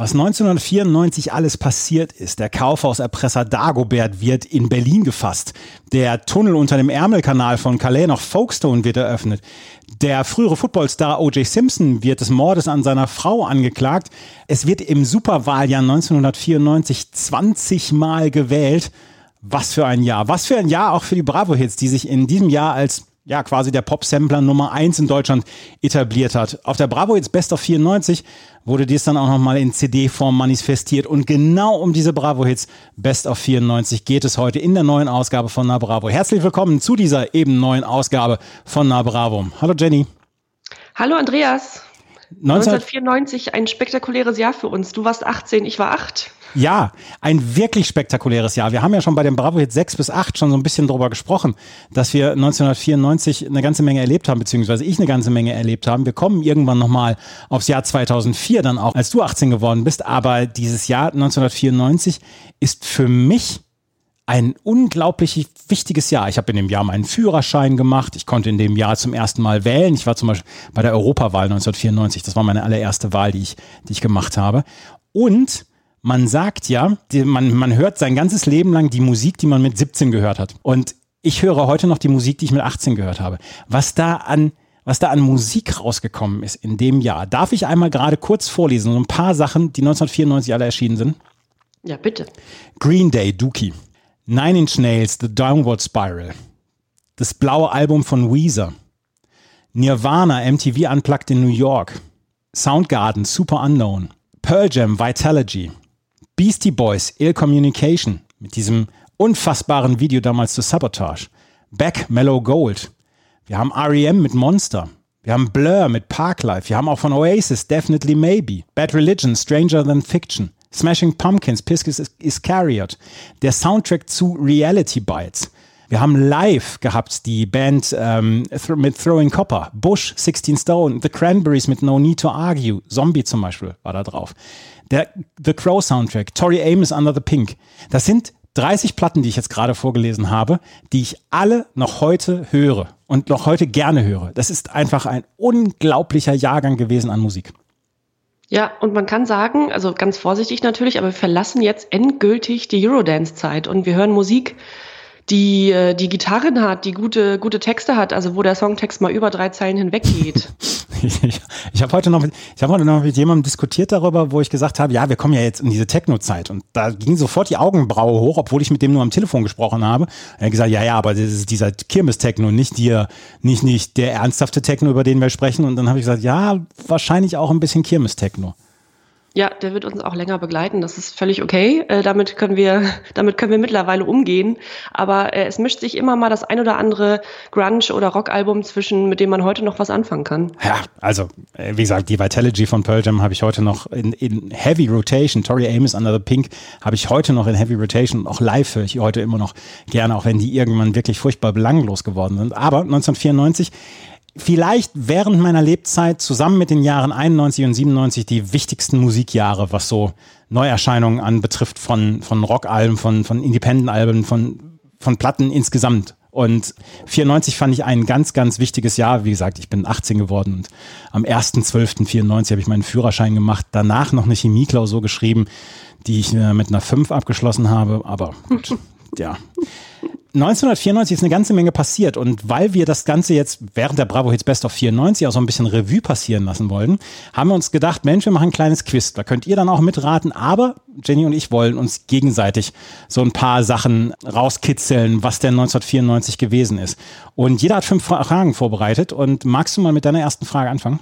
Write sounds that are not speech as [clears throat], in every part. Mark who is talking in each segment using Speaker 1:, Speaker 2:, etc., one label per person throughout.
Speaker 1: Was 1994 alles passiert ist. Der Kaufhauserpresser Dagobert wird in Berlin gefasst. Der Tunnel unter dem Ärmelkanal von Calais nach Folkestone wird eröffnet. Der frühere Footballstar O.J. Simpson wird des Mordes an seiner Frau angeklagt. Es wird im Superwahljahr 1994 20 Mal gewählt. Was für ein Jahr. Was für ein Jahr auch für die Bravo-Hits, die sich in diesem Jahr als ja, quasi der Pop-Sampler Nummer 1 in Deutschland etabliert hat. Auf der Bravo Hits Best of 94 wurde dies dann auch nochmal in CD-Form manifestiert. Und genau um diese Bravo-Hits Best of 94 geht es heute in der neuen Ausgabe von Na Bravo. Herzlich willkommen zu dieser eben neuen Ausgabe von Na Bravo. Hallo Jenny.
Speaker 2: Hallo Andreas. 1994 ein spektakuläres Jahr für uns. Du warst 18, ich war 8.
Speaker 1: Ja, ein wirklich spektakuläres Jahr. Wir haben ja schon bei dem Bravo Hit 6 bis 8 schon so ein bisschen drüber gesprochen, dass wir 1994 eine ganze Menge erlebt haben, beziehungsweise ich eine ganze Menge erlebt haben. Wir kommen irgendwann nochmal aufs Jahr 2004 dann auch, als du 18 geworden bist. Aber dieses Jahr 1994 ist für mich ein unglaublich wichtiges Jahr. Ich habe in dem Jahr meinen Führerschein gemacht. Ich konnte in dem Jahr zum ersten Mal wählen. Ich war zum Beispiel bei der Europawahl 1994. Das war meine allererste Wahl, die ich, die ich gemacht habe. Und man sagt ja, die, man, man hört sein ganzes Leben lang die Musik, die man mit 17 gehört hat. Und ich höre heute noch die Musik, die ich mit 18 gehört habe. Was da an was da an Musik rausgekommen ist in dem Jahr. Darf ich einmal gerade kurz vorlesen, so ein paar Sachen, die 1994 alle erschienen sind?
Speaker 2: Ja, bitte.
Speaker 1: Green Day, Dookie. Nine Inch Nails, The Downward Spiral. Das blaue Album von Weezer. Nirvana, MTV Unplugged in New York. Soundgarden, Super Unknown. Pearl Jam, Vitalogy. Beastie Boys, Ill Communication mit diesem unfassbaren Video damals zu Sabotage. Beck, Mellow Gold. Wir haben REM mit Monster. Wir haben Blur mit Parklife. Wir haben auch von Oasis Definitely Maybe. Bad Religion, Stranger Than Fiction. Smashing Pumpkins, Piscis Iscariot. Der Soundtrack zu Reality Bites. Wir haben live gehabt die Band ähm, mit Throwing Copper, Bush, 16 Stone, The Cranberries mit No Need to Argue, Zombie zum Beispiel war da drauf der The Crow Soundtrack, Tori Amos Under the Pink. Das sind 30 Platten, die ich jetzt gerade vorgelesen habe, die ich alle noch heute höre und noch heute gerne höre. Das ist einfach ein unglaublicher Jahrgang gewesen an Musik.
Speaker 2: Ja, und man kann sagen, also ganz vorsichtig natürlich, aber wir verlassen jetzt endgültig die Eurodance-Zeit und wir hören Musik, die äh, die Gitarren hat, die gute, gute Texte hat, also wo der Songtext mal über drei Zeilen hinweg geht. [laughs]
Speaker 1: ich, [laughs] ich, habe heute noch, ich habe heute noch mit jemandem diskutiert darüber, wo ich gesagt habe, ja, wir kommen ja jetzt in diese Techno-Zeit und da ging sofort die Augenbraue hoch, obwohl ich mit dem nur am Telefon gesprochen habe. Er hat gesagt, ja, ja, aber das ist dieser Kirmes-Techno, nicht dir, nicht nicht der ernsthafte Techno, über den wir sprechen. Und dann habe ich gesagt, ja, wahrscheinlich auch ein bisschen Kirmes-Techno.
Speaker 2: Ja, der wird uns auch länger begleiten. Das ist völlig okay. Äh, damit können wir, [laughs] damit können wir mittlerweile umgehen. Aber äh, es mischt sich immer mal das ein oder andere Grunge- oder Rockalbum zwischen, mit dem man heute noch was anfangen kann.
Speaker 1: Ja, also äh, wie gesagt, die Vitalogy von Pearl Jam habe ich heute noch in, in Heavy Rotation. Tori Amos Under the Pink habe ich heute noch in Heavy Rotation auch live höre ich heute immer noch gerne, auch wenn die irgendwann wirklich furchtbar belanglos geworden sind. Aber 1994 vielleicht während meiner Lebzeit zusammen mit den Jahren 91 und 97 die wichtigsten Musikjahre, was so Neuerscheinungen anbetrifft von, von Rockalben, von, von Independent-Alben, von, von Platten insgesamt. Und 94 fand ich ein ganz, ganz wichtiges Jahr. Wie gesagt, ich bin 18 geworden und am 1.12.94 habe ich meinen Führerschein gemacht. Danach noch eine Chemieklausur geschrieben, die ich mit einer 5 abgeschlossen habe. Aber gut, [laughs] ja. 1994 ist eine ganze Menge passiert und weil wir das Ganze jetzt während der Bravo Hits Best of 94 auch so ein bisschen Revue passieren lassen wollen, haben wir uns gedacht, Mensch, wir machen ein kleines Quiz. Da könnt ihr dann auch mitraten, aber Jenny und ich wollen uns gegenseitig so ein paar Sachen rauskitzeln, was denn 1994 gewesen ist. Und jeder hat fünf Fragen vorbereitet und magst du mal mit deiner ersten Frage anfangen?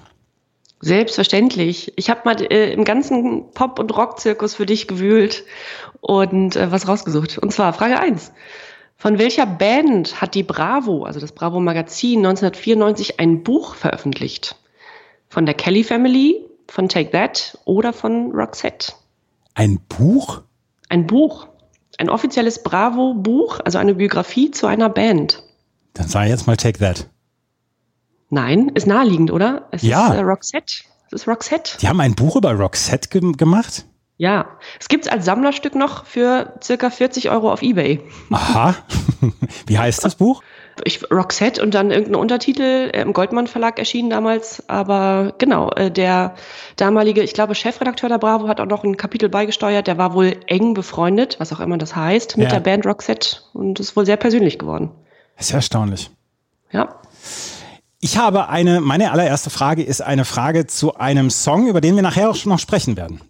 Speaker 2: Selbstverständlich. Ich habe mal äh, im ganzen Pop- und Rock-Zirkus für dich gewühlt und äh, was rausgesucht. Und zwar Frage 1. Von welcher Band hat die Bravo, also das Bravo Magazin, 1994 ein Buch veröffentlicht? Von der Kelly Family, von Take That oder von Roxette?
Speaker 1: Ein Buch?
Speaker 2: Ein Buch. ein offizielles Bravo-Buch, also eine Biografie zu einer Band?
Speaker 1: Dann sag ich jetzt mal Take That.
Speaker 2: Nein, ist naheliegend, oder? Es
Speaker 1: Ja.
Speaker 2: ist äh, Roxette. Es ist Roxette.
Speaker 1: Die haben ein Buch über Roxette ge gemacht?
Speaker 2: Ja. Es gibt es als Sammlerstück noch für circa 40 Euro auf Ebay.
Speaker 1: Aha. [laughs] Wie heißt das Buch?
Speaker 2: Ich, Roxette und dann irgendein Untertitel äh, im Goldmann Verlag erschienen damals. Aber genau, äh, der damalige, ich glaube, Chefredakteur der Bravo hat auch noch ein Kapitel beigesteuert. Der war wohl eng befreundet, was auch immer das heißt, mit
Speaker 1: Ja.
Speaker 2: der Band Roxette und ist wohl sehr persönlich geworden.
Speaker 1: Das ist ja erstaunlich.
Speaker 2: Ja.
Speaker 1: Ich habe eine, meine allererste Frage ist eine Frage zu einem Song, über den wir nachher auch schon noch sprechen werden.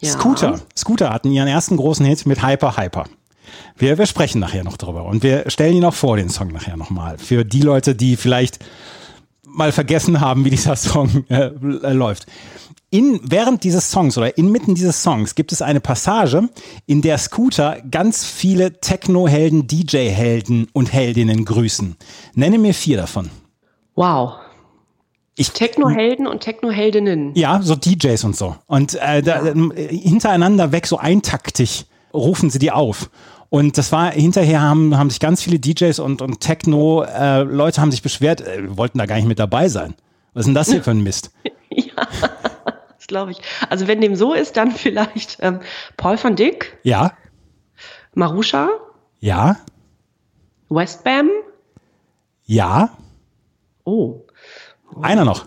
Speaker 2: Ja.
Speaker 1: Scooter. Scooter hatten ihren ersten großen Hit mit Hyper Hyper. Wir, wir sprechen nachher noch drüber und wir stellen ihn auch vor, den Song nachher nochmal. Für die Leute, die vielleicht mal vergessen haben, wie dieser Song äh, äh, läuft. In, während dieses Songs oder inmitten dieses Songs gibt es eine Passage, in der Scooter ganz viele Techno-Helden, DJ-Helden und Heldinnen grüßen. Nenne mir vier davon.
Speaker 2: Wow.
Speaker 1: Ich,
Speaker 2: Techno-Helden und Techno-Heldinnen.
Speaker 1: ja, so DJs und so. Und äh, da, äh, hintereinander weg, so eintaktig, rufen sie die auf. Und das war hinterher haben, haben sich ganz viele DJs und, und Techno-Leute haben sich beschwert, äh, wollten da gar nicht mit dabei sein. Was ist denn das hier für ein Mist? [laughs]
Speaker 2: Ja, [laughs] das glaube ich. Also wenn dem so ist, dann [laughs] vielleicht ähm, Paul van Dyck,
Speaker 1: Ja,
Speaker 2: Marusha,
Speaker 1: ja,
Speaker 2: Westbam.
Speaker 1: ja.
Speaker 2: Oh,
Speaker 1: Einer noch.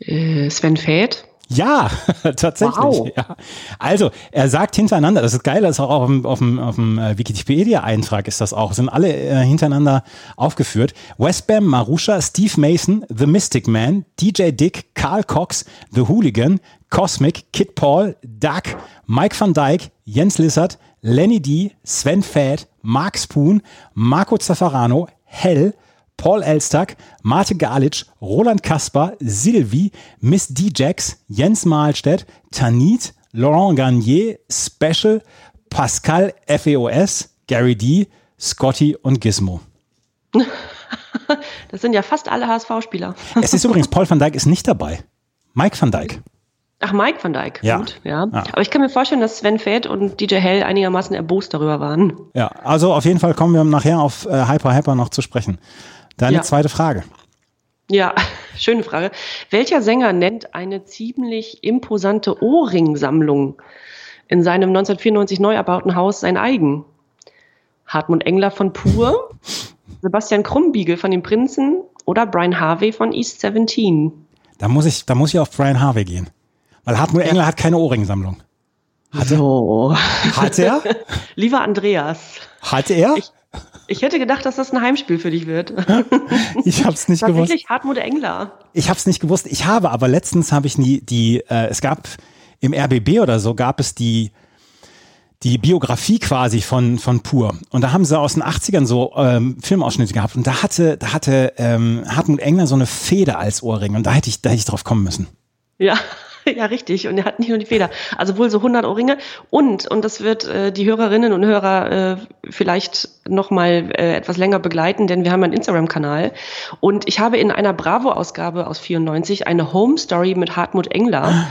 Speaker 2: äh, Sven Feth.
Speaker 1: Ja, [laughs] tatsächlich.
Speaker 2: Wow.
Speaker 1: Ja. Also, er sagt hintereinander, das ist geil, das ist auch auf dem, auf dem, auf dem äh, Wikipedia-Eintrag ist das auch, sind alle äh, hintereinander aufgeführt. Westbam, Marusha, Steve Mason, The Mystic Man, DJ Dick, Carl Cox, The Hooligan, Cosmic, Kid Paul, Duck, Mike van Dyke, Jens Lissert, Lenny D, Sven Fad, Mark Spoon, Marco Zaffarano, Hell, Paul Elstack, Martin Galitsch, Roland Kasper, Sylvie, Miss D-Jax, Jens Mahlstedt, Tanit, Laurent Garnier, Special, Pascal FEOS, Gary D, Scotty und Gizmo. [laughs]
Speaker 2: Das sind ja fast alle HSV-Spieler. [laughs]
Speaker 1: Es ist übrigens, Paul van Dijk ist nicht dabei. Mike van Dijk.
Speaker 2: Ach, Mike van Dyke.
Speaker 1: Ja.
Speaker 2: Gut, ja.
Speaker 1: Ja.
Speaker 2: Aber ich kann mir vorstellen, dass Sven Feth und DJ Hell einigermaßen erbost darüber waren.
Speaker 1: Ja, also auf jeden Fall kommen wir nachher auf äh, Hyper Hyper noch zu sprechen. Deine
Speaker 2: Ja.
Speaker 1: zweite Frage.
Speaker 2: Ja, [laughs] schöne Frage. Welcher Sänger nennt eine ziemlich imposante Ohrringsammlung in seinem 1994 neu erbauten Haus sein eigen? Hartmut Engler von Pur, [laughs] Sebastian Krumbiegel von den Prinzen oder Brian Harvey von East 17?
Speaker 1: Da muss ich, da muss ich auf Brian Harvey gehen. Weil Hartmut Engler hat keine Ohrringsammlung.
Speaker 2: So.
Speaker 1: Hat er? [laughs]
Speaker 2: Lieber Andreas,
Speaker 1: Hat er?
Speaker 2: Ich- ich hätte gedacht, dass das ein Heimspiel für dich wird.
Speaker 1: Ich hab's nicht gewusst.
Speaker 2: Tatsächlich Hartmut Engler.
Speaker 1: Ich habe es nicht gewusst. Ich habe aber letztens habe ich nie die, äh, es gab im RBB oder so gab es die die Biografie quasi von von Pur und da haben sie aus den 80ern so ähm, Filmausschnitte gehabt und da hatte da hatte ähm, Hartmut Engler so eine Feder als Ohrring und da hätte ich da hätte ich drauf kommen müssen.
Speaker 2: Ja, [laughs] ja, richtig. Und er hat nicht nur die Feder. Also wohl so 100 Ohrringe. Und, und das wird äh, die Hörerinnen und Hörer äh, vielleicht noch mal äh, etwas länger begleiten, denn wir haben einen Instagram-Kanal. Und ich habe in einer Bravo-Ausgabe aus 94 eine Home-Story mit Hartmut Engler.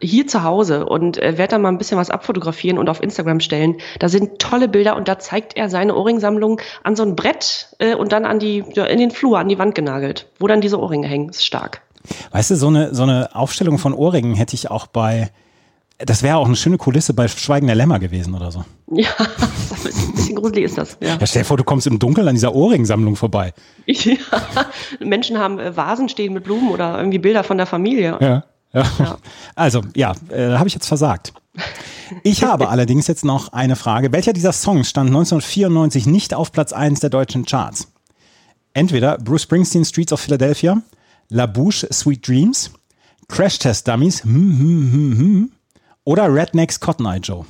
Speaker 2: Hier zu Hause und äh, werde da mal ein bisschen was abfotografieren und auf Instagram stellen. Da sind tolle Bilder und da zeigt er seine Ohrringsammlung an so ein Brett äh, und dann an die, ja, in den Flur, an die Wand genagelt, wo dann diese Ohrringe hängen. Das ist stark.
Speaker 1: Weißt du, so eine so eine Aufstellung von Ohrringen hätte ich auch bei das wäre auch eine schöne Kulisse bei Schweigen der Lämmer gewesen oder so.
Speaker 2: Ja, [laughs] ein bisschen, gruselig ist das. Ja.
Speaker 1: Ja, stell dir vor, du kommst im Dunkeln an dieser Ohrringsammlung vorbei. [laughs]
Speaker 2: ja. Menschen haben äh, Vasen stehen mit Blumen oder irgendwie Bilder von der Familie.
Speaker 1: Ja. ja. [laughs] Also, ja, äh, habe ich jetzt versagt. Ich habe allerdings jetzt noch eine Frage. Welcher dieser Songs stand 1994 nicht auf Platz 1 der deutschen Charts? Entweder Bruce Springsteen Streets of Philadelphia, La Bouche Sweet Dreams, Crash Test Dummies hm, hm, hm, hm, oder Rednecks Cotton Eye Joe.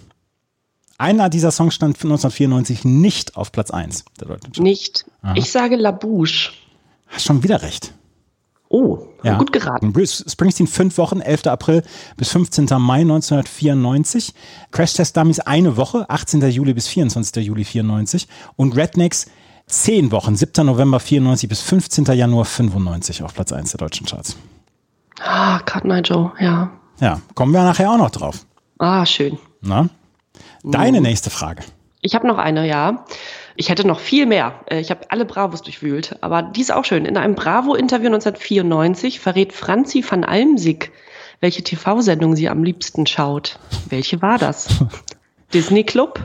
Speaker 1: Einer dieser Songs stand 1994 nicht auf Platz 1 der deutschen Charts.
Speaker 2: Nicht. Ich sage La Bouche.
Speaker 1: Hast schon wieder recht.
Speaker 2: Oh,
Speaker 1: Ja.
Speaker 2: gut geraten.
Speaker 1: Bruce Springsteen fünf Wochen, 11. April bis 15. Mai 1994. Crash Test Dummies eine Woche, 18. Juli bis 24. Juli 94. Und Rednecks zehn Wochen, 7. November 94 bis 15. Januar 95 auf Platz 1 der deutschen Charts.
Speaker 2: Ah, Cotton Eye Joe, ja.
Speaker 1: Ja, kommen wir nachher auch noch drauf.
Speaker 2: Ah, schön.
Speaker 1: Na? Deine nächste Frage.
Speaker 2: Ich habe noch eine, ja. Ich hätte noch viel mehr. Äh, Ich habe alle Bravos durchwühlt. Aber die ist auch schön. In einem Bravo-Interview 1994 verrät Franzi van Almsick, welche TV-Sendung sie am liebsten schaut. Welche war das? [laughs] Disney Club,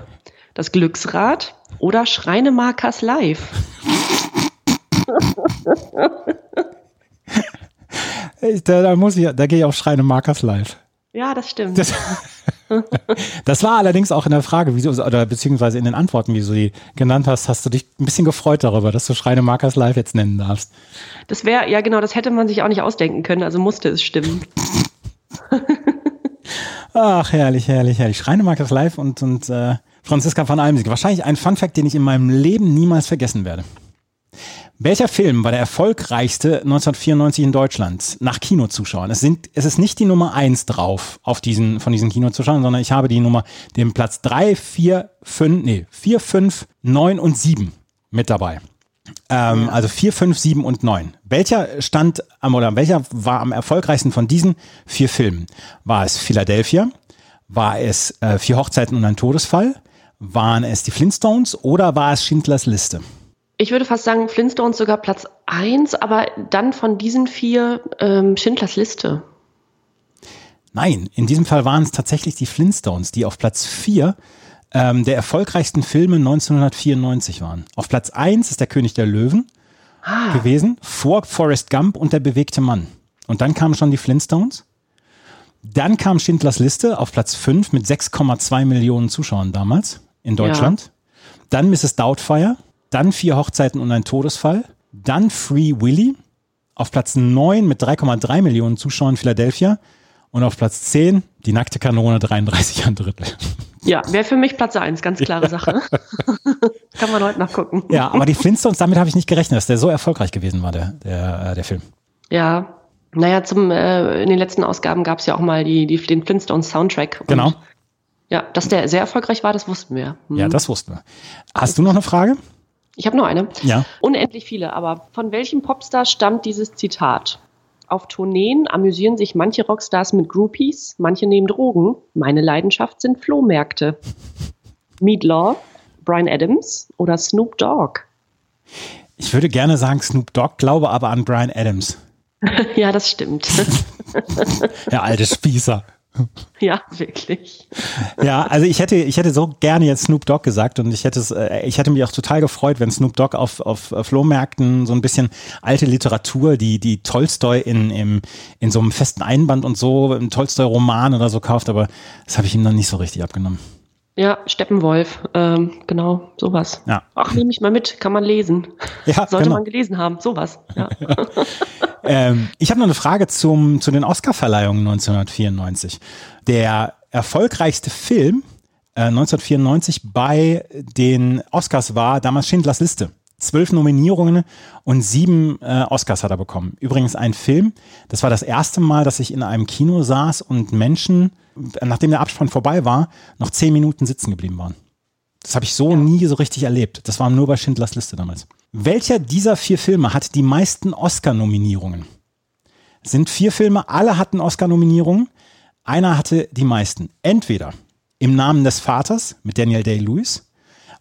Speaker 2: das Glücksrad oder Schreinemarkers Live?
Speaker 1: Da, da muss ich, da gehe ich auf Schreine Markers live.
Speaker 2: Ja, das stimmt.
Speaker 1: Das, [laughs] das war allerdings auch in der Frage, wieso, oder beziehungsweise in den Antworten, wie du die genannt hast, hast du dich ein bisschen gefreut darüber, dass du Schreine Markers live jetzt nennen darfst.
Speaker 2: Das wäre, ja genau, das hätte man sich auch nicht ausdenken können, also musste es stimmen.
Speaker 1: Ach, herrlich, herrlich, herrlich. Schreine Markers live und, und äh, Franziska von Almsieg. Wahrscheinlich ein Funfact, den ich in meinem Leben niemals vergessen werde. Welcher Film war der erfolgreichste 1994 in Deutschland nach Kinozuschauern? Es, sind, es ist nicht die Nummer eins drauf auf diesen, von diesen Kinozuschauern, sondern ich habe die Nummer, den Platz drei, vier, fünf, nee, vier, fünf, neun und sieben mit dabei. Ähm, Also vier, fünf, sieben und neun. Welcher stand am oder welcher war am erfolgreichsten von diesen vier Filmen? War es Philadelphia? War es äh, Vier Hochzeiten und ein Todesfall? Waren es die Flintstones oder war es Schindlers Liste?
Speaker 2: Ich würde fast sagen, Flintstones sogar Platz eins, aber dann von diesen vier ähm, Schindlers Liste.
Speaker 1: Nein, in diesem Fall waren es tatsächlich die Flintstones, die auf Platz 4 ähm, der erfolgreichsten Filme 1994 waren. Auf Platz 1 ist der König der Löwen gewesen, vor Forrest Gump und der bewegte Mann. Und dann kamen schon die Flintstones. Dann kam Schindlers Liste auf Platz 5 mit 6,2 Millionen Zuschauern damals in Deutschland. Dann Mrs. Doubtfire. Dann Vier Hochzeiten und ein Todesfall. Dann Free Willy. Auf Platz 9 mit 3,3 Millionen Zuschauern Philadelphia. Und auf Platz 10 die nackte Kanone 33 ein Drittel.
Speaker 2: Ja, wäre für mich Platz eins, ganz klare Sache. [laughs] Kann man heute nachgucken.
Speaker 1: Ja, aber die Flintstones, damit habe ich nicht gerechnet, dass der so erfolgreich gewesen war, der, der, äh, der Film.
Speaker 2: Ja. Naja, zum, äh, in den letzten Ausgaben gab es ja auch mal die, die, den Flintstones Soundtrack. Und
Speaker 1: Genau.
Speaker 2: Ja, dass der sehr erfolgreich war, das wussten wir. Hm.
Speaker 1: Ja, das wussten wir. Hast du noch eine Frage?
Speaker 2: Ich habe noch eine.
Speaker 1: Ja.
Speaker 2: Unendlich viele, aber von welchem Popstar stammt dieses Zitat? Auf Tourneen amüsieren sich manche Rockstars mit Groupies, manche nehmen Drogen. Meine Leidenschaft sind Flohmärkte. Meat Law, Brian Adams oder Snoop Dogg?
Speaker 1: Ich würde gerne sagen Snoop Dogg, glaube aber an Brian Adams. [laughs]
Speaker 2: ja, das stimmt. [laughs]
Speaker 1: Der alte Spießer. [laughs]
Speaker 2: ja, wirklich.
Speaker 1: Ja, also ich hätte, ich hätte so gerne jetzt Snoop Dogg gesagt und ich hätte es, äh, ich hätte mich auch total gefreut, wenn Snoop Dogg auf, auf Flohmärkten so ein bisschen alte Literatur, die, die Tolstoi in, im, in so einem festen Einband und so, im Tolstoi-Roman oder so kauft, aber das habe ich ihm dann nicht so richtig abgenommen.
Speaker 2: Ja, Steppenwolf, ähm, genau, sowas.
Speaker 1: Ja.
Speaker 2: Ach, nehme ich mal mit, kann man lesen.
Speaker 1: Ja,
Speaker 2: Sollte
Speaker 1: genau.
Speaker 2: man gelesen haben, sowas. Ja. [laughs]
Speaker 1: Ähm, ich habe noch eine Frage zum, zu den Oscar-Verleihungen 1994. Der erfolgreichste Film äh, 1994 bei den Oscars war damals Schindlers Liste. Zwölf Nominierungen und sieben äh, Oscars hat er bekommen. Übrigens ein Film, das war das erste Mal, dass ich in einem Kino saß und Menschen, nachdem der Abspann vorbei war, noch zehn Minuten sitzen geblieben waren. Das habe ich so nie so richtig erlebt. Das war nur bei Schindlers Liste damals. Welcher dieser vier Filme hat die meisten Oscar-Nominierungen? Sind vier Filme, alle hatten Oscar-Nominierungen. Einer hatte die meisten. Entweder Im Namen des Vaters mit Daniel Day-Lewis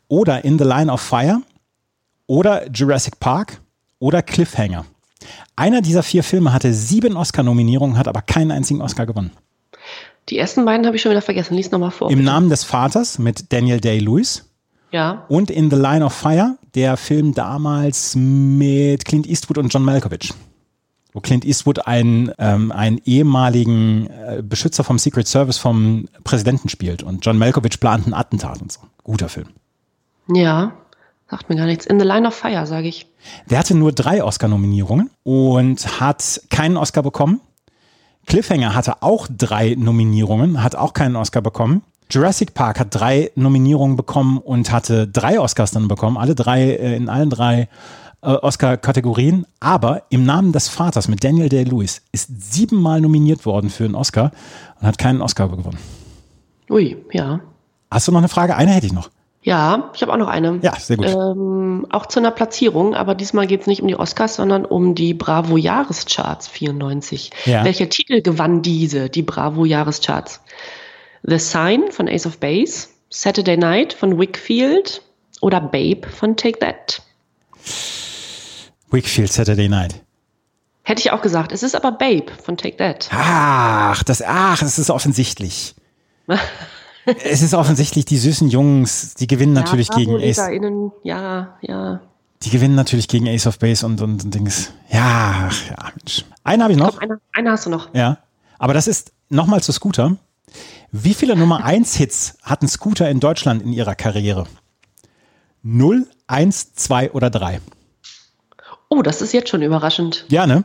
Speaker 1: oder In the Line of Fire oder Jurassic Park oder Cliffhanger. Einer dieser vier Filme hatte sieben Oscar-Nominierungen, hat aber keinen einzigen Oscar gewonnen.
Speaker 2: Die ersten beiden habe ich schon wieder vergessen. Lies nochmal vor.
Speaker 1: Im
Speaker 2: bitte.
Speaker 1: Namen des Vaters mit Daniel Day-Lewis
Speaker 2: Ja.
Speaker 1: und In the Line of Fire, der Film damals mit Clint Eastwood und John Malkovich. Wo Clint Eastwood einen, ähm, einen ehemaligen äh, Beschützer vom Secret Service vom Präsidenten spielt und John Malkovich plant ein Attentat und so. Guter Film.
Speaker 2: Ja. Sagt mir gar nichts. In the Line of Fire, sage ich.
Speaker 1: Der hatte nur drei Oscar-Nominierungen und hat keinen Oscar bekommen. Cliffhanger hatte auch drei Nominierungen, hat auch keinen Oscar bekommen. Jurassic Park hat drei Nominierungen bekommen und hatte drei Oscars dann bekommen, alle drei äh, in allen drei äh, Oscar-Kategorien. Aber im Namen des Vaters mit Daniel Day-Lewis ist siebenmal nominiert worden für einen Oscar und hat keinen Oscar gewonnen.
Speaker 2: Ui, ja.
Speaker 1: Hast du noch eine Frage? Eine hätte ich noch.
Speaker 2: Ja, ich habe auch noch eine.
Speaker 1: Ja, sehr gut.
Speaker 2: Ähm, auch zu einer Platzierung, aber diesmal geht es nicht um die Oscars, sondern um die Bravo Jahrescharts 94.
Speaker 1: Ja.
Speaker 2: Welcher Titel gewann diese, die Bravo Jahrescharts? The Sign von Ace of Base, Saturday Night von Wickfield oder Babe von Take That?
Speaker 1: Wickfield Saturday Night.
Speaker 2: Hätte ich auch gesagt. Es ist aber Babe von Take That.
Speaker 1: Ach, das, ach, das ist offensichtlich. [laughs] es ist offensichtlich, die süßen Jungs, die gewinnen natürlich
Speaker 2: ja,
Speaker 1: gegen Ace.
Speaker 2: Innen, ja, ja.
Speaker 1: Die gewinnen natürlich gegen Ace of Base und, und, und Dings. Ja, ach, ja, Mensch. Einen habe ich noch.
Speaker 2: Einer, einer hast du noch.
Speaker 1: Ja. Aber das ist nochmal zu Scooter. Wie viele Nummer 1 Hits hatten Scooter in Deutschland in ihrer Karriere? 0, 1, 2 oder 3?
Speaker 2: Oh, das ist jetzt schon überraschend.
Speaker 1: Ja, ne?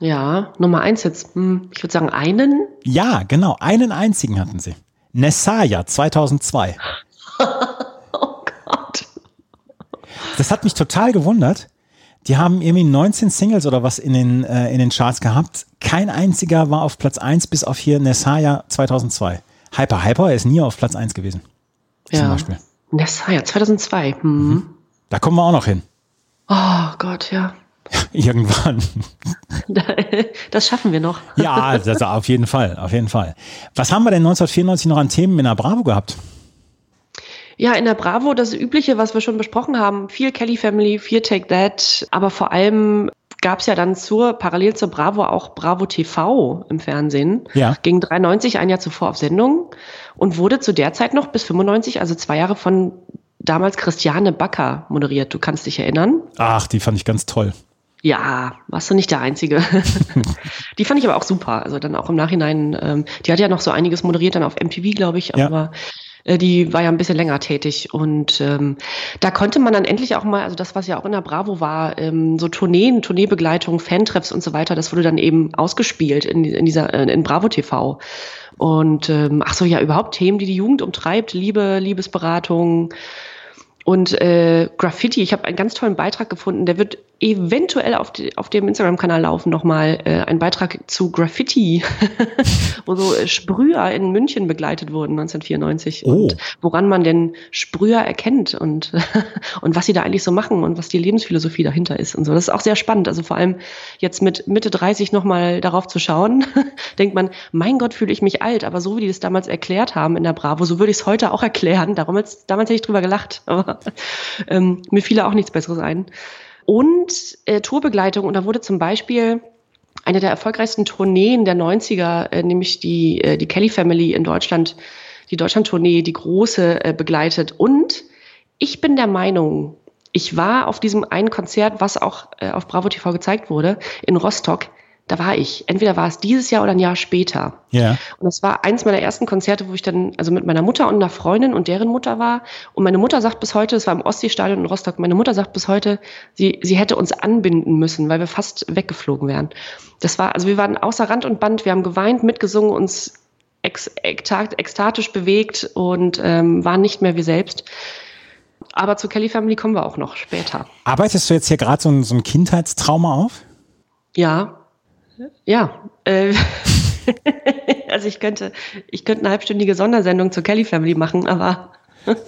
Speaker 2: Ja, Nummer 1 jetzt. Hm, ich würde sagen einen.
Speaker 1: Ja, genau. Einen einzigen hatten sie. Nessaya 2002. [laughs]
Speaker 2: oh Gott.
Speaker 1: Das hat mich total gewundert. Die haben irgendwie 19 Singles oder was in den, äh, in den Charts gehabt. Kein einziger war auf Platz 1 bis auf hier Nessaya 2002. Hyper Hyper ist nie auf Platz 1 gewesen.
Speaker 2: Ja.
Speaker 1: Zum Beispiel.
Speaker 2: Nessaya 2002. Hm.
Speaker 1: Mhm. Da kommen wir auch noch hin.
Speaker 2: Oh Gott, ja. [laughs]
Speaker 1: Irgendwann.
Speaker 2: Das schaffen wir noch.
Speaker 1: Ja, das auf jeden Fall, auf jeden Fall. Was haben wir denn 1994 noch an Themen in der Bravo gehabt?
Speaker 2: Ja, in der Bravo das Übliche, was wir schon besprochen haben. Viel Kelly Family, viel Take That, aber vor allem gab es ja dann zur, parallel zur Bravo auch Bravo TV im Fernsehen.
Speaker 1: Ja.
Speaker 2: Ging 93 ein Jahr zuvor auf Sendung und wurde zu der Zeit noch bis 95, also zwei Jahre von damals Christiane Backer moderiert. Du kannst dich erinnern.
Speaker 1: Ach, die fand ich ganz toll.
Speaker 2: Ja, warst du nicht der Einzige. [laughs] die fand ich aber auch super. Also dann auch im Nachhinein, ähm, die hat ja noch so einiges moderiert, dann auf MTV, glaube ich,
Speaker 1: Ja.
Speaker 2: aber äh, die war ja ein bisschen länger tätig. Und ähm, da konnte man dann endlich auch mal, also das, was ja auch in der Bravo war, ähm, so Tourneen, Tourneebegleitung, Fantreffs und so weiter, das wurde dann eben ausgespielt in, in dieser, äh, in Bravo TV. Und ähm, ach so, ja, überhaupt Themen, die die Jugend umtreibt, Liebe, Liebesberatung, und äh, Graffiti, ich habe einen ganz tollen Beitrag gefunden, der wird eventuell auf, die, auf dem Instagram-Kanal laufen, nochmal äh, ein Beitrag zu Graffiti, [laughs] wo so äh, Sprüher in München begleitet wurden 1994
Speaker 1: Oh.
Speaker 2: und woran man denn Sprüher erkennt und, [laughs] und was sie da eigentlich so machen und was die Lebensphilosophie dahinter ist und so. Das ist auch sehr spannend. Also vor allem jetzt mit Mitte 30 nochmal darauf zu schauen, [laughs] denkt man, mein Gott, fühle ich mich alt, aber so wie die das damals erklärt haben in der Bravo, so würde ich es heute auch erklären. Darum jetzt, damals hätte ich drüber gelacht, aber ähm, mir fiel auch nichts Besseres ein. Und äh, Tourbegleitung, und da wurde zum Beispiel eine der erfolgreichsten Tourneen der 90er, äh, nämlich die, äh, die Kelly Family in Deutschland, die Deutschland-Tournee, die große, äh, begleitet. Und ich bin der Meinung, ich war auf diesem einen Konzert, was auch äh, auf Bravo TV gezeigt wurde, in Rostock. Da war ich. Entweder war es dieses Jahr oder ein Jahr später.
Speaker 1: Ja.
Speaker 2: Und das war eins meiner ersten Konzerte, wo ich dann also mit meiner Mutter und einer Freundin und deren Mutter war. Und meine Mutter sagt bis heute, es war im Ostseestadion in Rostock, meine Mutter sagt bis heute, sie, sie hätte uns anbinden müssen, weil wir fast weggeflogen wären. Das war, also wir waren außer Rand und Band, wir haben geweint, mitgesungen, uns ex, ekstatisch bewegt und ähm, waren nicht mehr wir selbst. Aber zu Kelly Family kommen wir auch noch später.
Speaker 1: Arbeitest du jetzt hier gerade so, so ein Kindheitstrauma auf?
Speaker 2: Ja, ja. Äh, [laughs] also ich könnte, ich könnte eine halbstündige Sondersendung zur Kelly Family machen, aber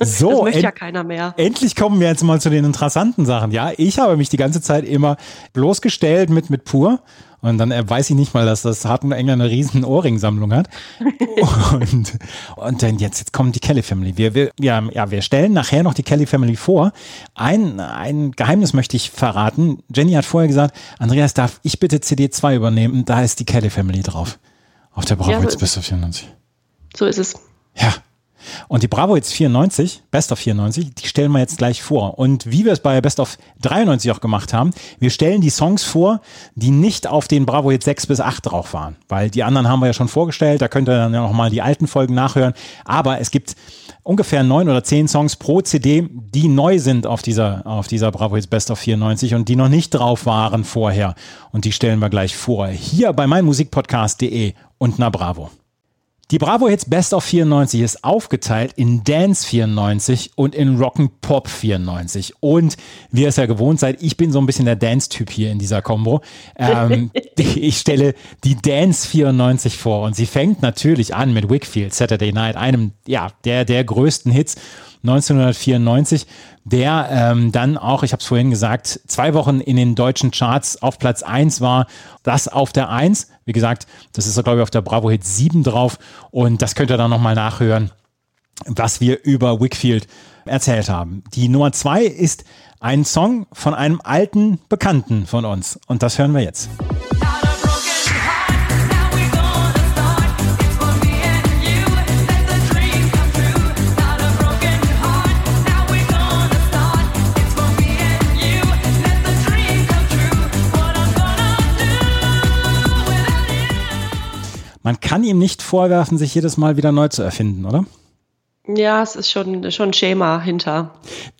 Speaker 1: So,
Speaker 2: das möchte ja keiner mehr.
Speaker 1: Endlich kommen wir jetzt mal zu den interessanten Sachen. Ja, ich habe mich die ganze Zeit immer bloßgestellt mit, mit pur. Und dann äh, weiß ich nicht mal, dass das Harten Enger eine riesen Ohrringsammlung hat. [laughs] und, und dann jetzt, jetzt kommt die Kelly Family. Wir, wir, ja, ja, wir stellen nachher noch die Kelly Family vor. Ein, ein Geheimnis möchte ich verraten. Jenny hat vorher gesagt, Andreas, darf ich bitte CD2 übernehmen? Da ist die Kelly Family drauf. Auf der Bravo
Speaker 2: Ja,
Speaker 1: Best of 94.
Speaker 2: So ist es.
Speaker 1: Ja. Und die Bravo Hits 94, Best of 94, die stellen wir jetzt gleich vor. Und wie wir es bei Best of 93 auch gemacht haben, wir stellen die Songs vor, die nicht auf den Bravo Hits 6 bis 8 drauf waren. Weil die anderen haben wir ja schon vorgestellt, da könnt ihr dann ja nochmal die alten Folgen nachhören. Aber es gibt ungefähr neun oder zehn Songs pro CD, die neu sind auf dieser, auf dieser Bravo Hits Best of 94 und die noch nicht drauf waren vorher. Und die stellen wir gleich vor. Hier bei meinmusikpodcast.de und na Bravo. Die Bravo Hits Best of 94 ist aufgeteilt in Dance 94 und in Rock'n'Pop 94. Und wie ihr es ja gewohnt seid, ich bin so ein bisschen der Dance-Typ hier in dieser Combo. Ähm, [laughs] ich stelle die Dance 94 vor und sie fängt natürlich an mit Wickfield Saturday Night, einem ja, der, der größten Hits 1994, der ähm, dann auch, ich habe es vorhin gesagt, zwei Wochen in den deutschen Charts auf Platz 1 war. Das auf der 1. Wie gesagt, das ist, glaube ich, auf der Bravo Hit 7 drauf. Und das könnt ihr dann nochmal nachhören. was wir über Wickfield erzählt haben. Die Nummer zwei ist ein Song von einem alten Bekannten von uns. Und das hören wir jetzt. Man kann ihm nicht vorwerfen, sich jedes Mal wieder neu zu erfinden, oder?
Speaker 2: Ja, es ist schon, schon ein Schema hinter.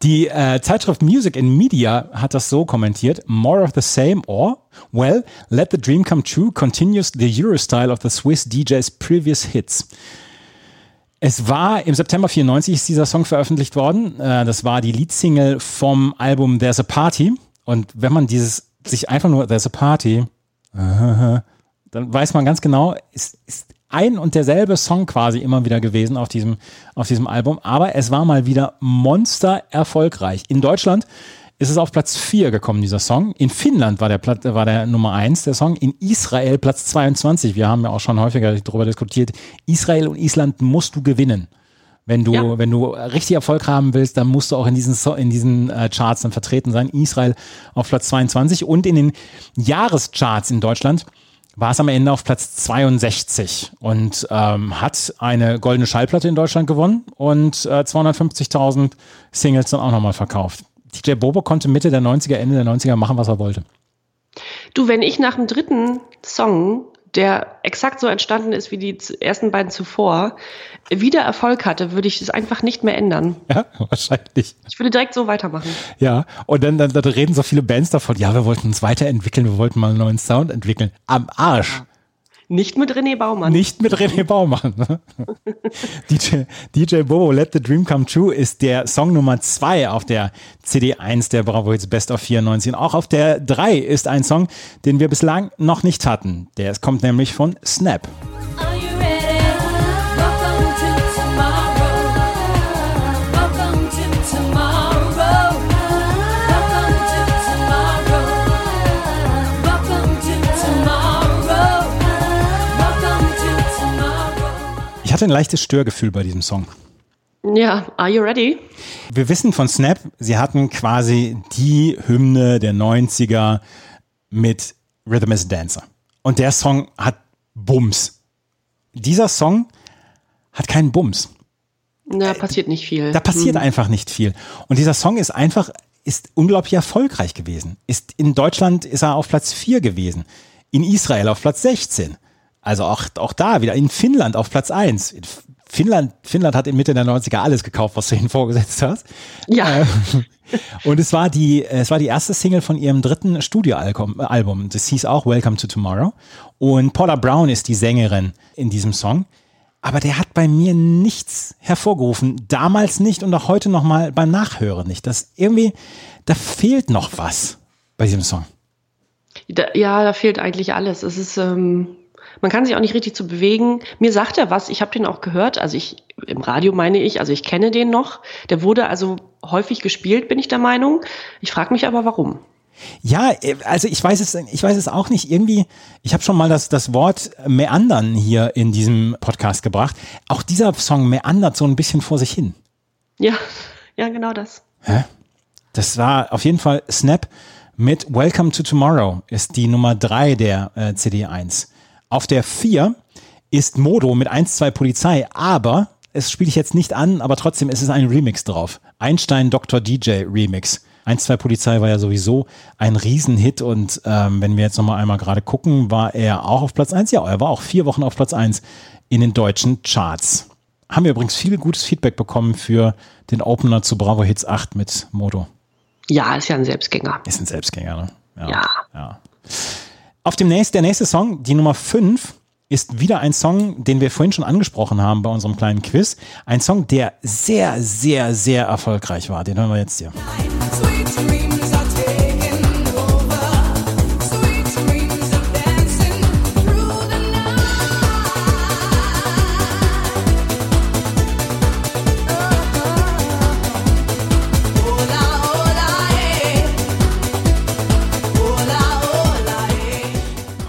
Speaker 1: Die äh, Zeitschrift Music and Media hat das so kommentiert: More of the same or, well, let the dream come true continues the Eurostyle of the Swiss DJ's previous hits. Es war im September 94 ist dieser Song veröffentlicht worden. Äh, das war die Leadsingle vom Album There's a Party. Und wenn man dieses sich einfach nur There's a Party, [laughs] dann weiß man ganz genau, ist, ist ein und derselbe Song quasi immer wieder gewesen auf diesem, auf diesem Album, aber es war mal wieder monster erfolgreich. In Deutschland ist es auf Platz 4 gekommen, dieser Song. In Finnland war der, war der Nummer 1, der Song. In Israel Platz 22. Wir haben ja auch schon häufiger darüber diskutiert. Israel und Island musst du gewinnen. Wenn du, ja. wenn du richtig Erfolg haben willst, dann musst du auch in diesen, in diesen äh, Charts dann vertreten sein. Israel auf Platz 22 und in den Jahrescharts in Deutschland war es am Ende auf Platz 62 und ähm, hat eine goldene Schallplatte in Deutschland gewonnen und äh, 250.000 Singles dann auch nochmal verkauft. DJ Bobo konnte Mitte der 90er, Ende der 90er machen, was er wollte.
Speaker 2: Du, wenn ich nach dem dritten Song der exakt so entstanden ist wie die ersten beiden zuvor, wieder Erfolg hatte, würde ich es einfach nicht mehr ändern. [laughs]
Speaker 1: Ja, wahrscheinlich.
Speaker 2: Ich würde direkt so weitermachen.
Speaker 1: Ja, und dann, dann, dann reden so viele Bands davon, ja, wir wollten uns weiterentwickeln, wir wollten mal einen neuen Sound entwickeln. Am Arsch. Ja.
Speaker 2: Nicht mit René Baumann.
Speaker 1: Nicht mit René Baumann. Ne? [laughs] DJ, DJ Bobo, Let the Dream Come True ist der Song Nummer 2 auf der CD1 der Bravo Hits Best of 94. Und auch auf der 3 ist ein Song, den wir bislang noch nicht hatten. Der kommt nämlich von Snap. Hatte ein leichtes Störgefühl bei diesem Song.
Speaker 2: Ja, are you ready?
Speaker 1: Wir wissen von Snap, sie hatten quasi die Hymne der 90er mit Rhythm as a Dancer. Und der Song hat Bums. Dieser Song hat keinen Bums.
Speaker 2: Da passiert nicht viel.
Speaker 1: Da passiert mhm. einfach nicht viel. Und dieser Song ist einfach, ist unglaublich erfolgreich gewesen. Ist, in Deutschland ist er auf Platz 4 gewesen. In Israel auf Platz 16. Also auch, auch da wieder in Finnland auf Platz 1. Finnland, Finnland hat in Mitte der 90er alles gekauft, was du ihnen [laughs] vorgesetzt hast.
Speaker 2: Ja. Äh, [laughs]
Speaker 1: und es war die, es war die erste Single von ihrem dritten Studioalbum. Album. Das hieß auch Welcome to Tomorrow. Und Paula Brown ist die Sängerin in diesem Song. Aber der hat bei mir nichts hervorgerufen. Damals nicht und auch heute nochmal beim Nachhören nicht. Das irgendwie, da fehlt noch was bei diesem Song.
Speaker 2: Da, ja, da fehlt eigentlich alles. Es ist, ähm, man kann sich auch nicht richtig zu bewegen. Mir sagt er was, ich habe den auch gehört, also ich im Radio meine ich, also ich kenne den noch. Der wurde also häufig gespielt, bin ich der Meinung. Ich frage mich aber warum.
Speaker 1: Ja, also ich weiß es, ich weiß es auch nicht. Irgendwie, ich habe schon mal das, das Wort meandern hier in diesem Podcast gebracht. Auch dieser Song meandert so ein bisschen vor sich hin.
Speaker 2: Ja, ja, genau das.
Speaker 1: Hä? Das war auf jeden Fall Snap mit Welcome to Tomorrow ist die Nummer drei der äh, CD1. Auf der 4 ist Modo mit 1-2 Polizei, aber es spiele ich jetzt nicht an, aber trotzdem ist es ein Remix drauf. Einstein Dr. DJ Remix. 1-2 Polizei war ja sowieso ein Riesenhit und ähm, wenn wir jetzt nochmal einmal gerade gucken, war er auch auf Platz 1. Ja, er war auch vier Wochen auf Platz 1 in den deutschen Charts. Haben wir übrigens viel gutes Feedback bekommen für den Opener zu Bravo Hits 8 mit Modo.
Speaker 2: Ja, ist ja ein Selbstgänger.
Speaker 1: Ist ein Selbstgänger, ne?
Speaker 2: Ja. ja.
Speaker 1: ja. Auf dem nächsten, der nächste Song, die Nummer 5, ist wieder ein Song, den wir vorhin schon angesprochen haben bei unserem kleinen Quiz. Ein Song, der sehr, sehr, sehr erfolgreich war. Den hören wir jetzt hier. Sweet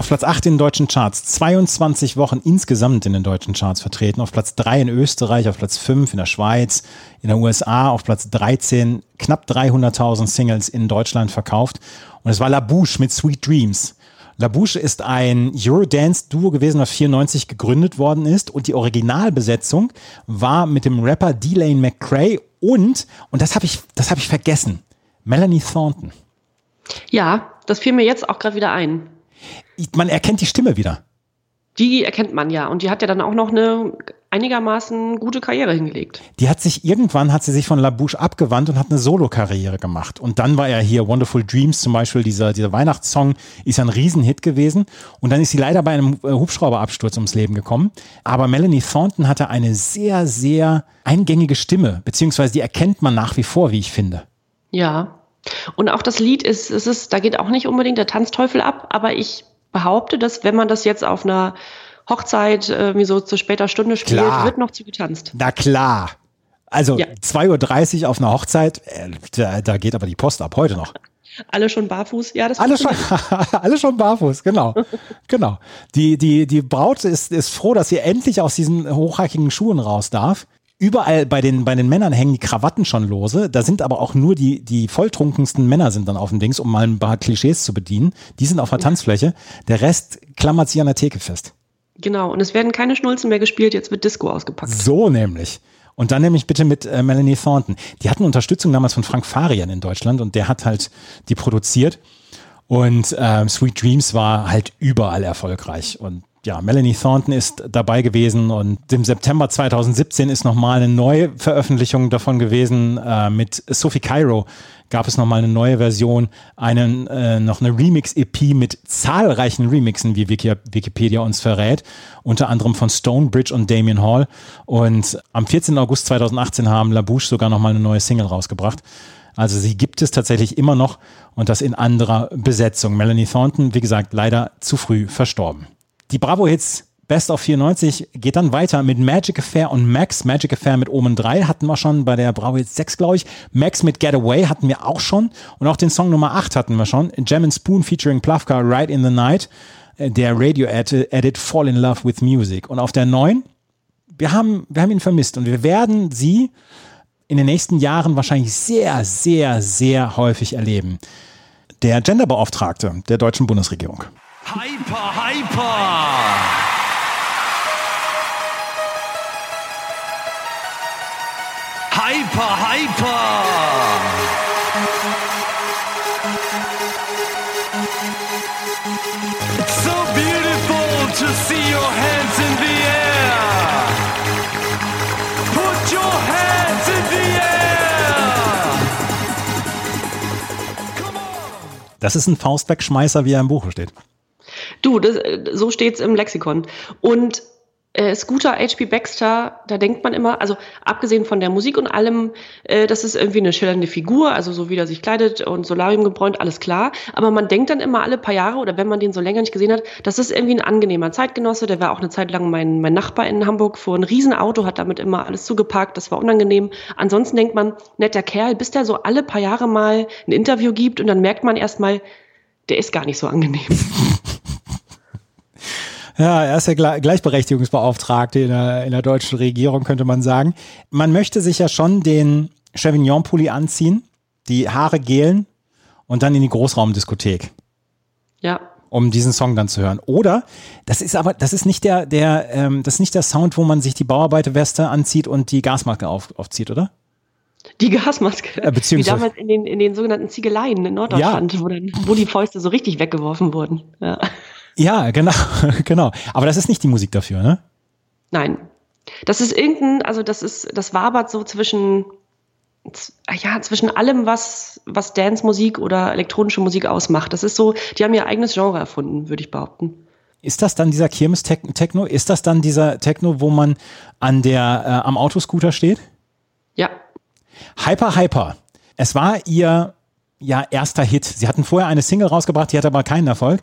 Speaker 1: Platz 8 in den deutschen Charts, 22 Wochen insgesamt in den deutschen Charts vertreten. Auf Platz 3 in Österreich, auf Platz 5 in der Schweiz, in der USA, auf Platz 13 knapp 300.000 Singles in Deutschland verkauft. Und es war La Bouche mit Sweet Dreams. La Bouche ist ein Eurodance-Duo gewesen, was 94 gegründet worden ist. Und die Originalbesetzung war mit dem Rapper Delane McCrae und, und das habe ich, das habe ich vergessen, Melanie Thornton.
Speaker 2: Ja, das fiel mir jetzt auch gerade wieder ein.
Speaker 1: Man erkennt die Stimme wieder.
Speaker 2: Die erkennt man ja. Und die hat ja dann auch noch eine einigermaßen gute Karriere hingelegt.
Speaker 1: Die hat sich irgendwann, hat sie sich von La Bouche abgewandt und hat eine Solo-Karriere gemacht. Und dann war er hier Wonderful Dreams zum Beispiel, dieser, dieser Weihnachtssong ist ein Riesenhit gewesen. Und dann ist sie leider bei einem äh, Hubschrauberabsturz ums Leben gekommen. Aber Melanie Thornton hatte eine sehr, sehr eingängige Stimme, beziehungsweise die erkennt man nach wie vor, wie ich finde.
Speaker 2: Ja. Und auch das Lied ist, es ist, da geht auch nicht unbedingt der Tanzteufel ab, aber ich behaupte, dass wenn man das jetzt auf einer Hochzeit äh, wie so zu später Stunde spielt, klar. wird noch zu getanzt.
Speaker 1: Na klar. Also ja. 2.30 Uhr auf einer Hochzeit, äh, da, da, geht aber die Post ab, heute noch. [laughs]
Speaker 2: Alle schon barfuß, ja, das
Speaker 1: alle schon, [laughs] alle schon barfuß, genau, [laughs] genau. Die die die Braut ist ist froh, dass sie endlich aus diesen hochhackigen Schuhen raus darf. Überall bei den, bei den Männern hängen die Krawatten schon lose. Da sind aber auch nur die, die volltrunkensten Männer sind dann auf dem Dings, um mal ein paar Klischees zu bedienen. Die sind auf der Tanzfläche. Der Rest klammert sich an der Theke fest.
Speaker 2: Genau. Und es werden keine Schnulzen mehr gespielt. Jetzt wird Disco ausgepackt.
Speaker 1: So nämlich. Und dann nämlich bitte mit äh, Melanie Thornton. Die hatten Unterstützung damals von Frank Farian in Deutschland und der hat halt die produziert. Und ähm, Sweet Dreams war halt überall erfolgreich. Und ja, Melanie Thornton ist dabei gewesen und im September 2017 ist nochmal eine neue Veröffentlichung davon gewesen. Äh, mit Sophie Cairo gab es nochmal eine neue Version, einen, äh, noch eine Remix-EP mit zahlreichen Remixen, wie Wiki Wikipedia uns verrät, unter anderem von Stonebridge und Damien Hall. Und am 14. August 2018 haben La Bouche sogar nochmal eine neue Single rausgebracht. Also sie gibt es tatsächlich immer noch und das in anderer Besetzung. Melanie Thornton, wie gesagt, leider zu früh verstorben. Die Bravo Hits Best of 94 geht dann weiter mit Magic Affair und Max. Magic Affair mit Omen 3 hatten wir schon bei der Bravo Hits 6, glaube ich. Max mit Getaway hatten wir auch schon. Und auch den Song Nummer 8 hatten wir schon. Gem Spoon featuring Plufka, Right in the Night. Äh, der Radio-Edit Fall in Love with Music. Und auf der 9, wir haben, wir haben ihn vermisst und wir werden sie in den nächsten Jahren wahrscheinlich sehr, sehr, sehr häufig erleben. Der Genderbeauftragte der deutschen Bundesregierung. Hyper, hyper! Hyper, hyper! So beautiful to see your hands in the air. Put your hands in the air. Come on. Das ist ein Faustwegschmeißer, wie er im Buche steht.
Speaker 2: Du, das, so steht's im Lexikon. Und äh, Scooter H.P. Baxter, da denkt man immer, also abgesehen von der Musik und allem, äh, das ist irgendwie eine schillernde Figur, also so wie er sich kleidet und Solarium gebräunt, alles klar. Aber man denkt dann immer alle paar Jahre oder wenn man den so länger nicht gesehen hat, das ist irgendwie ein angenehmer Zeitgenosse. Der war auch eine Zeit lang mein, mein Nachbar in Hamburg, fuhr ein Riesenauto, hat damit immer alles zugeparkt, das war unangenehm. Ansonsten denkt man, netter Kerl, bis der so alle paar Jahre mal ein Interview gibt und dann merkt man erstmal, der ist gar nicht so angenehm. [laughs]
Speaker 1: Ja, er ist der Gleichberechtigungsbeauftragte in der, in der deutschen Regierung, könnte man sagen. Man möchte sich ja schon den Chevignon-Pulli anziehen, die Haare gelen und dann in die Großraumdiskothek.
Speaker 2: Ja.
Speaker 1: Um diesen Song dann zu hören. Oder, das ist aber, das ist nicht der, der, ähm, das ist nicht der Sound, wo man sich die Bauarbeiterweste anzieht und die Gasmaske auf, aufzieht, oder?
Speaker 2: Die Gasmaske. Äh, beziehungsweise. Wie damals in den, in den sogenannten Ziegeleien in Norddeutschland, ja. wo, dann, wo die Fäuste so richtig weggeworfen wurden. Ja.
Speaker 1: Ja, genau, [laughs] genau. Aber das ist nicht die Musik dafür, ne?
Speaker 2: Nein. Das ist irgendein, also das ist, das wabert so zwischen, ja, zwischen allem, was, was Dance-Musik oder elektronische Musik ausmacht. Das ist so, die haben ihr eigenes Genre erfunden, würde ich behaupten.
Speaker 1: Ist das dann dieser Kirmes-Techno? Ist das dann dieser Techno, wo man an der, äh, am Autoscooter steht?
Speaker 2: Ja.
Speaker 1: Hyper Hyper. Es war ihr ja, erster Hit. Sie hatten vorher eine Single rausgebracht, die hatte aber keinen Erfolg.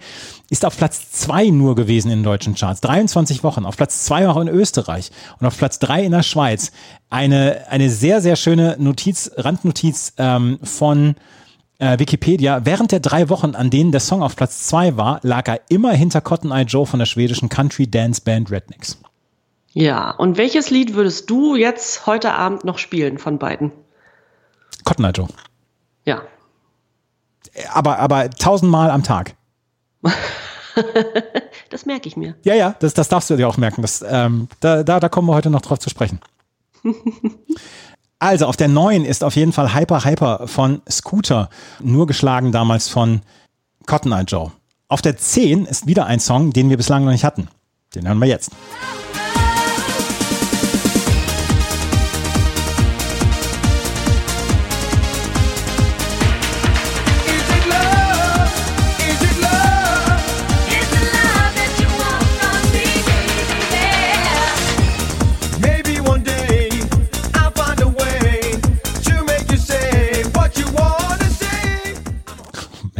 Speaker 1: Ist auf Platz zwei nur gewesen in deutschen Charts. 23 Wochen. Auf Platz zwei auch in Österreich. Und auf Platz drei in der Schweiz. Eine, eine sehr, sehr schöne Notiz, Randnotiz ähm, von äh, Wikipedia, während der drei Wochen, an denen der Song auf Platz zwei war, lag er immer hinter Cotton Eye Joe von der schwedischen Country Dance Band Rednecks.
Speaker 2: Ja, und welches Lied würdest du jetzt heute Abend noch spielen von beiden?
Speaker 1: Cotton Eye Joe.
Speaker 2: Ja.
Speaker 1: Aber, aber tausendmal am Tag. [laughs]
Speaker 2: das merke ich mir.
Speaker 1: Ja, ja, das, das darfst du dir auch merken. Das, ähm, da, da, da kommen wir heute noch drauf zu sprechen. [laughs] Also auf der neuen ist auf jeden Fall Hyper Hyper von Scooter, nur geschlagen damals von Cotton Eye Joe. Auf der 10 ist wieder ein Song, den wir bislang noch nicht hatten. Den hören wir jetzt.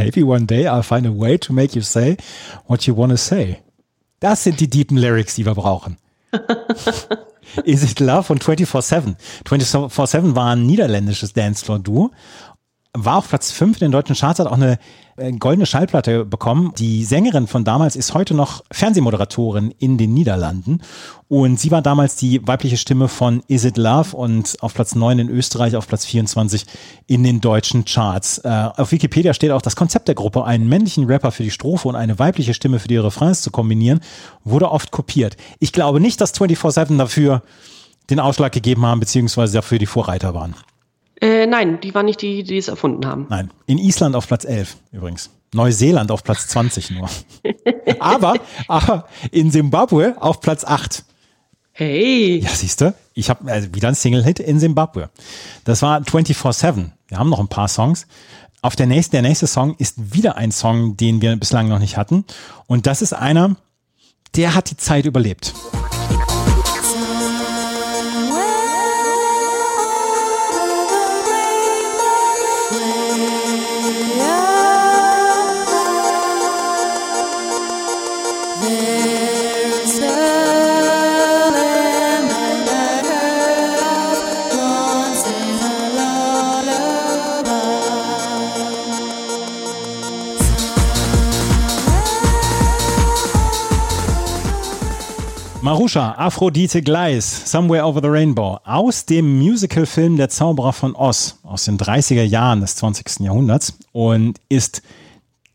Speaker 3: Maybe one day I'll find a way to make you say what you
Speaker 1: want to say. Das sind die deepen Lyrics, die wir brauchen. [laughs] Is It Love von 24-7. 24-7 war ein niederländisches Dancefloor-Duo. War auf Platz 5 in den deutschen Charts, hat auch eine goldene Schallplatte bekommen. Die Sängerin von damals ist heute noch Fernsehmoderatorin in den Niederlanden. Und sie war damals die weibliche Stimme von Is It Love und auf Platz 9 in Österreich, auf Platz 24 in den deutschen Charts. Äh, auf Wikipedia steht auch das Konzept der Gruppe, einen männlichen Rapper für die Strophe und eine weibliche Stimme für die Refrains zu kombinieren, wurde oft kopiert. Ich glaube nicht, dass 24-7 dafür den Ausschlag gegeben haben, beziehungsweise dafür die Vorreiter waren.
Speaker 2: Äh, nein, die waren nicht die, die es erfunden haben.
Speaker 1: Nein. In Island auf Platz 11 übrigens. Neuseeland auf Platz 20 nur. [laughs] aber, aber in Simbabwe auf Platz 8.
Speaker 2: Hey,
Speaker 1: Ja, siehst du, ich habe also wieder ein Single-Hit in Simbabwe. Das war 24-7. Wir haben noch ein paar Songs. Auf der nächsten, der nächste Song ist wieder ein Song, den wir bislang noch nicht hatten. Und das ist einer, der hat die Zeit überlebt. Marusha, Aphrodite Gleis, Somewhere Over the Rainbow, aus dem Musicalfilm Der Zauberer von Oz aus den 30er Jahren des 20. Jahrhunderts und ist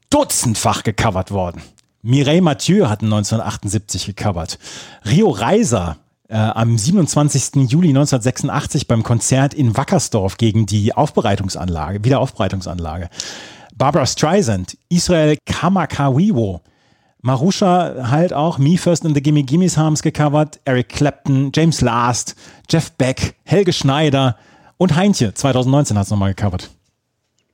Speaker 1: dutzendfach gecovert worden. Mireille Mathieu hat ihn 1978 gecovert. Rio Reiser äh, am 27. Juli 1986 beim Konzert in Wackersdorf gegen die Aufbereitungsanlage, Wiederaufbereitungsanlage. Barbara Streisand, Israel Kamakawiwo, Marusha halt auch, Me First and the Gimme Gimmes haben es gecovert, Eric Clapton, James Last, Jeff Beck, Helge Schneider und Heintje 2019 hat es nochmal gecovert.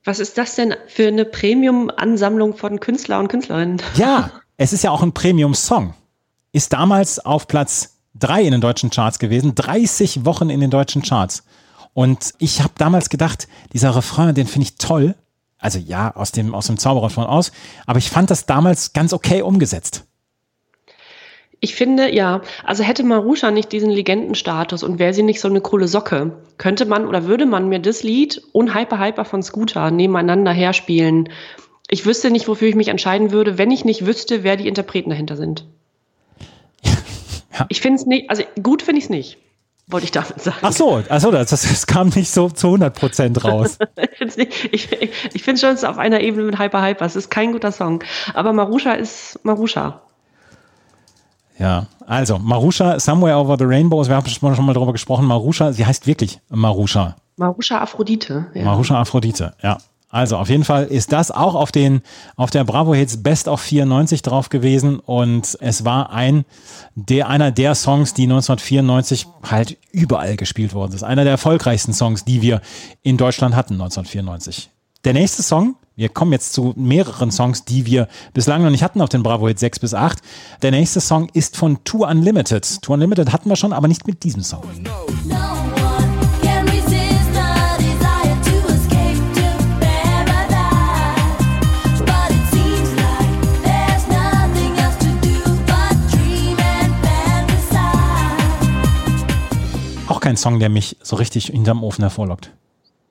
Speaker 2: was ist das denn für eine Premium-Ansammlung von Künstler und Künstlerinnen? [laughs]
Speaker 1: Ja, es ist ja auch ein Premium-Song. Ist damals auf Platz 3 in den deutschen Charts gewesen, 30 Wochen in den deutschen Charts. Und ich habe damals gedacht, dieser Refrain, den finde ich toll. Also ja, aus dem, aus dem Zauberer von aus. Aber ich fand das damals ganz okay umgesetzt.
Speaker 2: Ich finde, ja, also hätte Marusha nicht diesen Legendenstatus und wäre sie nicht so eine coole Socke, könnte man oder würde man mir das Lied und Hyper Hyper von Scooter nebeneinander herspielen. Ich wüsste nicht, wofür ich mich entscheiden würde, wenn ich nicht wüsste, wer die Interpreten dahinter sind. [laughs]
Speaker 1: Ja.
Speaker 2: Ich finde es nicht, also gut finde ich es nicht, wollte ich damit sagen.
Speaker 1: Ach so, also das, das, das kam nicht so zu 100 Prozent raus. [laughs]
Speaker 2: Ich finde es nicht, ich, ich, find's schon es auf einer Ebene mit Hyper Hyper. Es ist kein guter Song. Aber Marusha ist Marusha.
Speaker 1: Ja, also Marusha, Somewhere Over the Rainbow, wir haben schon mal darüber gesprochen, Marusha, sie heißt wirklich Marusha.
Speaker 2: Marusha Aphrodite. Ja.
Speaker 1: Marusha Aphrodite, ja. Also auf jeden Fall ist das auch auf den auf der Bravo Hits Best of 94 drauf gewesen und es war ein der einer der Songs, die 1994 halt überall gespielt worden ist. Einer der erfolgreichsten Songs, die wir in Deutschland hatten 1994. Der nächste Song, wir kommen jetzt zu mehreren Songs, die wir bislang noch nicht hatten auf den Bravo Hits 6 bis 8. Der nächste Song ist von Tour Unlimited. Tour Unlimited hatten wir schon, aber nicht mit diesem Song.
Speaker 4: No fantasize.
Speaker 1: Auch kein Song, der mich so richtig hinterm Ofen hervorlockt.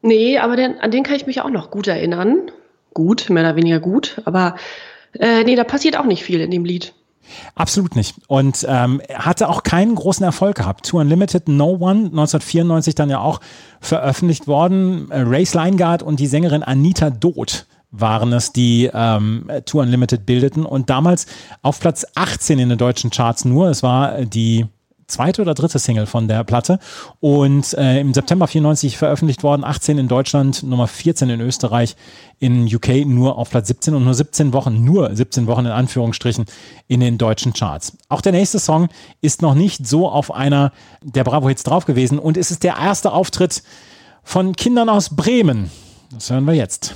Speaker 2: Nee, aber den, an den kann ich mich auch noch gut erinnern. Gut, mehr oder weniger gut, aber äh, nee, da passiert auch nicht viel in dem Lied.
Speaker 1: Absolut nicht. Und ähm, hatte auch keinen großen Erfolg gehabt. Two Unlimited, No One, 1994 dann ja auch veröffentlicht worden. Äh, Race Leingard und die Sängerin Anita Doth waren es, die ähm, Two Unlimited bildeten und damals auf Platz 18 in den deutschen Charts nur. Es war äh, die zweite oder dritte Single von der Platte und äh, im September 94 veröffentlicht worden, 18 in Deutschland, Nummer 14 in Österreich, in UK nur auf Platz 17 und nur 17 Wochen, nur 17 Wochen in Anführungsstrichen in den deutschen Charts. Auch der nächste Song ist noch nicht so auf einer der Bravo-Hits drauf gewesen und es ist der erste Auftritt von Kindern aus Bremen. Das hören wir jetzt.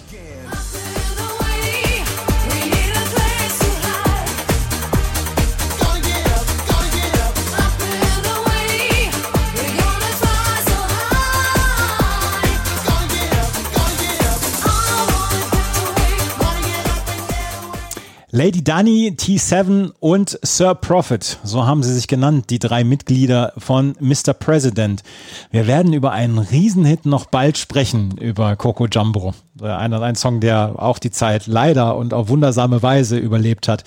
Speaker 1: Lady Dunny, T7 und Sir Prophet, so haben sie sich genannt, die drei Mitglieder von Mr. President. Wir werden über einen Riesenhit noch bald sprechen, über Coco Jumbo. Ein, ein Song, der auch die Zeit leider und auf wundersame Weise überlebt hat.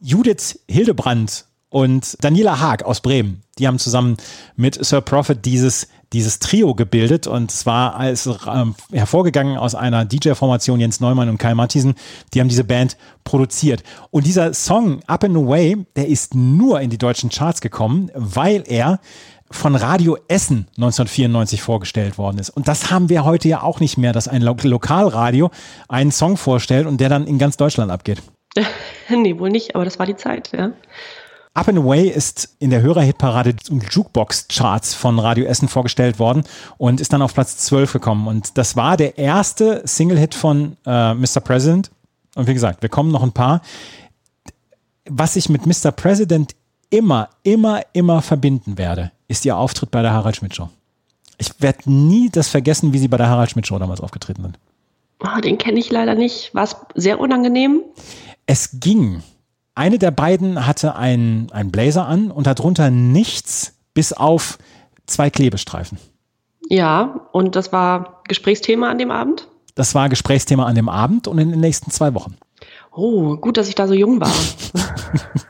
Speaker 1: Judith Hildebrand und Daniela Haag aus Bremen, die haben zusammen mit Sir Prophet dieses dieses Trio gebildet und zwar als ähm, hervorgegangen aus einer DJ-Formation Jens Neumann und Kai Matthiesen. Die haben diese Band produziert. Und dieser Song Up and Away, der ist nur in die deutschen Charts gekommen, weil er von Radio Essen 1994 vorgestellt worden ist. Und das haben wir heute ja auch nicht mehr, dass ein Lo Lokalradio einen Song vorstellt und der dann in ganz Deutschland abgeht. [laughs]
Speaker 2: nee, wohl nicht, aber das war die Zeit, ja.
Speaker 1: Up and Away ist in der Hörerhitparade und Jukebox-Charts von Radio Essen vorgestellt worden und ist dann auf Platz 12 gekommen. Und das war der erste Single-Hit von äh, Mr. President. Und wie gesagt, wir kommen noch ein paar. Was ich mit Mr. President immer, immer, immer verbinden werde, ist ihr Auftritt bei der Harald Schmidt Show. Ich werde nie das vergessen, wie sie bei der Harald Schmidt Show damals aufgetreten sind.
Speaker 2: Oh, den kenne ich leider nicht. War es sehr unangenehm?
Speaker 1: Es ging. Eine der beiden hatte einen, einen Blazer an und darunter nichts bis auf zwei Klebestreifen.
Speaker 2: Ja, und das war Gesprächsthema an dem Abend?
Speaker 1: Das war Gesprächsthema an dem Abend und in den nächsten zwei Wochen.
Speaker 2: Oh, gut, dass ich da so jung war. [laughs]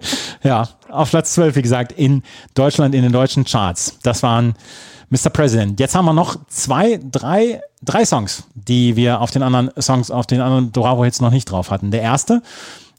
Speaker 2: [laughs]
Speaker 1: Ja, auf Platz 12, wie gesagt, in Deutschland, in den deutschen Charts. Das waren Mr. President. Jetzt haben wir noch zwei, drei, drei Songs, die wir auf den anderen Songs, auf den anderen Bravo-Hits noch nicht drauf hatten. Der erste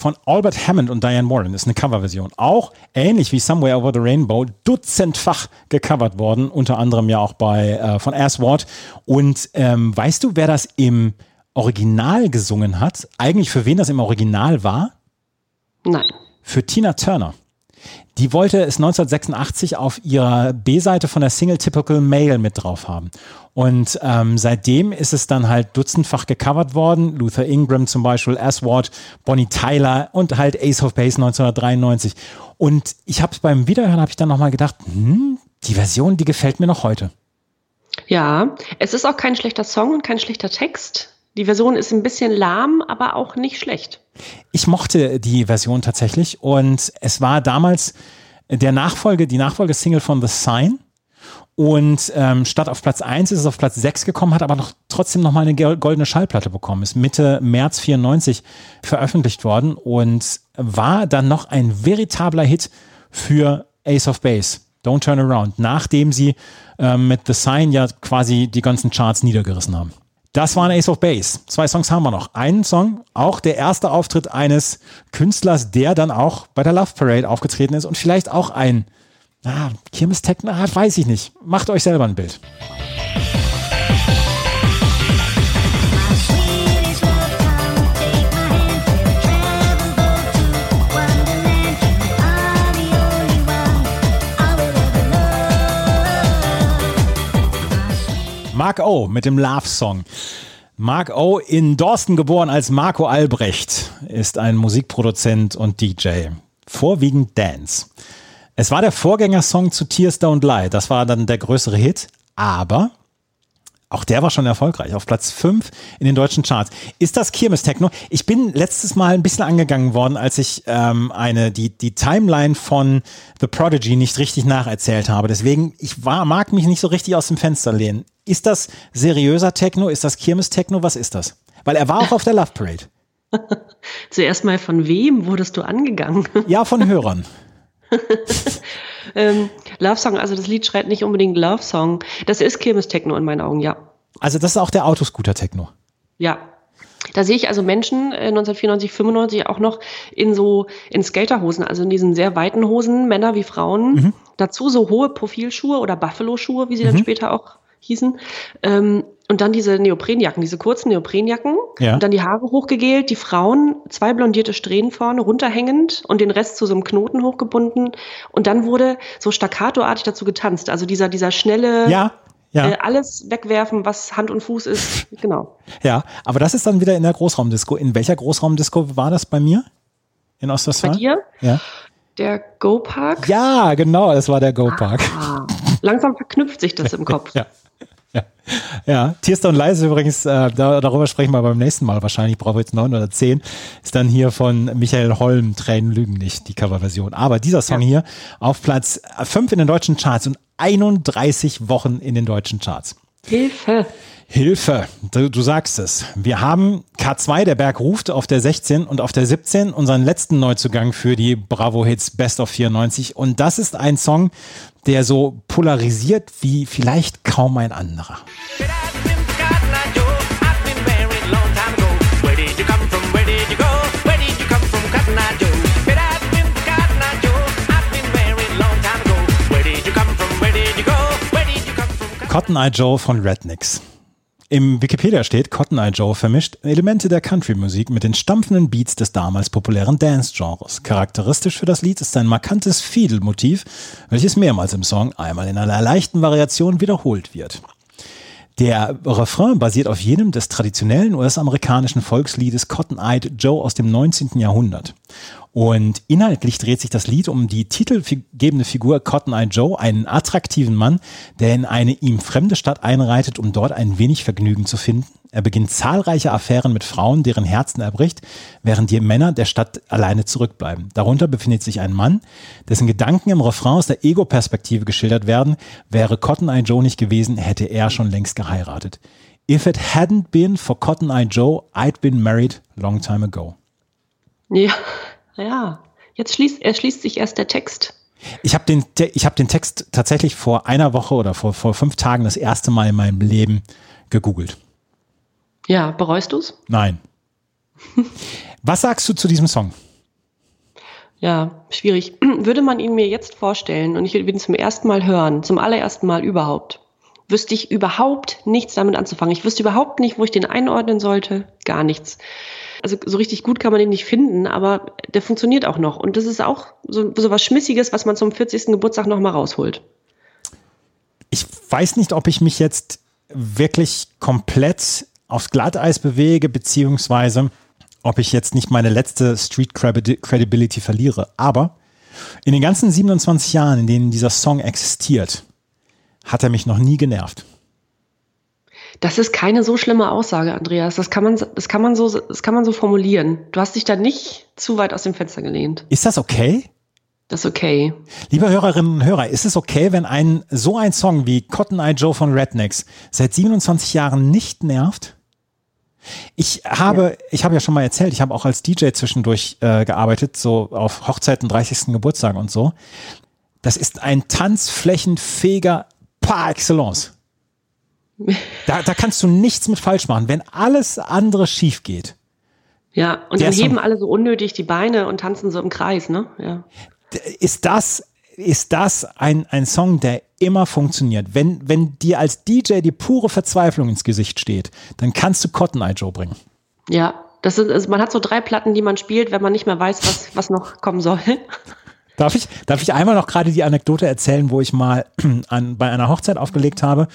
Speaker 1: von Albert Hammond und Diane Warren ist eine Coverversion. Auch ähnlich wie Somewhere Over the Rainbow dutzendfach gecovert worden, unter anderem ja auch bei äh, von Aswad. Und ähm, weißt du, wer das im Original gesungen hat? Eigentlich für wen das im Original war?
Speaker 2: Nein.
Speaker 1: Für Tina Turner. Die wollte es 1986 auf ihrer B-Seite von der Single Typical Male mit drauf haben. Und ähm, seitdem ist es dann halt dutzendfach gecovert worden. Luther Ingram zum Beispiel, Aswad, Bonnie Tyler und halt Ace of Base 1993. Und ich habe beim Wiederhören habe ich dann nochmal gedacht, hm, die Version, die gefällt mir noch heute.
Speaker 2: Ja, es ist auch kein schlechter Song und kein schlechter Text. Die Version ist ein bisschen lahm, aber auch nicht schlecht.
Speaker 1: Ich mochte die Version tatsächlich und es war damals der Nachfolge, die Nachfolgesingle von The Sign. Und ähm, statt auf Platz 1 ist es auf Platz 6 gekommen, hat aber noch trotzdem nochmal eine goldene Schallplatte bekommen. Ist Mitte März 94 veröffentlicht worden und war dann noch ein veritabler Hit für Ace of Base. Don't Turn Around, nachdem sie ähm, mit The Sign ja quasi die ganzen Charts niedergerissen haben. Das waren Ace of Base. Zwei Songs haben wir noch. Einen Song, auch der erste Auftritt eines Künstlers, der dann auch bei der Love Parade aufgetreten ist und vielleicht auch ein ah, Kirmes Techno, ah, weiß ich nicht. Macht euch selber ein Bild. Mark O mit dem Love Song. Mark O. in Dorsten geboren als Marco Albrecht ist ein Musikproduzent und DJ. Vorwiegend Dance. Es war der Vorgängersong zu Tears Don't Lie. Das war dann der größere Hit. Aber auch der war schon erfolgreich. Auf Platz 5 in den deutschen Charts. Ist das Kirmes Techno? Ich bin letztes Mal ein bisschen angegangen worden, als ich ähm, eine, die, die Timeline von The Prodigy nicht richtig nacherzählt habe. Deswegen, ich war, mag mich nicht so richtig aus dem Fenster lehnen. Ist das seriöser Techno? Ist das Kirmes Techno? Was ist das? Weil er war auch auf der Love Parade. [laughs]
Speaker 2: Zuerst mal von wem wurdest du angegangen?
Speaker 1: Ja, von Hörern. [laughs]
Speaker 2: ähm, Love Song, also das Lied schreit nicht unbedingt Love Song. Das ist Kirmes-Techno in meinen Augen, ja.
Speaker 1: Also das ist auch der Autoscooter-Techno.
Speaker 2: Ja. Da sehe ich also Menschen äh, 1994, 95 auch noch in so in Skaterhosen, also in diesen sehr weiten Hosen, Männer wie Frauen.
Speaker 1: Mhm.
Speaker 2: Dazu so hohe Profilschuhe oder Buffalo-Schuhe, wie sie dann später auch hießen. Ähm, und dann diese Neoprenjacken, diese kurzen Neoprenjacken.
Speaker 1: Ja.
Speaker 2: Und dann die Haare hochgegelt, die Frauen, zwei blondierte Strähnen vorne, runterhängend und den Rest zu so einem Knoten hochgebunden. Und dann wurde so staccatoartig dazu getanzt. Also dieser, dieser schnelle,
Speaker 1: Ja, ja,
Speaker 2: äh, alles wegwerfen, was Hand und Fuß ist. [laughs] Genau.
Speaker 1: ja. Aber das ist dann wieder in der Großraumdisco. In welcher Großraumdisco war das bei mir? In
Speaker 2: Bei
Speaker 1: Ostwestfalen?
Speaker 2: dir?
Speaker 1: Ja.
Speaker 2: Der Go-Park?
Speaker 1: Ja, genau, das war der Go-Park.
Speaker 2: Ah, langsam verknüpft sich das [laughs] im Kopf.
Speaker 1: Ja. Ja. ja, Tears Down Leise übrigens, äh, da, darüber sprechen wir beim nächsten Mal wahrscheinlich, ich brauche jetzt neun oder zehn, ist dann hier von Michael Holm, Tränen lügen nicht, die Coverversion. Aber dieser Song hier auf Platz fünf in den deutschen Charts und 31 Wochen in den deutschen Charts.
Speaker 2: Hilfe.
Speaker 1: Hilfe, du, du sagst es. Wir haben K2, der Berg ruft, auf der 16 und auf der 17 unseren letzten Neuzugang für die Bravo Hits Best of 94. Und das ist ein Song, der so polarisiert wie vielleicht kaum ein anderer.
Speaker 3: Cotton Eye Joe
Speaker 1: von Rednecks. Im Wikipedia steht, Cotton Eye Joe vermischt Elemente der Country-Musik mit den stampfenden Beats des damals populären Dance-Genres. Charakteristisch für das Lied ist ein markantes Fiedel-Motiv, welches mehrmals im Song einmal in einer leichten Variation wiederholt wird. Der Refrain basiert auf jenem des traditionellen US-amerikanischen Volksliedes Cotton-Eyed Joe aus dem 19. Jahrhundert. Und inhaltlich dreht sich das Lied um die titelgebende Figur Cotton-Eyed Joe, einen attraktiven Mann, der in eine ihm fremde Stadt einreitet, um dort ein wenig Vergnügen zu finden. Er beginnt zahlreiche Affären mit Frauen, deren Herzen er bricht, während die Männer der Stadt alleine zurückbleiben. Darunter befindet sich ein Mann, dessen Gedanken im Refrain aus der Ego-Perspektive geschildert werden. Wäre Cotton Eye Joe nicht gewesen, hätte er schon längst geheiratet. If it hadn't been for Cotton Eye Joe, I'd been married long time ago.
Speaker 2: Ja, ja. Jetzt schließt, erschließt sich erst der Text.
Speaker 1: Ich habe den, ich hab den Text tatsächlich vor einer Woche oder vor, vor fünf Tagen das erste Mal in meinem Leben gegoogelt.
Speaker 2: Ja, bereust du's?
Speaker 1: Nein. [laughs] Was sagst du zu diesem Song?
Speaker 2: Ja, schwierig. [clears throat] Würde man ihn mir jetzt vorstellen und ich würde ihn zum ersten Mal hören, zum allerersten Mal überhaupt, wüsste ich überhaupt nichts damit anzufangen. Ich wüsste überhaupt nicht, wo ich den einordnen sollte. Gar nichts. Also so richtig gut kann man ihn nicht finden, aber der funktioniert auch noch. Und das ist auch so, so was Schmissiges, was man zum 40. Geburtstag nochmal rausholt.
Speaker 1: Ich weiß nicht, ob ich mich jetzt wirklich komplett aufs Glatteis bewege, beziehungsweise ob ich jetzt nicht meine letzte Street Credi- Credibility verliere. Aber in den ganzen 27 Jahren, in denen dieser Song existiert, hat er mich noch nie genervt.
Speaker 2: Das ist keine so schlimme Aussage, Andreas. Das kann man, das kann man so, das kann man so formulieren. Du hast dich da nicht zu weit aus dem Fenster gelehnt.
Speaker 1: Ist das okay?
Speaker 2: Das ist okay.
Speaker 1: Liebe Hörerinnen und Hörer, ist es okay, wenn ein so ein Song wie Cotton Eye Joe von Rednecks seit 27 Jahren nicht nervt? Ich habe, ich habe ja schon mal erzählt, ich habe auch als DJ zwischendurch äh, gearbeitet, so auf Hochzeiten, 30. Geburtstagen und so. Das ist ein tanzflächenfähiger par excellence. Da, da kannst du nichts mit falsch machen. Wenn alles andere schief geht,
Speaker 2: Ja, und dann heben alle so unnötig die Beine und tanzen so im Kreis, ne? Ja.
Speaker 1: ist das, ist das ein, ein Song, der immer funktioniert. Wenn, wenn dir als DJ die pure Verzweiflung ins Gesicht steht, dann kannst du Cotton Eye Joe bringen.
Speaker 2: Ja, das ist, also man hat so drei Platten, die man spielt, wenn man nicht mehr weiß, was, was noch kommen soll.
Speaker 1: Darf ich, darf ich einmal noch gerade die Anekdote erzählen, wo ich mal [clears throat] an, bei einer Hochzeit aufgelegt habe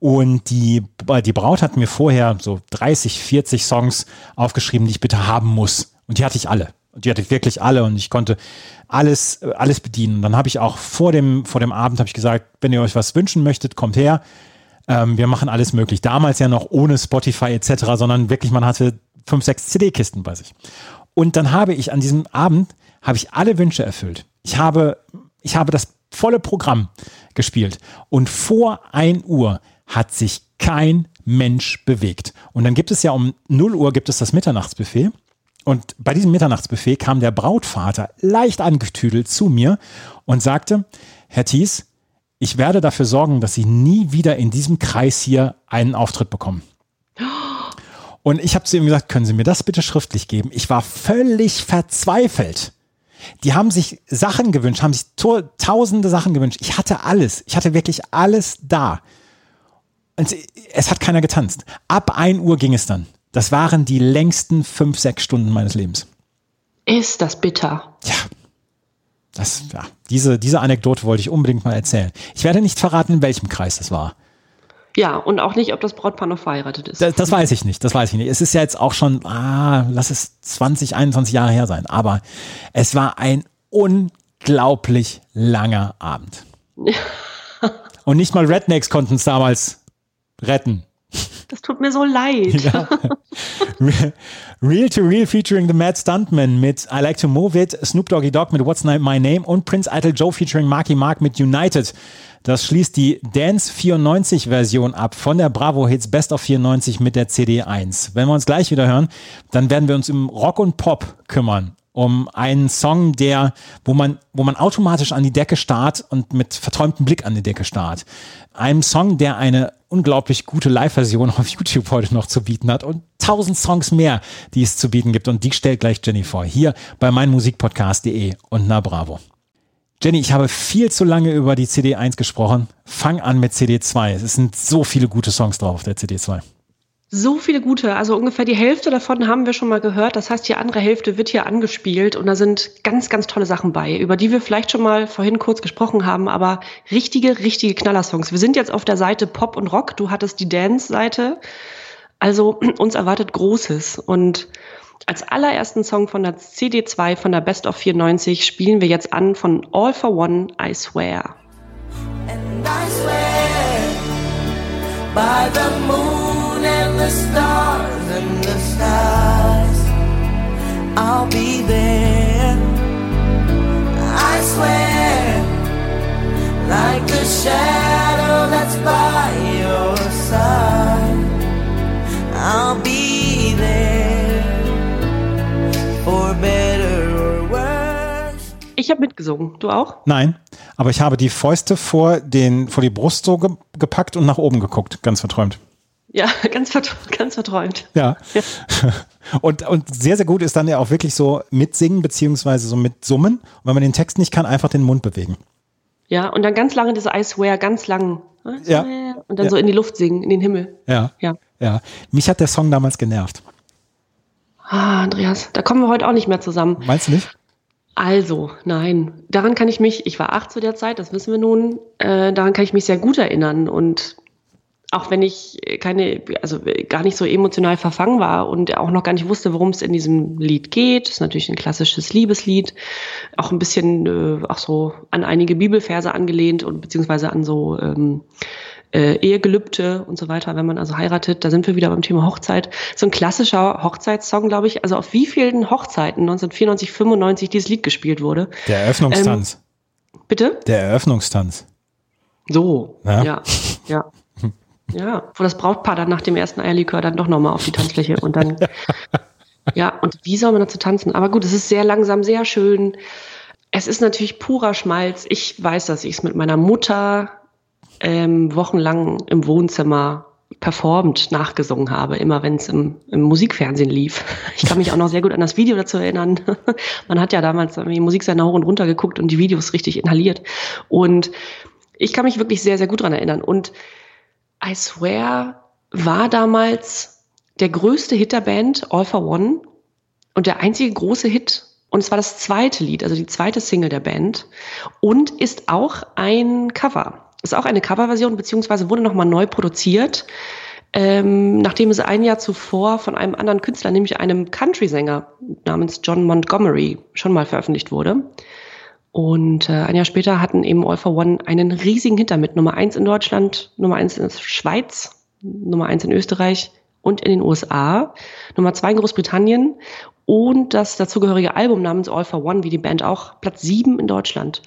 Speaker 1: und die, die Braut hat mir vorher so 30, 40 Songs aufgeschrieben, die ich bitte haben muss. Und die hatte ich alle. Und die hatte ich wirklich alle und ich konnte alles, äh, alles bedienen. Und dann habe ich auch vor dem, vor dem Abend habe ich gesagt, wenn ihr euch was wünschen möchtet, kommt her. Ähm, wir machen alles möglich. Damals ja noch ohne Spotify etc., sondern wirklich, man hatte fünf, sechs CD-Kisten bei sich. Und dann habe ich an diesem Abend, habe ich alle Wünsche erfüllt. Ich habe, ich habe das volle Programm gespielt. Und vor 1 Uhr hat sich kein Mensch bewegt. Und dann gibt es ja um 0 Uhr gibt es das Mitternachtsbuffet. Und bei diesem Mitternachtsbuffet kam der Brautvater leicht angetüdelt zu mir und sagte, Herr Thies, ich werde dafür sorgen, dass Sie nie wieder in diesem Kreis hier einen Auftritt bekommen. Und ich habe zu ihm gesagt, können Sie mir das bitte schriftlich geben? Ich war völlig verzweifelt. Die haben sich Sachen gewünscht, haben sich tausende Sachen gewünscht. Ich hatte alles. Ich hatte wirklich alles da. Und es hat keiner getanzt. Ab 1 Uhr ging es dann. Das waren die längsten fünf, sechs Stunden meines Lebens.
Speaker 2: Ist das bitter?
Speaker 1: Ja. Das, ja, diese, diese Anekdote wollte ich unbedingt mal erzählen. Ich werde nicht verraten, in welchem Kreis das war.
Speaker 2: Ja, und auch nicht, ob das Brautpaar noch verheiratet ist.
Speaker 1: Das, das weiß ich nicht, das weiß ich nicht. Es ist ja jetzt auch schon, ah, lass es 20, 21 Jahre her sein. Aber es war ein unglaublich langer Abend. [laughs] Und nicht mal Rednecks konnten es damals retten.
Speaker 2: Das tut mir so leid.
Speaker 1: Ja. Re- Real to Real featuring The Mad Stuntman mit I Like to Move It, Snoop Doggy Dogg mit What's My Name und Prince Idol Joe featuring Marky Mark mit United. Das schließt die Dance 94 Version ab von der Bravo Hits Best of 94 mit der CD 1. Wenn wir uns gleich wieder hören, dann werden wir uns im Rock und Pop kümmern. Um einen Song, der, wo man, wo man automatisch an die Decke starrt und mit verträumtem Blick an die Decke starrt. Einem Song, der eine unglaublich gute Live-Version auf YouTube heute noch zu bieten hat und tausend Songs mehr, die es zu bieten gibt. Und die stellt gleich Jenny vor, hier bei meinmusikpodcast.de und na bravo. Jenny, ich habe viel zu lange über die CD 1 gesprochen. Fang an mit CD 2. Es sind so viele gute Songs drauf auf der CD 2.
Speaker 2: So viele gute, also ungefähr die Hälfte davon haben wir schon mal gehört. Das heißt, die andere Hälfte wird hier angespielt und da sind ganz, ganz tolle Sachen bei, über die wir vielleicht schon mal vorhin kurz gesprochen haben, aber richtige, richtige Knallersongs. Wir sind jetzt auf der Seite Pop und Rock. Du hattest die Dance-Seite. Also [clears throat] uns erwartet Großes. Und als allerersten Song von der CD2 von der Best of 94 spielen wir jetzt an von All for One, I Swear.
Speaker 5: And I swear by the moon the stars and the stars, I'll be there. I swear, like a shadow that's by your side, I'll be there for better or worse.
Speaker 2: Ich habe mitgesungen. Du auch?
Speaker 1: Nein, aber ich habe die Fäuste vor, den, vor die Brust so ge gepackt und nach oben geguckt, ganz verträumt.
Speaker 2: Ja, [laughs] ganz, ganz verträumt.
Speaker 1: Ja. [laughs] Und, und sehr, sehr gut ist dann ja auch wirklich so mitsingen, beziehungsweise so mit Summen. Und wenn man den Text nicht kann, einfach den Mund bewegen.
Speaker 2: Ja, und dann ganz lange diese I swear, ganz lang. I
Speaker 1: Ja.
Speaker 2: Und dann
Speaker 1: Ja.
Speaker 2: so in die Luft singen, in den Himmel.
Speaker 1: Ja.
Speaker 2: Ja.
Speaker 1: Ja. Mich hat der Song damals genervt.
Speaker 2: Ah, Andreas, da kommen wir heute auch nicht mehr zusammen.
Speaker 1: Meinst du nicht?
Speaker 2: Also, nein, daran kann ich mich, ich war acht zu der Zeit, das wissen wir nun, äh, daran kann ich mich sehr gut erinnern. Und auch wenn ich keine, also gar nicht so emotional verfangen war und auch noch gar nicht wusste, worum es in diesem Lied geht, ist natürlich ein klassisches Liebeslied, auch ein bisschen äh, auch so an einige Bibelverse angelehnt und beziehungsweise an so ähm, äh, Ehegelübde und so weiter, wenn man also heiratet. Da sind wir wieder beim Thema Hochzeit. So ein klassischer Hochzeitssong, glaube ich. Also auf wie vielen Hochzeiten 1994, 95 dieses Lied gespielt wurde.
Speaker 1: Der Eröffnungstanz.
Speaker 2: Bitte?
Speaker 1: der Eröffnungstanz.
Speaker 2: So,
Speaker 1: Ja.
Speaker 2: ja, ja. Ja, wo das Brautpaar dann nach dem ersten Eierlikör dann doch nochmal auf die Tanzfläche und dann, [laughs] ja, und wie soll man dazu tanzen? Aber gut, es ist sehr langsam, sehr schön. Es ist natürlich purer Schmalz. Ich weiß, dass ich es mit meiner Mutter ähm, wochenlang im Wohnzimmer performt nachgesungen habe, immer wenn es im, im Musikfernsehen lief. Ich kann mich auch noch sehr gut an das Video dazu erinnern. [laughs] Man hat ja damals irgendwie Musiksender hoch und runter geguckt und die Videos richtig inhaliert. Und ich kann mich wirklich sehr, sehr gut dran erinnern. Und I Swear war damals der größte Hit der Band, All for One, und der einzige große Hit Und es war das zweite Lied, also die zweite Single der Band. Und ist auch ein Cover. Ist auch eine Coverversion, beziehungsweise wurde nochmal neu produziert, ähm, nachdem es ein Jahr zuvor von einem anderen Künstler, nämlich einem Country-Sänger namens John Montgomery, schon mal veröffentlicht wurde. Und äh, ein Jahr später hatten eben All for One einen riesigen Hit damit. Nummer eins in Deutschland, Nummer eins in der Schweiz, Nummer eins in Österreich und in den USA, Nummer zwei in Großbritannien und das dazugehörige Album namens All for One, wie die Band auch, Platz sieben in Deutschland.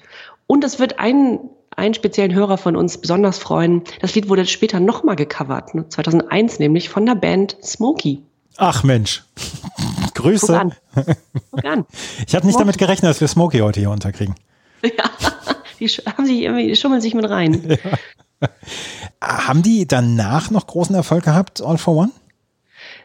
Speaker 2: Und das wird einen, einen speziellen Hörer von uns besonders freuen. Das Lied wurde später nochmal gecovert, ne? 2001 nämlich, von der Band Smokey.
Speaker 1: Ach Mensch. [laughs]
Speaker 2: Guck
Speaker 1: Grüße.
Speaker 2: an. Guck an.
Speaker 1: Ich hatte nicht damit gerechnet, dass wir Smokey heute hier unterkriegen. [laughs]
Speaker 2: Ja, die haben sich irgendwie, die schummeln sich mit rein. [laughs]
Speaker 1: Haben die danach noch großen Erfolg gehabt, All for One?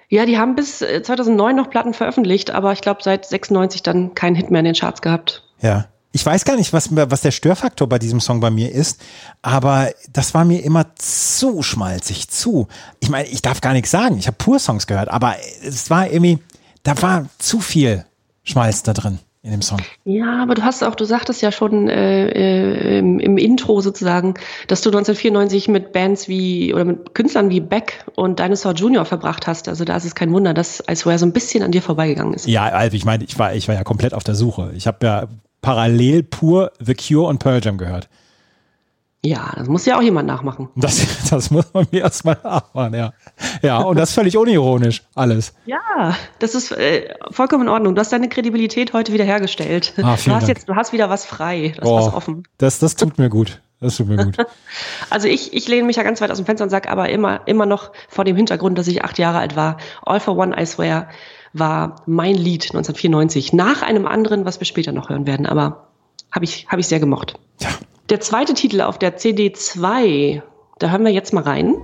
Speaker 2: Ja, die haben bis äh, 2009 noch Platten veröffentlicht, aber ich glaube seit 96 dann keinen Hit mehr in den Charts gehabt.
Speaker 1: Ja. Ich weiß gar nicht, was, was der Störfaktor bei diesem Song bei mir ist, aber das war mir immer zu schmalzig, zu. Ich meine, ich darf gar nichts sagen. Ich habe pur Songs gehört, aber es war irgendwie, da war zu viel Schmalz da drin in dem Song.
Speaker 2: Ja, aber du hast auch, du sagtest ja schon äh, äh, im, im Intro sozusagen, dass du 1994 mit Bands wie oder mit Künstlern wie Beck und Dinosaur Jr. verbracht hast. Also da ist es kein Wunder, dass I Swear so ein bisschen an dir vorbeigegangen ist.
Speaker 1: Ja, also ich meine, ich war, ich war ja komplett auf der Suche. Ich habe ja parallel pur The Cure und Pearl Jam gehört.
Speaker 2: Ja, das muss ja auch jemand nachmachen.
Speaker 1: Das, [laughs] das muss man mir erstmal nachmachen, ja. Ja, und das völlig unironisch, alles.
Speaker 2: Ja, das ist äh, vollkommen in Ordnung. Du hast deine Kredibilität heute wieder hergestellt.
Speaker 1: Ah,
Speaker 2: du hast
Speaker 1: Dank.
Speaker 2: jetzt, du hast wieder was frei, du hast
Speaker 1: Oh,
Speaker 2: was offen.
Speaker 1: Das, das tut mir gut. Das tut mir gut. [laughs]
Speaker 2: Also ich, ich lehne mich ja ganz weit aus dem Fenster und sage aber immer, immer noch vor dem Hintergrund, dass ich acht Jahre alt war. All for One, I Swear war mein Lied 1994. Nach einem anderen, was wir später noch hören werden, aber habe ich, hab ich sehr gemocht.
Speaker 1: Ja.
Speaker 2: Der zweite Titel auf der CD 2, da hören wir jetzt mal rein.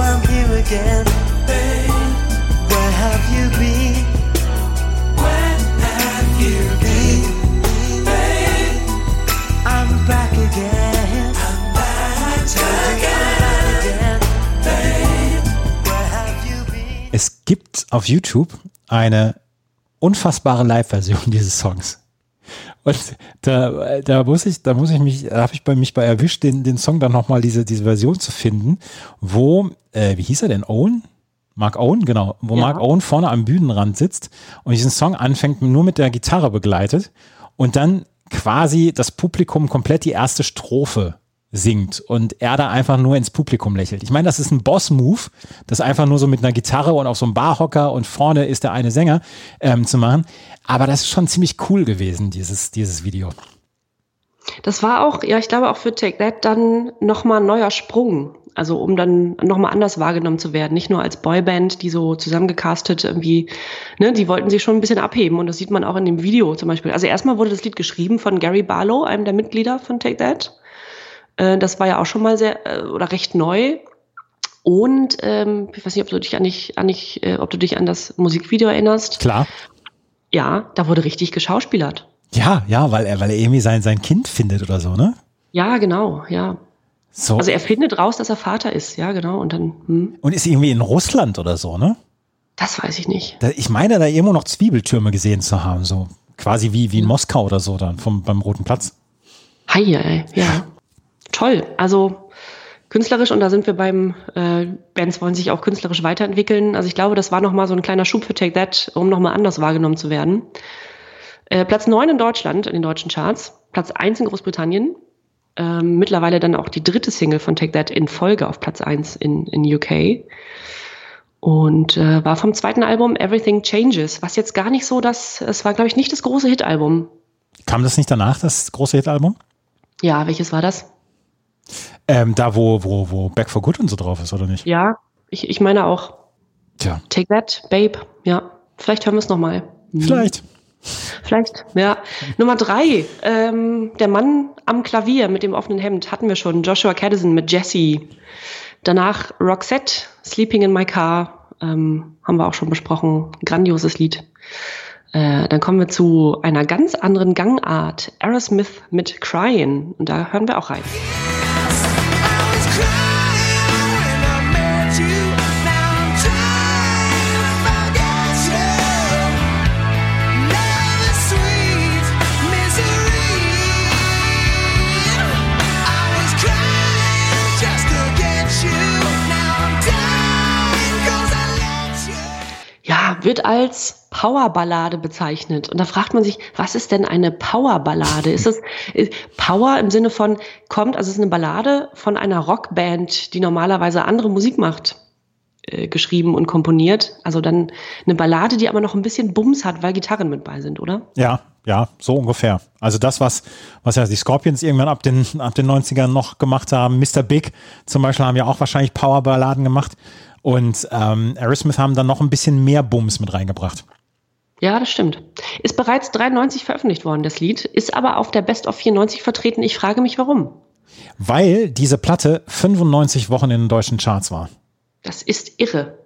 Speaker 5: I'm here
Speaker 1: gibt auf YouTube eine unfassbare Live-Version [laughs] dieses Songs. Und da, da muss ich, da muss ich mich, da habe ich bei mich bei erwischt, den, den Song dann nochmal diese, diese Version zu finden, wo, äh, wie hieß er denn? Owen? Mark Owen, genau, wo
Speaker 2: Ja.
Speaker 1: Mark Owen vorne am Bühnenrand sitzt und diesen Song anfängt, nur mit der Gitarre begleitet und dann quasi das Publikum komplett die erste Strophe singt und er da einfach nur ins Publikum lächelt. Ich meine, das ist ein Boss-Move, das einfach nur so mit einer Gitarre und auf so einem Barhocker und vorne ist der eine Sänger ähm, zu machen. Aber das ist schon ziemlich cool gewesen, dieses, dieses Video.
Speaker 2: Das war auch, ja, ich glaube auch für Take That dann nochmal ein neuer Sprung. Also um dann nochmal anders wahrgenommen zu werden. Nicht nur als Boyband, die so zusammengecastet irgendwie, ne, die wollten sich schon ein bisschen abheben und das sieht man auch in dem Video zum Beispiel. Also erstmal wurde das Lied geschrieben von Gary Barlow, einem der Mitglieder von Take That. Äh, das war ja auch schon mal sehr äh, oder recht neu. Und ähm, ich weiß nicht, ob du dich an dich, an dich, äh, ob du dich an das Musikvideo erinnerst.
Speaker 1: Klar.
Speaker 2: Ja, da wurde richtig geschauspielert.
Speaker 1: Ja, ja, weil er, weil er irgendwie sein, sein Kind findet oder so, ne?
Speaker 2: Ja, genau, ja.
Speaker 1: So.
Speaker 2: Also er findet raus, dass er Vater ist, ja, genau. Und dann, hm,
Speaker 1: und ist irgendwie in Russland oder so, ne?
Speaker 2: das weiß ich nicht.
Speaker 1: Da, ich meine, da irgendwo noch Zwiebeltürme gesehen zu haben, so quasi wie, wie in Moskau oder so dann vom, beim Roten Platz.
Speaker 2: Hi, ja, ja. Toll. Also künstlerisch, und da sind wir beim, äh, Bands wollen sich auch künstlerisch weiterentwickeln. Also ich glaube, das war nochmal so ein kleiner Schub für Take That, um nochmal anders wahrgenommen zu werden. Äh, Platz 9 in Deutschland, in den deutschen Charts. Platz 1 in Großbritannien. Ähm, mittlerweile dann auch die dritte Single von Take That in Folge auf Platz 1 in, in UK. Und äh, war vom zweiten Album Everything Changes, was jetzt gar nicht so das, es war, glaube ich, nicht das große Hitalbum.
Speaker 1: Kam das nicht danach, das große Hitalbum?
Speaker 2: Ja, welches war das?
Speaker 1: Ähm, da, wo, wo, wo Back for Good und so drauf ist, oder nicht?
Speaker 2: Ja, ich, ich meine auch.
Speaker 1: Tja,
Speaker 2: Take That, Babe. Ja, vielleicht hören wir es nochmal.
Speaker 1: vielleicht.
Speaker 2: Vielleicht, ja. Nummer drei, ähm, der Mann am Klavier mit dem offenen Hemd hatten wir schon. Joshua Caddison mit Jesse. Danach Roxette, Sleeping in My Car, ähm, haben wir auch schon besprochen. Grandioses Lied. Äh, dann kommen wir zu einer ganz anderen Gangart. Aerosmith mit Crying. Und da hören wir auch rein. Wird als Powerballade bezeichnet. Und da fragt man sich, was ist denn eine Powerballade? Ist es Power im Sinne von kommt, also es ist eine Ballade von einer Rockband, die normalerweise andere Musik macht, äh, geschrieben und komponiert. Also dann eine Ballade, die aber noch ein bisschen Bums hat, weil Gitarren mit bei sind, oder?
Speaker 1: Ja, ja, so ungefähr. Also das, was, was ja die Scorpions irgendwann ab den, ab den 90ern noch gemacht haben. Mr. Big zum Beispiel haben ja auch wahrscheinlich Powerballaden gemacht. Und ähm, Aerosmith haben dann noch ein bisschen mehr Bums mit reingebracht.
Speaker 2: Ja, das stimmt. Ist bereits 93 veröffentlicht worden, das Lied, ist aber auf der Best of 94 vertreten. Ich frage mich, warum.
Speaker 1: Weil diese Platte 95 Wochen in den deutschen Charts war.
Speaker 2: Das ist irre.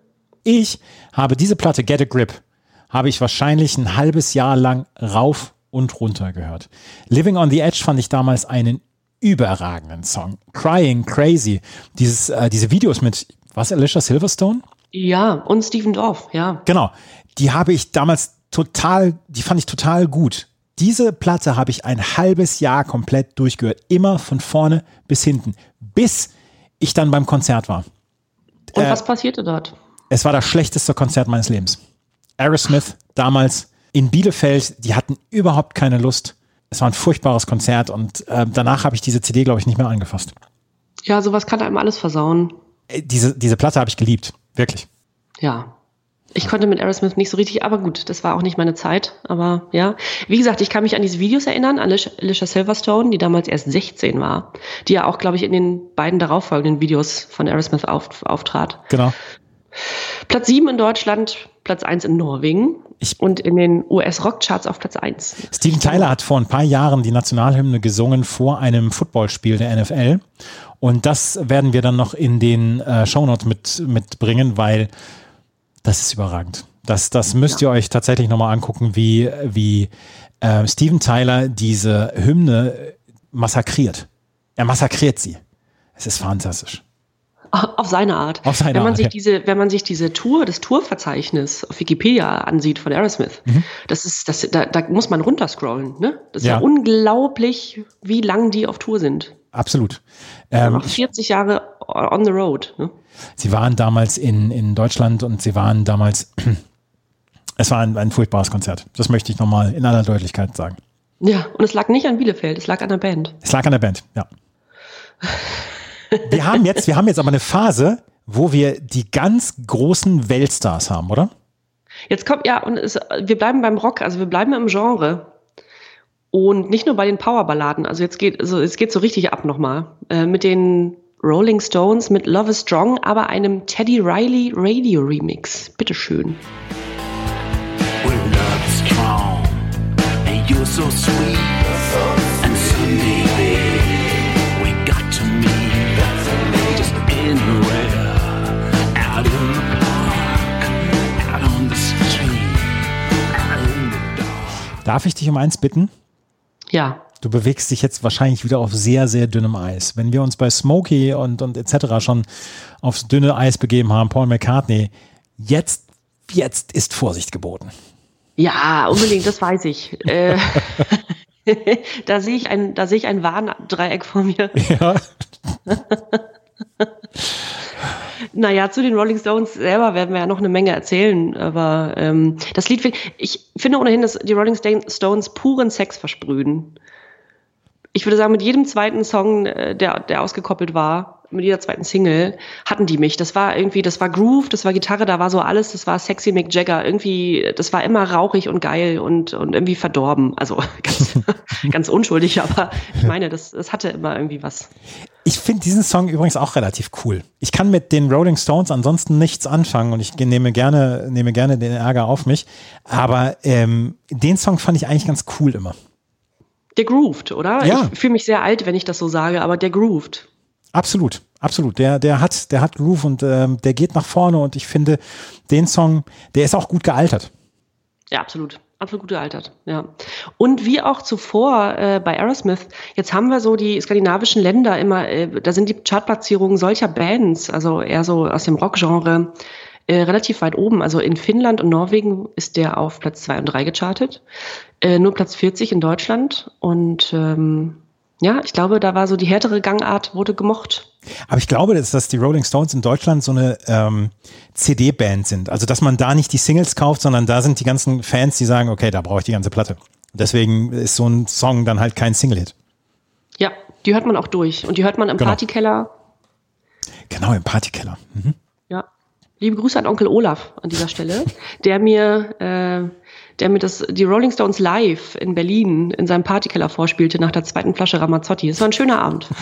Speaker 1: Ich habe diese Platte Get a Grip, habe ich wahrscheinlich ein halbes Jahr lang rauf und runter gehört. Living on the Edge fand ich damals einen überragenden Song. Crying Crazy. Dieses, äh, diese Videos mit, was, Alicia Silverstone?
Speaker 2: Ja, und Steven Dorff, ja.
Speaker 1: Genau. Die habe ich damals total, die fand ich total gut. Diese Platte habe ich ein halbes Jahr komplett durchgehört. Immer von vorne bis hinten. Bis ich dann beim Konzert war.
Speaker 2: Und
Speaker 1: Äh,
Speaker 2: was passierte dort?
Speaker 1: Es war das schlechteste Konzert meines Lebens. Aerosmith damals in Bielefeld, die hatten überhaupt keine Lust. Es war ein furchtbares Konzert und äh, danach habe ich diese CD, glaube ich, nicht mehr angefasst.
Speaker 2: Ja, sowas kann einem alles versauen.
Speaker 1: Äh, Diese, diese Platte habe ich geliebt. Wirklich.
Speaker 2: Ja. Ich konnte mit Aerosmith nicht so richtig, aber gut, das war auch nicht meine Zeit. Aber ja, wie gesagt, ich kann mich an diese Videos erinnern, an Alicia Alicia Silverstone, die damals erst 16 war, die ja auch, glaube ich, in den beiden darauffolgenden Videos von Aerosmith auf, auftrat.
Speaker 1: Genau.
Speaker 2: Platz 7 in Deutschland, Platz 1 in Norwegen
Speaker 1: Ich-
Speaker 2: und in den US-Rockcharts auf Platz 1.
Speaker 1: Steven Tyler hat vor ein paar Jahren die Nationalhymne gesungen vor einem Footballspiel der NFL. Und das werden wir dann noch in den äh, Shownotes mit, mitbringen, weil das ist überragend. Das, das müsst ihr euch tatsächlich nochmal angucken, wie, wie äh, Steven Tyler diese Hymne äh, massakriert. Er massakriert sie. Es ist fantastisch.
Speaker 2: Auf seine Art.
Speaker 1: Auf seine
Speaker 2: wenn man
Speaker 1: Art,
Speaker 2: sich
Speaker 1: ja.
Speaker 2: diese, wenn man sich diese Tour, das Tourverzeichnis auf Wikipedia ansieht von Aerosmith, das ist, das, da, da muss man runterscrollen, ne? Das ist ja.
Speaker 1: Mhm. Ja.
Speaker 2: unglaublich, wie lang die auf Tour sind.
Speaker 1: Absolut. Ähm,
Speaker 2: Noch 40 Jahre on the road, ne?
Speaker 1: Sie waren damals in, in Deutschland und sie waren damals, [clears throat] es war ein, ein furchtbares Konzert. Das möchte ich nochmal in aller Deutlichkeit sagen.
Speaker 2: Ja, und es lag nicht an Bielefeld, es lag an der Band.
Speaker 1: Es lag an der Band, ja. Wir haben jetzt, wir haben jetzt aber eine Phase, wo wir die ganz großen Weltstars haben, oder?
Speaker 2: Jetzt kommt, ja, und es, wir bleiben beim Rock, also wir bleiben im Genre. Und nicht nur bei den Powerballaden, also jetzt geht, also es geht so richtig ab nochmal. Äh, mit den Rolling Stones, mit Love is Strong, aber einem Teddy Riley Radio Remix. Bitteschön.
Speaker 6: We're love strong, and you're so sweet. And someday, babe, we got to meet. Just anywhere, out in the park, out on the street, out in the dark.
Speaker 1: Darf ich dich um eins bitten?
Speaker 2: Ja,
Speaker 1: Du bewegst dich jetzt wahrscheinlich wieder auf sehr, sehr dünnem Eis. Wenn wir uns bei Smokey und, und etc. schon aufs dünne Eis begeben haben, Paul McCartney, jetzt, jetzt ist Vorsicht geboten.
Speaker 2: ja, unbedingt, das weiß ich. Äh, [laughs] da sehe ich ein, da sehe ich ein Warndreieck vor mir.
Speaker 1: Ja. [laughs]
Speaker 2: Naja, zu den Rolling Stones selber werden wir ja noch eine Menge erzählen, aber ähm, das Lied, ich finde ohnehin, dass die Rolling Stones puren Sex versprühen. Ich würde sagen, mit jedem zweiten Song, äh, der, der ausgekoppelt war, mit jeder zweiten Single, hatten die mich. Das war irgendwie, das war Groove, das war Gitarre, da war so alles, das war sexy Mick Jagger. Irgendwie, das war immer rauchig und geil und, und irgendwie verdorben. Also [laughs] ganz, [laughs] ganz unschuldig, aber ich meine, das, das hatte immer irgendwie was.
Speaker 1: Ich finde diesen Song übrigens auch relativ cool. Ich kann mit den Rolling Stones ansonsten nichts anfangen und ich nehme gerne, nehme gerne den Ärger auf mich. Aber ähm, den Song fand ich eigentlich ganz cool immer.
Speaker 2: Der grooved, oder?
Speaker 1: Ja.
Speaker 2: Ich fühle mich sehr alt, wenn ich das so sage, aber der grooved.
Speaker 1: Absolut, absolut. Der, der hat, der hat Groove und ähm, der geht nach vorne und ich finde den Song, der ist auch gut gealtert.
Speaker 2: Ja, absolut. Absolut gut gealtert, ja. Und wie auch zuvor äh, bei Aerosmith, jetzt haben wir so die skandinavischen Länder immer, äh, da sind die Chartplatzierungen solcher Bands, also eher so aus dem Rockgenre, äh, relativ weit oben. Also in Finnland und Norwegen ist der auf Platz 2 und 3 gechartet. Äh, nur Platz 40 in Deutschland. Und ähm, Ja, ich glaube, da war so die härtere Gangart, wurde gemocht.
Speaker 1: Aber ich glaube, dass, dass die Rolling Stones in Deutschland so eine ähm, CD-Band sind. Also, dass man da nicht die Singles kauft, sondern da sind die ganzen Fans, die sagen, okay, da brauche ich die ganze Platte. Deswegen ist so ein Song dann halt kein Single-Hit.
Speaker 2: Ja, die hört man auch durch. Und die hört man im
Speaker 1: Genau.
Speaker 2: Partykeller.
Speaker 1: Genau, im Partykeller. Mhm.
Speaker 2: Ja. Liebe Grüße an Onkel Olaf an dieser Stelle, der mir, äh, der mir das, die Rolling Stones live in Berlin in seinem Partykeller vorspielte nach der zweiten Flasche Ramazzotti. Es war ein schöner Abend. [laughs]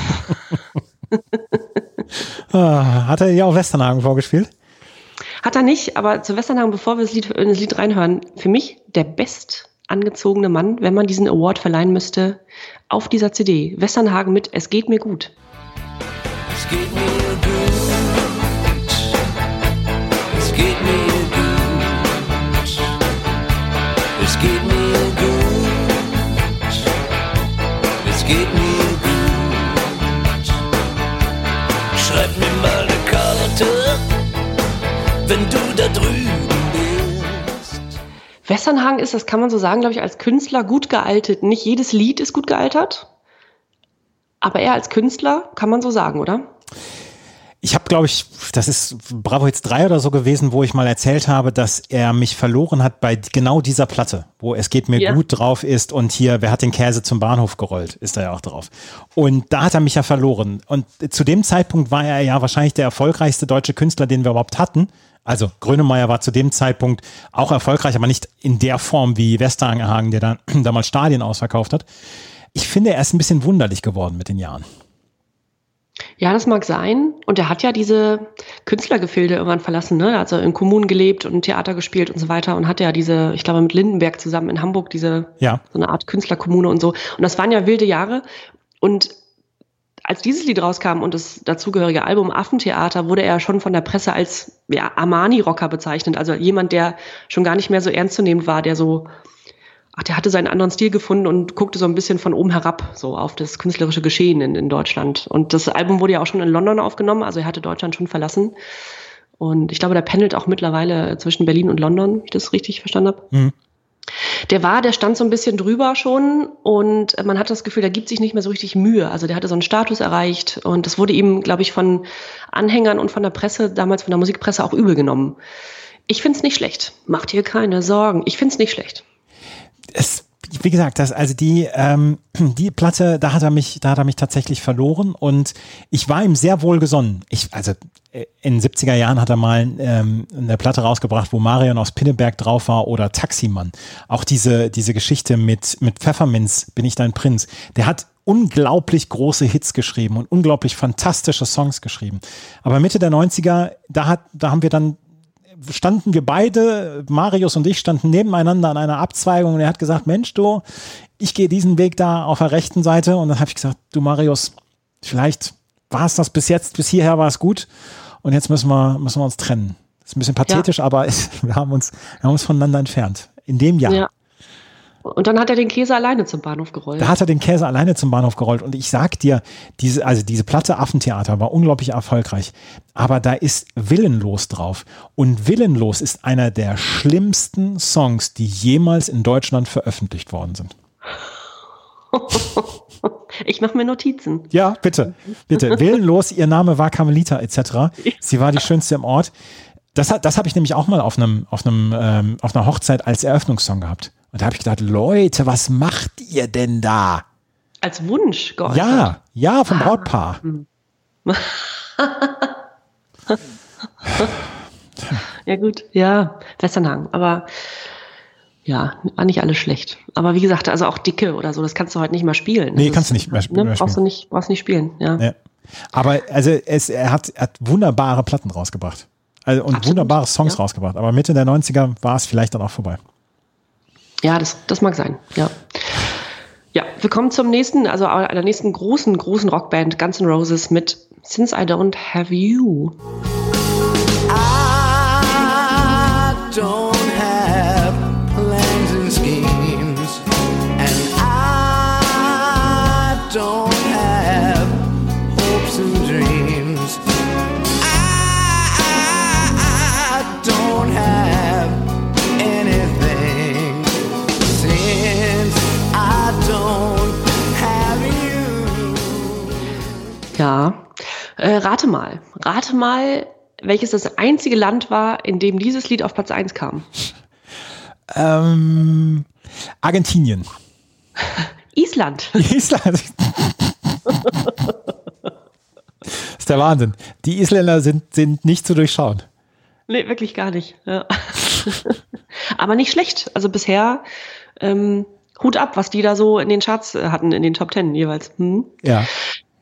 Speaker 1: Ah, hat er ja auch Westernhagen vorgespielt?
Speaker 2: Hat er nicht, aber zu Westernhagen, bevor wir das Lied, das Lied reinhören, für mich der best angezogene Mann, wenn man diesen Award verleihen müsste, auf dieser CD. Westernhagen mit Es geht mir gut.
Speaker 5: Es geht mir gut. Es geht mir gut. Geht mir gut. Schreib mir mal eine Karte, wenn du da drüben bist.
Speaker 2: Westernhagen ist, das kann man so sagen, glaube ich, als Künstler gut gealtet. Nicht jedes Lied ist gut gealtert, aber er als Künstler kann man so sagen, oder?
Speaker 1: Ich habe, glaube ich, das ist Bravo Hits 3 oder so gewesen, wo ich mal erzählt habe, dass er mich verloren hat bei genau dieser Platte, wo es geht mir
Speaker 2: Ja.
Speaker 1: gut drauf ist und hier, wer hat den Käse zum Bahnhof gerollt, ist er ja auch drauf. Und da hat er mich ja verloren. Und zu dem Zeitpunkt war er ja wahrscheinlich der erfolgreichste deutsche Künstler, den wir überhaupt hatten. Also Grönemeyer war zu dem Zeitpunkt auch erfolgreich, aber nicht in der Form wie Westerhagen, der dann [clears throat] damals Stadien ausverkauft hat. Ich finde, er ist ein bisschen wunderlich geworden mit den Jahren.
Speaker 2: Ja, das mag sein. Und er hat ja diese Künstlergefilde irgendwann verlassen, ne? Also in Kommunen gelebt und Theater gespielt und so weiter und hatte ja diese, ich glaube, mit Lindenberg zusammen in Hamburg diese
Speaker 1: Ja.
Speaker 2: so eine Art Künstlerkommune und so. Und das waren ja wilde Jahre. Und als dieses Lied rauskam und das dazugehörige Album Affentheater, wurde er schon von der Presse als ja, Armani-Rocker bezeichnet. Also jemand, der schon gar nicht mehr so ernstzunehmend war, der so, ach, der hatte seinen anderen Stil gefunden und guckte so ein bisschen von oben herab, so auf das künstlerische Geschehen in, in Deutschland. Und das Album wurde ja auch schon in London aufgenommen, also er hatte Deutschland schon verlassen. Und ich glaube, der pendelt auch mittlerweile zwischen Berlin und London, wenn ich das richtig verstanden habe.
Speaker 1: Mhm.
Speaker 2: Der war, der stand so ein bisschen drüber schon und man hat das Gefühl, der gibt sich nicht mehr so richtig Mühe. Also der hatte so einen Status erreicht und das wurde ihm, glaube ich, von Anhängern und von der Presse, damals von der Musikpresse auch übel genommen. Ich find's nicht schlecht. Macht dir keine Sorgen. Ich find's nicht schlecht.
Speaker 1: Es, wie gesagt, das, also die, ähm, [clears throat] die Platte, da hat er mich, da hat er mich tatsächlich verloren und ich war ihm sehr wohlgesonnen. Ich, also äh, in den 70er Jahren hat er mal ähm, eine Platte rausgebracht, wo Marion aus Pinneberg drauf war oder Taximann. Auch diese, diese Geschichte mit, mit Pfefferminz, bin ich dein Prinz. Der hat unglaublich große Hits geschrieben und unglaublich fantastische Songs geschrieben. Aber Mitte der 90er, da hat, da haben wir dann standen wir beide, Marius und ich, standen nebeneinander an einer Abzweigung und er hat gesagt, Mensch, du, ich gehe diesen Weg da auf der rechten Seite und dann habe ich gesagt, du Marius, vielleicht war es das bis jetzt, bis hierher war es gut und jetzt müssen wir, müssen wir uns trennen. Das ist ein bisschen pathetisch, aber es, [laughs] wir, haben uns, wir haben uns voneinander entfernt. In dem Jahr.
Speaker 2: Ja. Und dann hat er den Käse alleine zum Bahnhof gerollt.
Speaker 1: Da hat er den Käse alleine zum Bahnhof gerollt. Und ich sag dir, diese, also diese Platte Affentheater war unglaublich erfolgreich. Aber da ist Willenlos drauf. Und Willenlos ist einer der schlimmsten Songs, die jemals in Deutschland veröffentlicht worden sind. [laughs]
Speaker 2: ich mache mir Notizen.
Speaker 1: Ja, bitte, bitte. Willenlos, ihr Name war Carmelita etc. Sie war die schönste im Ort. Das, das habe ich nämlich auch mal auf einem, auf einem, ähm, auf einer Hochzeit als Eröffnungssong gehabt. Und da habe ich gedacht, Leute, was macht ihr denn da?
Speaker 2: Als Wunsch geäußert.
Speaker 1: Ja, ja, vom Brautpaar. [laughs]
Speaker 2: Ja, gut, ja, Westernhagen. Aber ja, war nicht alles schlecht. Aber wie gesagt, also auch Dicke oder so, das kannst du heute nicht mehr spielen.
Speaker 1: Nee,
Speaker 2: Das
Speaker 1: kannst du nicht mehr sp-
Speaker 2: ne,
Speaker 1: mehr
Speaker 2: brauchst du
Speaker 1: spielen.
Speaker 2: nicht, brauchst nicht spielen, ja.
Speaker 1: Ja. Aber also es, er, hat, er hat wunderbare Platten rausgebracht. Also, und
Speaker 2: Absolut,
Speaker 1: wunderbare Songs
Speaker 2: ja.
Speaker 1: rausgebracht. Aber Mitte der 90er war es vielleicht dann auch vorbei.
Speaker 2: Ja, das, das mag sein, ja. Ja, wir kommen zum nächsten, also einer nächsten großen, großen Rockband, Guns N' Roses mit Since I Don't Have You. Äh, rate mal. Rate mal, welches das einzige Land war, in dem dieses Lied auf Platz 1 kam.
Speaker 1: Ähm, Argentinien. [laughs]
Speaker 2: Island. [laughs]
Speaker 1: Island. das [laughs] ist der Wahnsinn. Die Isländer sind, sind nicht zu durchschauen.
Speaker 2: Nee, wirklich gar nicht. Ja. Aber nicht schlecht. Also bisher ähm, Hut ab, was die da so in den Charts äh, hatten, in den Top Ten jeweils. Hm?
Speaker 1: Ja.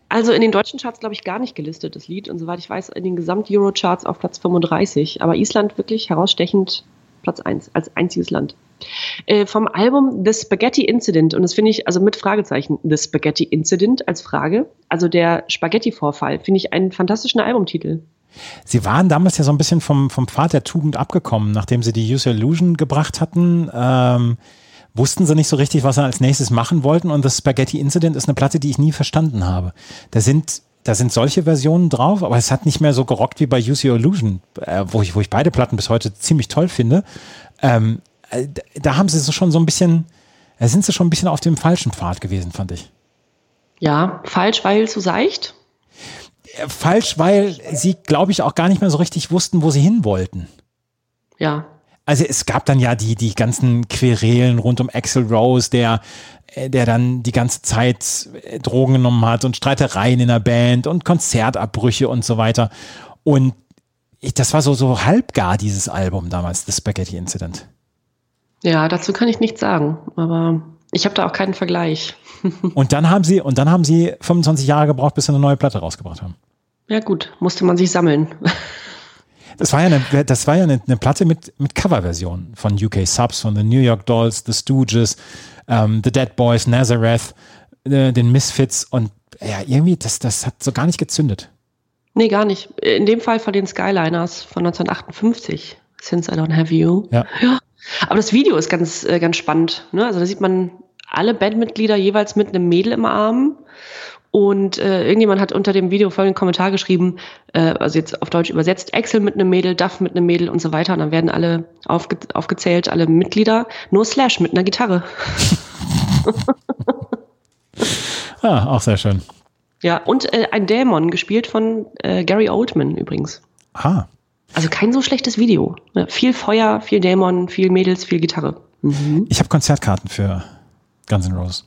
Speaker 2: Also in den deutschen Charts, glaube ich, gar nicht gelistet, das Lied. Und soweit ich weiß, in den Gesamt-Euro-Charts auf Platz 35. Aber Island wirklich herausstechend Platz 1, als einziges Land. Äh, vom Album The Spaghetti Incident, und das finde ich, also mit Fragezeichen, The Spaghetti Incident als Frage, also der Spaghetti-Vorfall, finde ich einen fantastischen Albumtitel.
Speaker 1: Sie waren damals ja so ein bisschen vom, vom Pfad der Tugend abgekommen, nachdem sie die Use Illusion gebracht hatten. Ähm, wussten sie nicht so richtig, was sie als nächstes machen wollten. Und das Spaghetti Incident ist eine Platte, die ich nie verstanden habe. Da sind, da sind solche Versionen drauf, aber es hat nicht mehr so gerockt wie bei Use Your Illusion, äh, wo, ich, wo ich beide Platten bis heute ziemlich toll finde. Ähm, äh, da- haben sie so schon so ein bisschen, da sind sie schon ein bisschen auf dem falschen Pfad gewesen, fand ich.
Speaker 2: Ja, falsch, weil zu seicht.
Speaker 1: Äh, Falsch, weil sie, glaube ich, auch gar nicht mehr so richtig wussten, wo sie hin wollten.
Speaker 2: Ja,
Speaker 1: Also es gab dann ja die, die ganzen Querelen rund um Axel Rose, der, äh, der dann die ganze Zeit äh, Drogen genommen hat und Streitereien in der Band und Konzertabbrüche und so weiter. Und ich, das war so, so halbgar, dieses Album damals, das Spaghetti Incident.
Speaker 2: ja, dazu kann ich nichts sagen, aber ich habe da auch keinen Vergleich. [laughs]
Speaker 1: Und dann haben sie, und dann haben sie 25 Jahre gebraucht, bis sie eine neue Platte rausgebracht haben.
Speaker 2: Ja gut, musste man sich sammeln.
Speaker 1: Das war ja eine, das war ja eine, eine Platte mit, mit Coverversionen von UK Subs, von The New York Dolls, The Stooges, ähm, The Dead Boys, Nazareth, äh, den Misfits und ja, irgendwie, das, das hat so gar nicht gezündet.
Speaker 2: nee, gar nicht. In dem Fall von den Skyliners von 1958, Since I Don't Have You.
Speaker 1: Ja.
Speaker 2: Ja. Aber das Video ist ganz, äh, ganz spannend. Ne? Also da sieht man alle Bandmitglieder jeweils mit einem Mädel im Arm. Und äh, irgendjemand hat unter dem Video folgenden Kommentar geschrieben, äh, also jetzt auf Deutsch übersetzt, Axel mit einem Mädel, Duff mit einem Mädel und so weiter. Und dann werden alle aufge aufgezählt, alle Mitglieder, nur Slash mit einer Gitarre. [laughs]
Speaker 1: Ah, auch sehr schön.
Speaker 2: Ja, und äh, ein Dämon, gespielt von äh, Gary Oldman übrigens.
Speaker 1: Ah,
Speaker 2: Also kein so schlechtes Video. Ne? Viel Feuer, viel Dämon, viel Mädels, viel Gitarre.
Speaker 1: ich habe Konzertkarten für Guns N' Roses.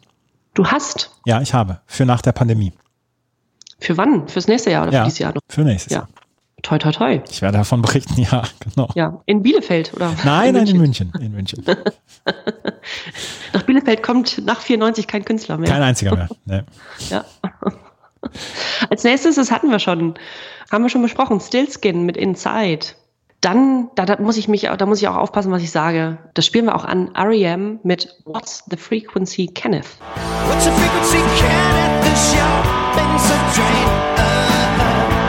Speaker 2: Du hast.
Speaker 1: Ja, ich habe. Für nach der Pandemie.
Speaker 2: Für wann? Fürs nächste Jahr oder
Speaker 1: Ja,
Speaker 2: für dieses Jahr noch?
Speaker 1: für nächstes
Speaker 2: Ja.
Speaker 1: Jahr.
Speaker 2: Toi, toi, toi.
Speaker 1: Ich werde davon berichten, [laughs] ja, genau.
Speaker 2: Ja, in Bielefeld oder?
Speaker 1: Nein, nein, in
Speaker 2: München.
Speaker 1: München. In München. [laughs]
Speaker 2: Nach Bielefeld kommt nach 94 kein Künstler mehr.
Speaker 1: Kein einziger mehr. [laughs] Nee.
Speaker 2: Ja. Als nächstes, das hatten wir schon, haben wir schon besprochen, Stillskin mit Inside. Dann, da, da muss ich mich, da muss ich auch aufpassen, was ich sage. Das spielen wir auch an R.E.M. mit What's the Frequency, Kenneth.
Speaker 5: What's the frequency? I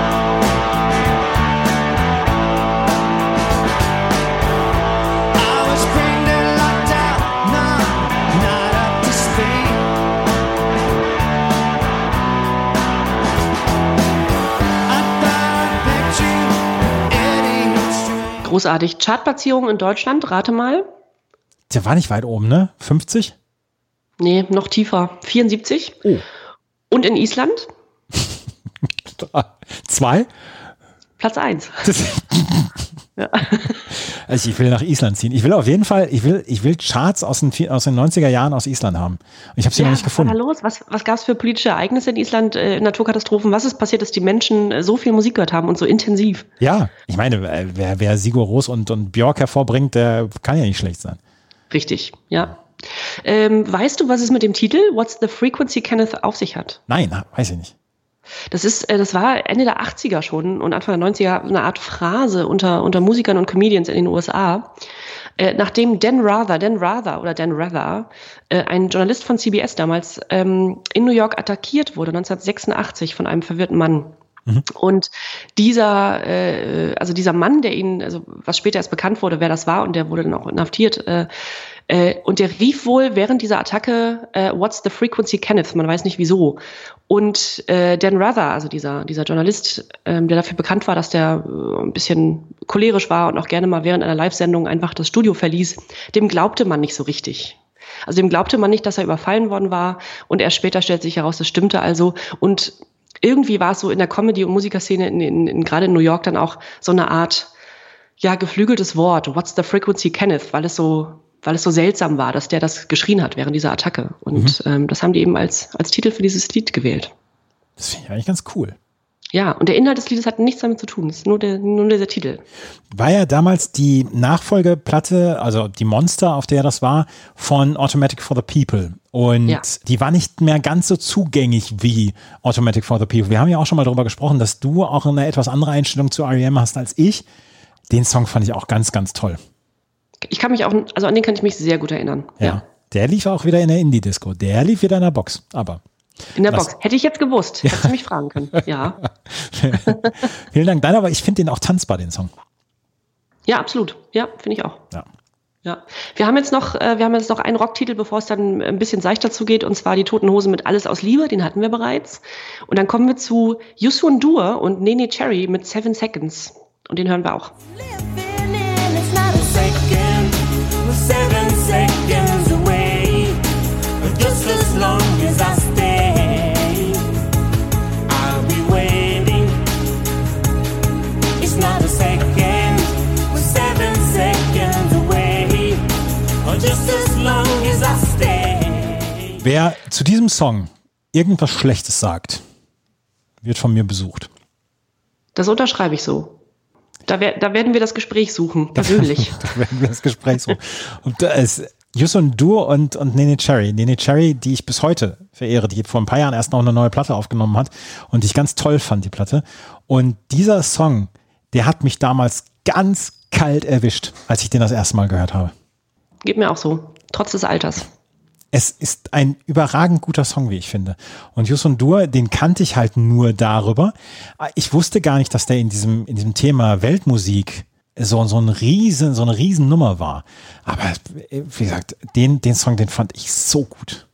Speaker 2: Großartig. Chartplatzierung in Deutschland, rate mal.
Speaker 1: Der war nicht weit oben, ne? 50?
Speaker 2: Nee, noch tiefer. 74.
Speaker 1: Oh.
Speaker 2: Und in Island [laughs]
Speaker 1: Zwei?
Speaker 2: Platz 1. [laughs]
Speaker 1: Das [laughs] also ich will nach Island ziehen. Ich will auf jeden Fall, ich will, ich will Charts aus den, aus den 90er Jahren aus Island haben. Ich habe sie noch nicht
Speaker 2: was war da
Speaker 1: gefunden.
Speaker 2: los? Was, was gab es für politische Ereignisse in Island, äh, Naturkatastrophen? Was ist passiert, dass die Menschen äh, so viel Musik gehört haben und so intensiv?
Speaker 1: Ja, ich meine, äh, wer, wer Sigur Ros und, und Björk hervorbringt, der kann ja nicht schlecht sein.
Speaker 2: Richtig, ja. Ähm, weißt du, was es mit dem Titel What's the Frequency Kenneth auf sich hat?
Speaker 1: Nein, weiß ich nicht.
Speaker 2: Das ist, äh, das war Ende der 80er schon und Anfang der 90er eine Art Phrase unter, unter Musikern und Comedians in den USA. Äh, nachdem Dan Rather, Dan Rather oder Dan Rather, äh, ein Journalist von CBS damals, ähm, in New York attackiert wurde, 1986, von einem verwirrten Mann. Und dieser, äh, also dieser Mann, der ihn, also was später erst bekannt wurde, wer das war, und der wurde dann auch inhaftiert, äh, und der rief wohl während dieser Attacke, äh, What's the frequency, Kenneth? Man weiß nicht wieso. Und äh, Dan Rather, also dieser, dieser Journalist, ähm, der dafür bekannt war, dass der äh, ein bisschen cholerisch war und auch gerne mal während einer Live-Sendung einfach das Studio verließ, dem glaubte man nicht so richtig. Also dem glaubte man nicht, dass er überfallen worden war. Und erst später stellt sich heraus, das stimmte also. Und irgendwie war es so in der Comedy- und Musikerszene, in, in, in, gerade in New York, dann auch so eine Art, ja, geflügeltes Wort. What's the frequency, Kenneth? Weil es so, weil es so seltsam war, dass der das geschrien hat während dieser Attacke. Und ähm, das haben die eben als, als Titel für dieses Lied gewählt.
Speaker 1: Das finde ich eigentlich ganz cool.
Speaker 2: Ja, und der Inhalt des Liedes hat nichts damit zu tun. Es ist nur, der, nur dieser Titel.
Speaker 1: War ja damals die Nachfolgeplatte, also die Monster, auf der das war, von Automatic for the People. Und
Speaker 2: Ja.
Speaker 1: die war nicht mehr ganz so zugänglich wie Automatic for the People. Wir haben ja auch schon mal darüber gesprochen, dass du auch eine etwas andere Einstellung zu R.E.M. hast als ich. Den Song fand ich auch ganz, ganz toll.
Speaker 2: Ich kann mich auch, also an den kann ich mich sehr gut erinnern.
Speaker 1: Ja. Der lief auch wieder in der Indie-Disco. Der lief wieder in der Box. Aber
Speaker 2: In der
Speaker 1: Was?
Speaker 2: Box. Hätte ich jetzt gewusst. Hättest du mich fragen können. [laughs] Ja. [laughs]
Speaker 1: vielen Dank. Nein, aber ich finde den auch tanzbar, den Song.
Speaker 2: Ja, absolut. Ja, finde ich auch.
Speaker 1: Ja.
Speaker 2: Ja. Wir haben jetzt noch, äh, wir haben jetzt noch einen Rocktitel, bevor es dann ein bisschen seichter zugeht, und zwar die Toten Hosen mit Alles aus Liebe, den hatten wir bereits. Und dann kommen wir zu Yusun Dur und Nene Cherry mit Seven Seconds. Und den hören wir auch.
Speaker 4: It's
Speaker 5: seven seconds away. Just as long as I stay, I'll be waiting. It's not a second, we're seven seconds away. Just as long as I stay.
Speaker 1: Wer zu diesem Song irgendwas Schlechtes sagt, wird von mir besucht.
Speaker 2: Das unterschreibe ich so. Da, wer, da werden wir das Gespräch suchen, persönlich. [laughs]
Speaker 1: da werden wir das Gespräch so. Und da ist Yusun Dur und, und Nene Cherry. Nene Cherry, die ich bis heute verehre, die vor ein paar Jahren erst noch eine neue Platte aufgenommen hat und die ich ganz toll fand, die Platte. Und dieser Song, der hat mich damals ganz kalt erwischt, als ich den das erste Mal gehört habe.
Speaker 2: Geht mir auch so. Trotz des Alters.
Speaker 1: Es ist ein überragend guter Song, wie ich finde. Und Yusun Dur, den kannte ich halt nur darüber. Ich wusste gar nicht, dass der in diesem, in diesem Thema Weltmusik so, so ein riesen, so eine Riesennummer war. Aber äh, wie gesagt, den, den Song, den fand ich so gut.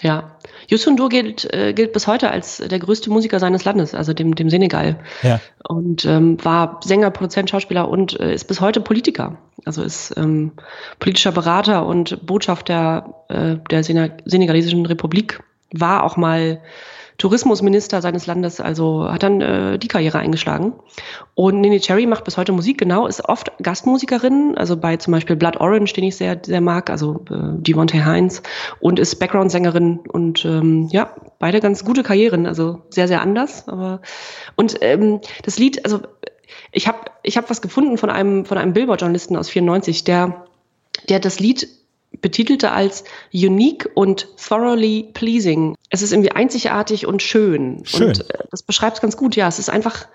Speaker 2: Ja. Yusun Dur gilt, äh, gilt bis heute als der größte Musiker seines Landes, also dem, dem Senegal.
Speaker 1: Ja.
Speaker 2: Und ähm, war Sänger, Produzent, Schauspieler und äh, ist bis heute Politiker. Also ist ähm, politischer Berater und Botschafter äh, der Sena Senegalesischen Republik. War auch mal Tourismusminister seines Landes, also hat dann äh, die Karriere eingeschlagen. Und Nene Cherry macht bis heute Musik, genau, ist oft Gastmusikerin, also bei zum Beispiel Blood Orange, den ich sehr, sehr mag, also äh, Devontae Heinz, und ist Background-Sängerin und ähm, ja, beide ganz gute Karrieren, also sehr, sehr anders. Aber und ähm, das Lied, also ich habe ich hab was gefunden von einem, von einem Billboard-Journalisten aus 94, der, der das Lied betitelte als unique und thoroughly pleasing. Es ist irgendwie einzigartig und schön.
Speaker 1: Schön.
Speaker 2: Und äh, das beschreibt es ganz gut. Ja, es ist einfach,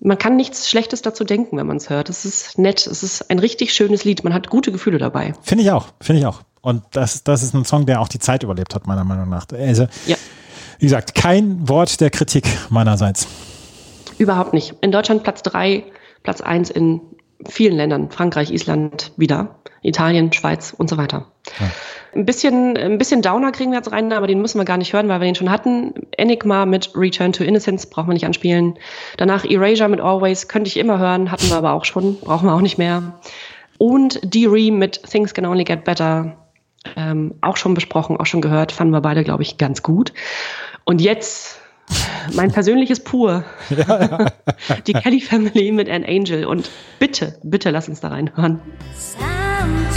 Speaker 2: man kann nichts Schlechtes dazu denken, wenn man es hört. Es ist nett. Es ist ein richtig schönes Lied. Man hat gute Gefühle dabei.
Speaker 1: Finde ich auch, finde ich auch. Und das, das ist ein Song, der auch die Zeit überlebt hat, meiner Meinung nach. Also,
Speaker 2: Ja.
Speaker 1: wie gesagt, kein Wort der Kritik meinerseits.
Speaker 2: Überhaupt nicht. In Deutschland Platz drei, Platz eins in vielen Ländern. Frankreich, Island wieder, Italien, Schweiz und so weiter. Ein bisschen, ein bisschen Downer kriegen wir jetzt rein, aber den müssen wir gar nicht hören, weil wir den schon hatten. Enigma mit Return to Innocence brauchen wir nicht anspielen. Danach Erasure mit Always könnte ich immer hören, hatten wir aber auch schon, brauchen wir auch nicht mehr. Und D-Re mit Things Can Only Get Better, ähm, auch schon besprochen, auch schon gehört, fanden wir beide, glaube ich, ganz gut. Und jetzt mein persönliches Pur. Die Kelly Family mit An Angel. Und bitte, bitte lass uns da reinhören.
Speaker 4: Sometimes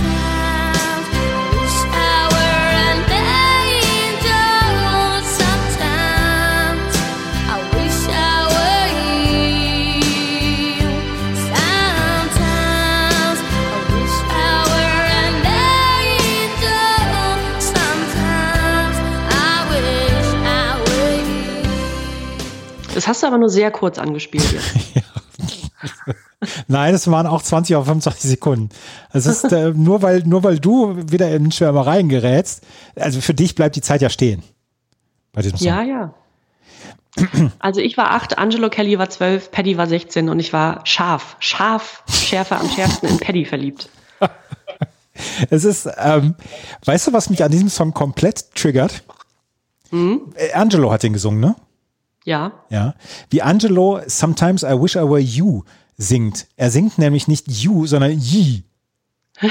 Speaker 2: Das hast du aber nur sehr kurz angespielt jetzt. [laughs]
Speaker 1: Nein, das waren auch 20 auf 25 Sekunden. Es ist äh, [laughs] nur weil nur weil du wieder in Schwärmereien gerätst. Also für dich bleibt die Zeit ja stehen. Bei diesem Song.
Speaker 2: Ja, ja. Also ich war acht, Angelo Kelly war zwölf, Paddy war 16 und ich war scharf, scharf, schärfer am schärfsten in Paddy verliebt. [laughs]
Speaker 1: Es ist, ähm, weißt du, was mich an diesem Song komplett triggert? Äh, Angelo hat den gesungen, ne?
Speaker 2: Ja,
Speaker 1: Ja. Wie Angelo Sometimes I Wish I Were You singt. Er singt nämlich nicht You, sondern Ye. [laughs]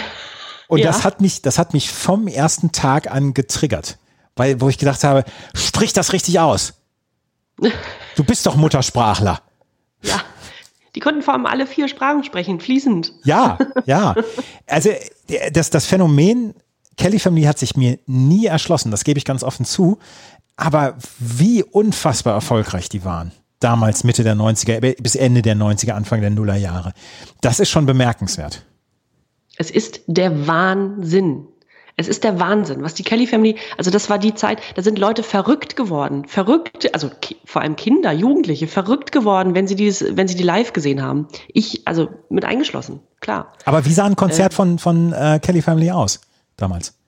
Speaker 1: Und
Speaker 2: Ja.
Speaker 1: das hat mich, das hat mich vom ersten Tag an getriggert. Weil, wo ich gedacht habe, sprich das richtig aus. [laughs] Du bist doch Muttersprachler.
Speaker 2: Ja. Die konnten vor allem alle vier Sprachen sprechen, fließend.
Speaker 1: Ja, ja. [laughs] Also das, das Phänomen Kelly Family hat sich mir nie erschlossen, das gebe ich ganz offen zu. Aber wie unfassbar erfolgreich die waren. Damals Mitte der 90er, äh, bis Ende der 90er, Anfang der Nullerjahre. Das ist schon bemerkenswert.
Speaker 2: Es ist der Wahnsinn. Es ist der Wahnsinn, was die Kelly Family, also das war die Zeit, da sind Leute verrückt geworden, verrückt, also vor allem Kinder, Jugendliche, verrückt geworden, wenn sie dieses, wenn sie die live gesehen haben. Ich, also mit eingeschlossen, klar.
Speaker 1: Aber wie sah ein Konzert von, von äh, Kelly Family aus damals?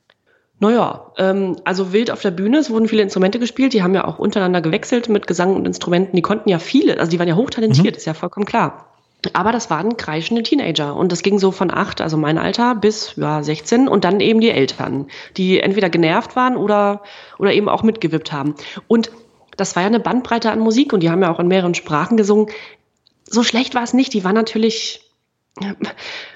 Speaker 2: Naja, ähm, also wild auf der Bühne, es wurden viele Instrumente gespielt, die haben ja auch untereinander gewechselt mit Gesang und Instrumenten, die konnten ja viele, also die waren ja hochtalentiert, ist ja vollkommen klar. Aber das waren kreischende Teenager und das ging so von acht, also mein Alter, bis ja, 16 und dann eben die Eltern, die entweder genervt waren oder, oder eben auch mitgewippt haben. Und das war ja eine Bandbreite an Musik und die haben ja auch in mehreren Sprachen gesungen. So schlecht war es nicht, die waren natürlich,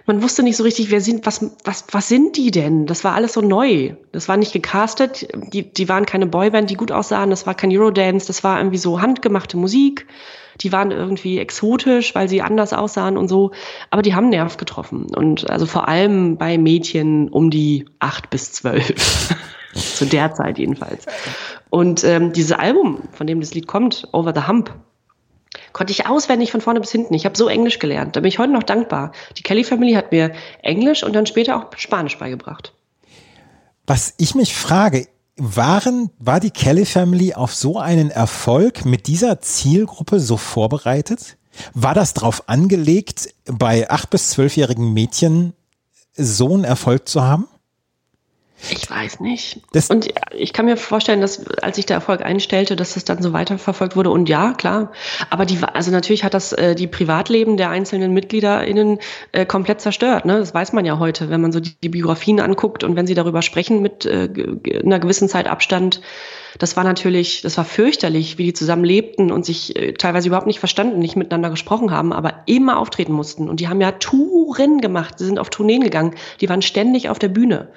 Speaker 2: man wusste nicht so richtig, wer sind, was, was, was sind die denn? Das war alles so neu. Das war nicht gecastet. Die, die waren keine Boyband, die gut aussahen. Das war kein Eurodance. Das war irgendwie so handgemachte Musik. Die waren irgendwie exotisch, weil sie anders aussahen und so. Aber die haben Nerv getroffen. Und also vor allem bei Mädchen um die acht bis zwölf. [laughs] Zu der Zeit jedenfalls. Und ähm, dieses Album, von dem das Lied kommt, Over the Hump, konnte ich auswendig von vorne bis hinten. Ich habe so Englisch gelernt. Da bin ich heute noch dankbar. Die Kelly Family hat mir Englisch und dann später auch Spanisch beigebracht.
Speaker 1: Was ich mich frage, waren, war die Kelly Family auf so einen Erfolg mit dieser Zielgruppe so vorbereitet? War das darauf angelegt, bei acht bis zwölfjährigen Mädchen so einen Erfolg zu haben?
Speaker 2: Ich weiß nicht.
Speaker 1: Das-
Speaker 2: und ich kann mir vorstellen, dass als sich der Erfolg einstellte, dass das dann so weiterverfolgt wurde. Und ja, klar. Aber die, also natürlich hat das äh, die Privatleben der einzelnen MitgliederInnen äh, komplett zerstört. Ne? Das weiß man ja heute, wenn man so die, die Biografien anguckt und wenn sie darüber sprechen mit äh, einer gewissen Zeit Abstand. Das war natürlich, das war fürchterlich, wie die zusammen lebten und sich äh, teilweise überhaupt nicht verstanden, nicht miteinander gesprochen haben, aber immer auftreten mussten. Und die haben ja Touren gemacht, sie sind auf Tourneen gegangen, die waren ständig auf der Bühne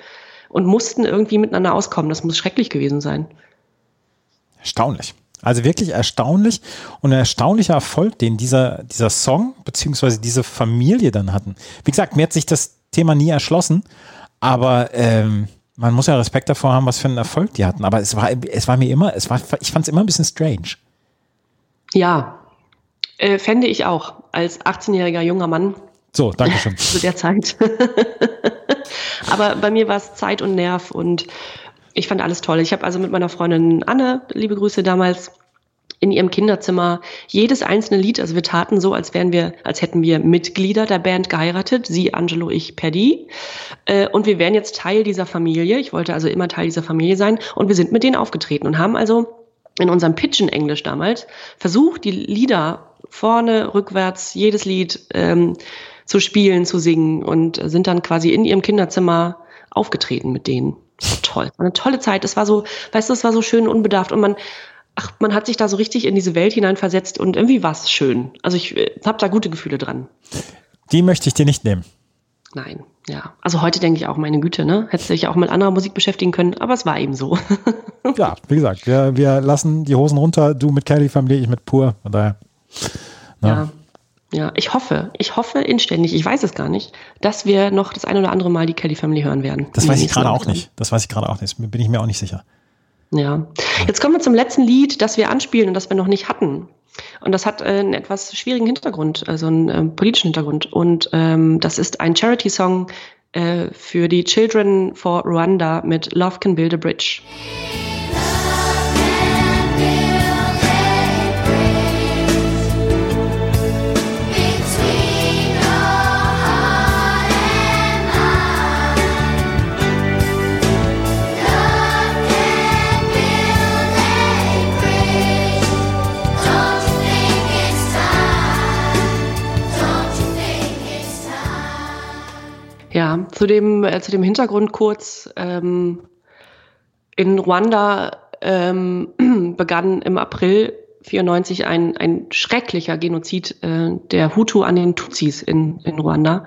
Speaker 2: und mussten irgendwie miteinander auskommen. Das muss schrecklich gewesen sein.
Speaker 1: Erstaunlich. Also wirklich erstaunlich und ein erstaunlicher Erfolg, den dieser, dieser Song beziehungsweise diese Familie dann hatten. Wie gesagt, mir hat sich das Thema nie erschlossen, aber ähm, man muss ja Respekt davor haben, was für einen Erfolg die hatten. Aber es war, es war mir immer, es war, ich fand es immer ein bisschen strange.
Speaker 2: Ja, äh, fände ich auch als 18-jähriger junger Mann
Speaker 1: So, Dankeschön. [laughs]
Speaker 2: zu der Zeit. [laughs] Aber bei mir war es Zeit und Nerv und ich fand alles toll. Ich habe also mit meiner Freundin Anne, liebe Grüße damals, in ihrem Kinderzimmer jedes einzelne Lied, also wir taten so, als wären wir, als hätten wir Mitglieder der Band geheiratet, sie, Angelo, ich, Paddy. Äh, und wir wären jetzt Teil dieser Familie. Ich wollte also immer Teil dieser Familie sein. Und wir sind mit denen aufgetreten und haben also in unserem Pidgin-Englisch damals versucht, die Lieder vorne, rückwärts, jedes Lied ähm, zu spielen, zu singen und sind dann quasi in ihrem Kinderzimmer aufgetreten mit denen. Toll. Eine tolle Zeit. Es war so, weißt du, es war so schön unbedarft und man, ach, man hat sich da so richtig in diese Welt hineinversetzt und irgendwie war es schön. Also ich äh, habe da gute Gefühle dran.
Speaker 1: Die möchte ich dir nicht nehmen.
Speaker 2: Nein, ja. Also heute denke ich auch, meine Güte, ne? Hätte sich auch mit anderer Musik beschäftigen können, aber es war eben so. [laughs]
Speaker 1: Ja, wie gesagt, wir, wir lassen die Hosen runter, du mit Kelly Family, ich mit Pur. Von daher.
Speaker 2: Ja. Ja, ich hoffe, ich hoffe inständig, ich weiß es gar nicht, dass wir noch das ein oder andere Mal die Kelly Family hören werden.
Speaker 1: Das weiß ich gerade auch nicht. Das weiß ich gerade auch nicht. Bin ich mir auch nicht sicher.
Speaker 2: Ja. Jetzt kommen wir zum letzten Lied, das wir anspielen und das wir noch nicht hatten. Und das hat äh, einen etwas schwierigen Hintergrund, also einen ähm, politischen Hintergrund. Und ähm, das ist ein Charity-Song äh, für die Children for Rwanda mit Love Can Build a Bridge. Ja, zu dem, äh, zu dem Hintergrund kurz. Ähm, in Ruanda ähm, [clears throat] begann im April 94 ein, ein schrecklicher Genozid äh, der Hutu an den Tutsis in, in Ruanda,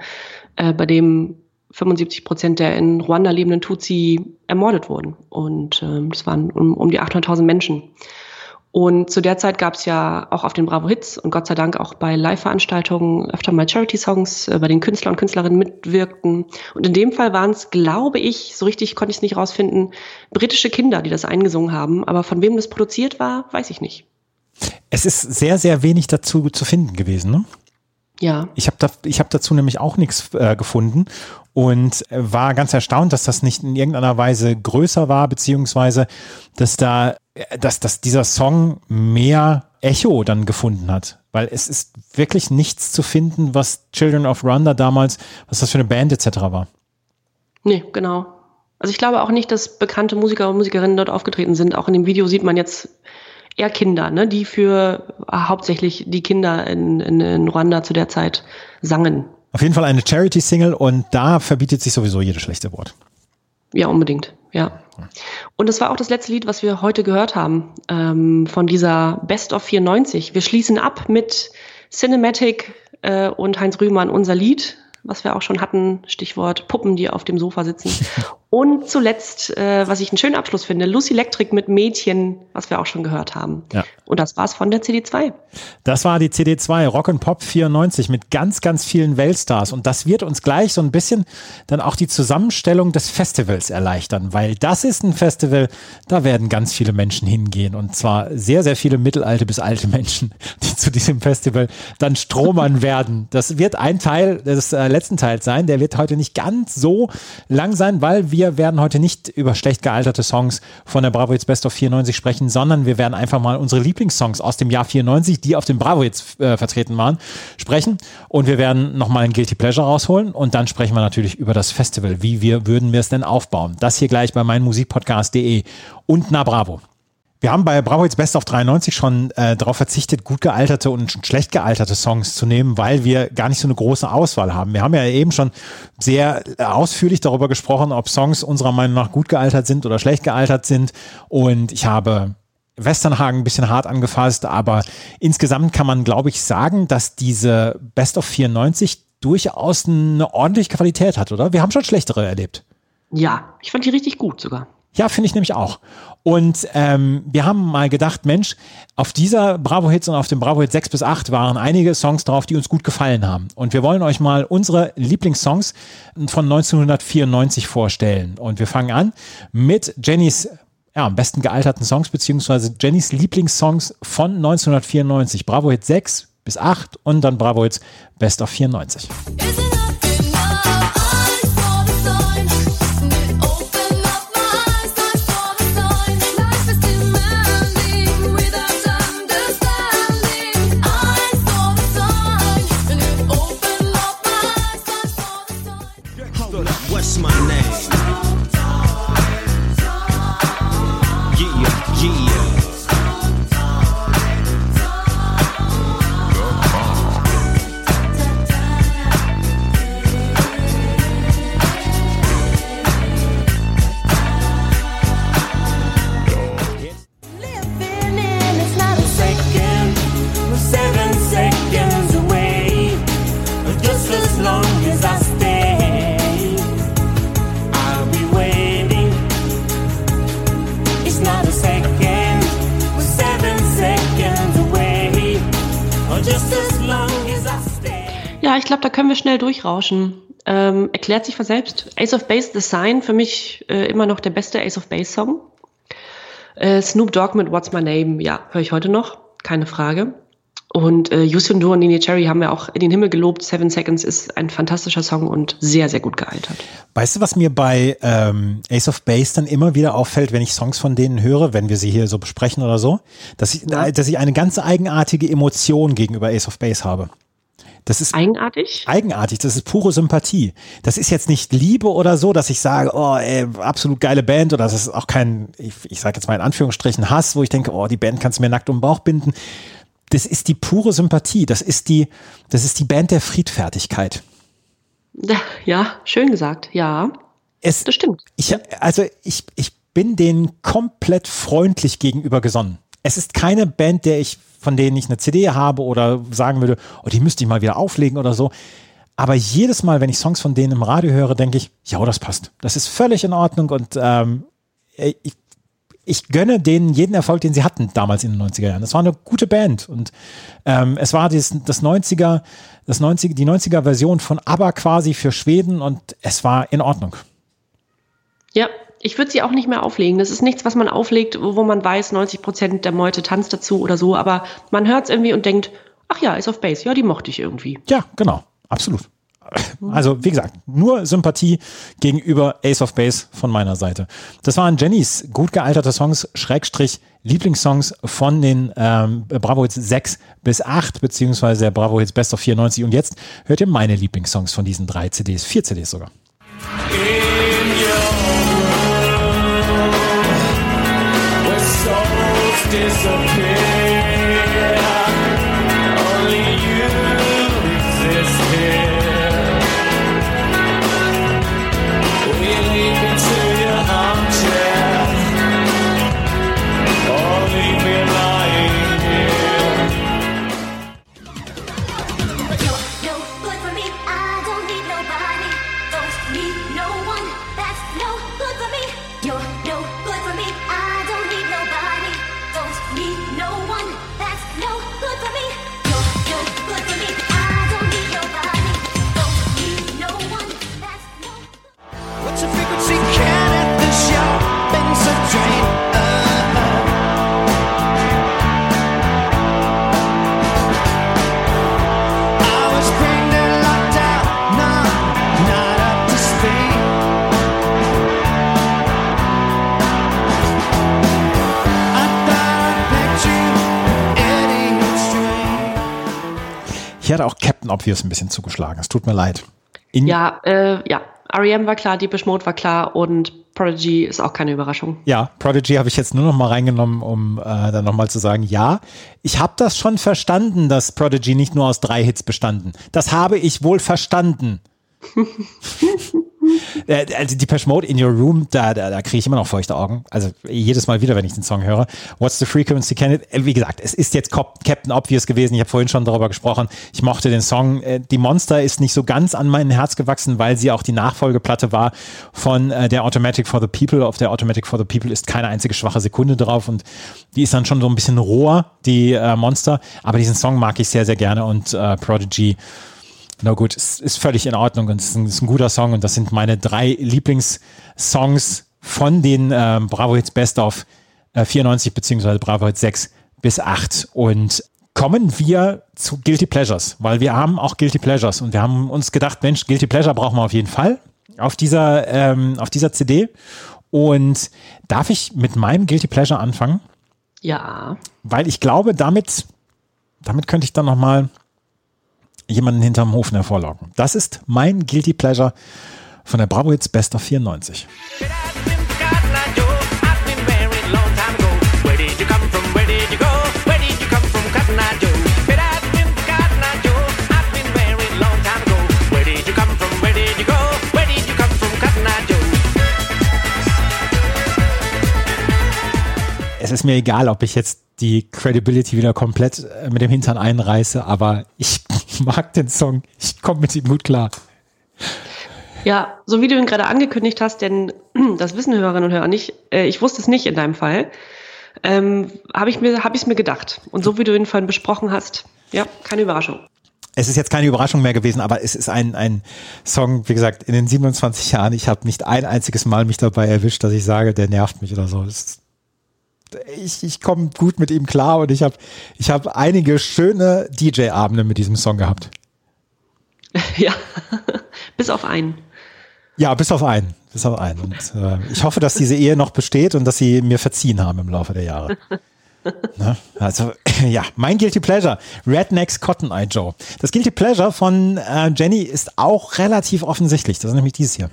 Speaker 2: äh, bei dem 75 Prozent der in Ruanda lebenden Tutsi ermordet wurden. Und ähm, das waren um, um die 800.000 Menschen. Und zu der Zeit gab es ja auch auf den Bravo Hits und Gott sei Dank auch bei Live-Veranstaltungen öfter mal Charity-Songs, äh, bei den Künstlern und Künstlerinnen mitwirkten. Und in dem Fall waren es, glaube ich, so richtig konnte ich es nicht rausfinden, britische Kinder, die das eingesungen haben. Aber von wem das produziert war, weiß ich nicht.
Speaker 1: Es ist sehr, sehr wenig dazu zu finden gewesen. Ne?
Speaker 2: Ja.
Speaker 1: Ich habe da, ich hab dazu nämlich auch nichts äh, gefunden und äh, war ganz erstaunt, dass das nicht in irgendeiner Weise größer war, beziehungsweise dass da, dass, dass dieser Song mehr Echo dann gefunden hat. Weil es ist wirklich nichts zu finden, was Children of Rwanda damals, was das für eine Band etc. war.
Speaker 2: Nee, genau. Also ich glaube auch nicht, dass bekannte Musiker und Musikerinnen dort aufgetreten sind. Auch in dem Video sieht man jetzt eher Kinder, ne, die für äh, hauptsächlich die Kinder in, in, in Ruanda zu der Zeit sangen.
Speaker 1: Auf jeden Fall eine Charity-Single und da verbietet sich sowieso jedes schlechte Wort.
Speaker 2: Ja, unbedingt, ja. Und das war auch das letzte Lied, was wir heute gehört haben ähm, von dieser Best of 94. Wir schließen ab mit Cinematic äh, und Heinz Rühmann, unser Lied, was wir auch schon hatten, Stichwort Puppen, die auf dem Sofa sitzen. [laughs] Und zuletzt, äh, was ich einen schönen Abschluss finde, Lucy Electric mit Mädchen, was wir auch schon gehört haben.
Speaker 1: Ja.
Speaker 2: Und das war's von der CD2.
Speaker 1: Das war die CD2 Rock and Pop 94 mit ganz, ganz vielen Weltstars. Und das wird uns gleich so ein bisschen dann auch die Zusammenstellung des Festivals erleichtern, weil das ist ein Festival, da werden ganz viele Menschen hingehen. Und zwar sehr, sehr viele mittelalte bis alte Menschen, [laughs] die zu diesem Festival dann stromern [laughs] werden. Das wird ein Teil des äh, letzten Teils sein. Der wird heute nicht ganz so lang sein, weil wir werden heute nicht über schlecht gealterte Songs von der Bravo Hits Best of 94 sprechen, sondern wir werden einfach mal unsere Lieblingssongs aus dem Jahr 94, die auf dem Bravo Hits äh, vertreten waren, sprechen. Und wir werden nochmal ein Guilty Pleasure rausholen und dann sprechen wir natürlich über das Festival. Wie wir, würden wir es denn aufbauen? Das hier gleich bei meinmusikpodcast.de und na Bravo. Wir haben bei Bravo jetzt Best of 93 schon äh, darauf verzichtet, gut gealterte und schlecht gealterte Songs zu nehmen, weil wir gar nicht so eine große Auswahl haben. Wir haben ja eben schon sehr äh, ausführlich darüber gesprochen, ob Songs unserer Meinung nach gut gealtert sind oder schlecht gealtert sind. Und ich habe Westernhagen ein bisschen hart angefasst, aber insgesamt kann man, glaube ich, sagen, dass diese Best of 94 durchaus eine ordentliche Qualität hat, oder? Wir haben schon schlechtere erlebt.
Speaker 2: Ja, ich fand die richtig gut sogar.
Speaker 1: Ja, finde ich nämlich auch. Und ähm, wir haben mal gedacht, Mensch, auf dieser Bravo Hits und auf dem Bravo Hits 6 bis 8 waren einige Songs drauf, die uns gut gefallen haben. Und wir wollen euch mal unsere Lieblingssongs von 1994 vorstellen. Und wir fangen an mit Jennys ja, am besten gealterten Songs, beziehungsweise Jennys Lieblingssongs von 1994. Bravo Hits 6 bis 8 und dann Bravo Hits Best of 94.
Speaker 2: glaube, da können wir schnell durchrauschen. Ähm, erklärt sich von selbst. Ace of Base, The Sign, für mich äh, immer noch der beste Ace of Base Song. Äh, Snoop Dogg mit What's My Name, ja, höre ich heute noch, keine Frage. Und äh, Yusun Do und Nini Cherry haben wir auch in den Himmel gelobt. Seven Seconds ist ein fantastischer Song und sehr, sehr gut gealtert.
Speaker 1: Weißt du, was mir bei ähm, Ace of Base dann immer wieder auffällt, wenn ich Songs von denen höre, wenn wir sie hier so besprechen oder so, dass ich,
Speaker 2: Ja.
Speaker 1: dass ich eine ganz eigenartige Emotion gegenüber Ace of Base habe. Das ist
Speaker 2: Eigenartig?
Speaker 1: eigenartig, das ist pure Sympathie. Das ist jetzt nicht Liebe oder so, dass ich sage, oh, ey, absolut geile Band oder das ist auch kein, ich, ich sage jetzt mal in Anführungsstrichen Hass, wo ich denke, oh, die Band kannst du mir nackt um den Bauch binden. Das ist die pure Sympathie, das ist die, das ist die Band der Friedfertigkeit. [laughs]
Speaker 2: Ja, schön gesagt, ja.
Speaker 1: Es,
Speaker 2: Das stimmt.
Speaker 1: Ich, also ich, ich bin denen komplett freundlich gegenüber gesonnen. Es ist keine Band, der ich, von denen ich eine CD habe oder sagen würde, oh, die müsste ich mal wieder auflegen oder so. Aber jedes Mal, wenn ich Songs von denen im Radio höre, denke ich, ja, das passt. Das ist völlig in Ordnung und ähm, ich, ich gönne denen jeden Erfolg, den sie hatten damals in den 90er Jahren. Das war eine gute Band und ähm, es war das, das 90er, das 90, die 90er Version von ABBA quasi für Schweden und es war in Ordnung.
Speaker 2: Ja, ich würde sie auch nicht mehr auflegen. Das ist nichts, was man auflegt, wo man weiß, 90 Prozent der Meute tanzt dazu oder so, aber man hört es irgendwie und denkt, ach ja, ist auf Base, ja, die mochte ich irgendwie.
Speaker 1: Ja, genau, absolut. Also, wie gesagt, nur Sympathie gegenüber Ace of Base von meiner Seite. Das waren Jennys gut gealterte Songs, Schrägstrich Lieblingssongs von den ähm, Bravo Hits 6 bis 8, beziehungsweise der Bravo Hits Best of 94. Und jetzt hört ihr meine Lieblingssongs von diesen drei CDs, vier CDs sogar.
Speaker 5: In disappear,
Speaker 1: Hier hat auch Captain Obvious ein bisschen zugeschlagen. Es tut mir leid. In,
Speaker 2: Ja, äh, ja, R.E.M. war klar, Deepish Mode war klar und Prodigy ist auch keine Überraschung.
Speaker 1: Ja, Prodigy habe ich jetzt nur noch mal reingenommen, um äh, dann noch mal zu sagen, ja, ich habe das schon verstanden, dass Prodigy nicht nur aus drei Hits bestanden. Das habe ich wohl verstanden. [laughs] Äh, also die Mode in Your Room, da, da, da kriege ich immer noch feuchte Augen. Also jedes Mal wieder, wenn ich den Song höre. What's the Frequency Can? Äh, Wie gesagt, es ist jetzt Captain Obvious gewesen. Ich habe vorhin schon darüber gesprochen. Ich mochte den Song. Äh, Die Monster ist nicht so ganz an mein Herz gewachsen, weil sie auch die Nachfolgeplatte war von der Automatic for the People. Auf der Automatic for the People ist keine einzige schwache Sekunde drauf und die ist dann schon so ein bisschen roher, die Monster. Aber diesen Song mag ich sehr, sehr gerne und Prodigy na gut, es ist völlig in Ordnung und es ist ein, ist ein guter Song und das sind meine drei Lieblingssongs von den ähm, Bravo Hits Best of äh, 94 beziehungsweise Bravo Hits 6 bis 8 und kommen wir zu Guilty Pleasures, weil wir haben auch Guilty Pleasures und wir haben uns gedacht, Mensch, Guilty Pleasure brauchen wir auf jeden Fall auf dieser, ähm, auf dieser CD und darf ich mit meinem Guilty Pleasure anfangen?
Speaker 2: Ja.
Speaker 1: weil ich glaube, damit, damit könnte ich dann nochmal jemanden hinterm Ofen hervorlocken. Das ist mein Guilty Pleasure von der Bravo Hits Best of 94.
Speaker 3: But I've been forgotten, I do. I've been married long time ago. Where did you come from? Where did you go? Where did you come from, Cotton Eye Joe? But I've been forgotten, I do. I've been married long time ago. Where did you come from? Where did you go? Where did you come from, Cotton Eye Joe?
Speaker 1: Es ist mir egal, ob ich jetzt die Credibility wieder komplett äh, mit dem Hintern einreiße, aber ich [laughs] mag den Song. Ich komme mit ihm gut klar.
Speaker 2: Ja, so wie du ihn gerade angekündigt hast, denn [clears throat] das wissen Hörerinnen und Hörer nicht, äh, ich wusste es nicht in deinem Fall, ähm, habe ich mir, habe ich es mir gedacht. Und so wie du ihn vorhin besprochen hast, ja, keine Überraschung.
Speaker 1: Es ist jetzt keine Überraschung mehr gewesen, aber es ist ein, ein Song, wie gesagt, in den 27 Jahren, ich habe nicht ein einziges Mal mich dabei erwischt, dass ich sage, der nervt mich oder so. Das, ich ich komme gut mit ihm klar und ich habe ich hab einige schöne DJ-Abende mit diesem Song gehabt. [laughs]
Speaker 2: ja, [laughs] bis auf einen.
Speaker 1: Ja, bis auf einen. Bis auf einen. Und äh, ich hoffe, dass diese Ehe noch besteht und dass sie mir verziehen haben im Laufe der Jahre. [laughs] Ne? Also, ja, mein Guilty Pleasure, Rednecks Cotton Eye Joe. Das Guilty Pleasure von äh, Jenny ist auch relativ offensichtlich. Das ist nämlich dieses hier.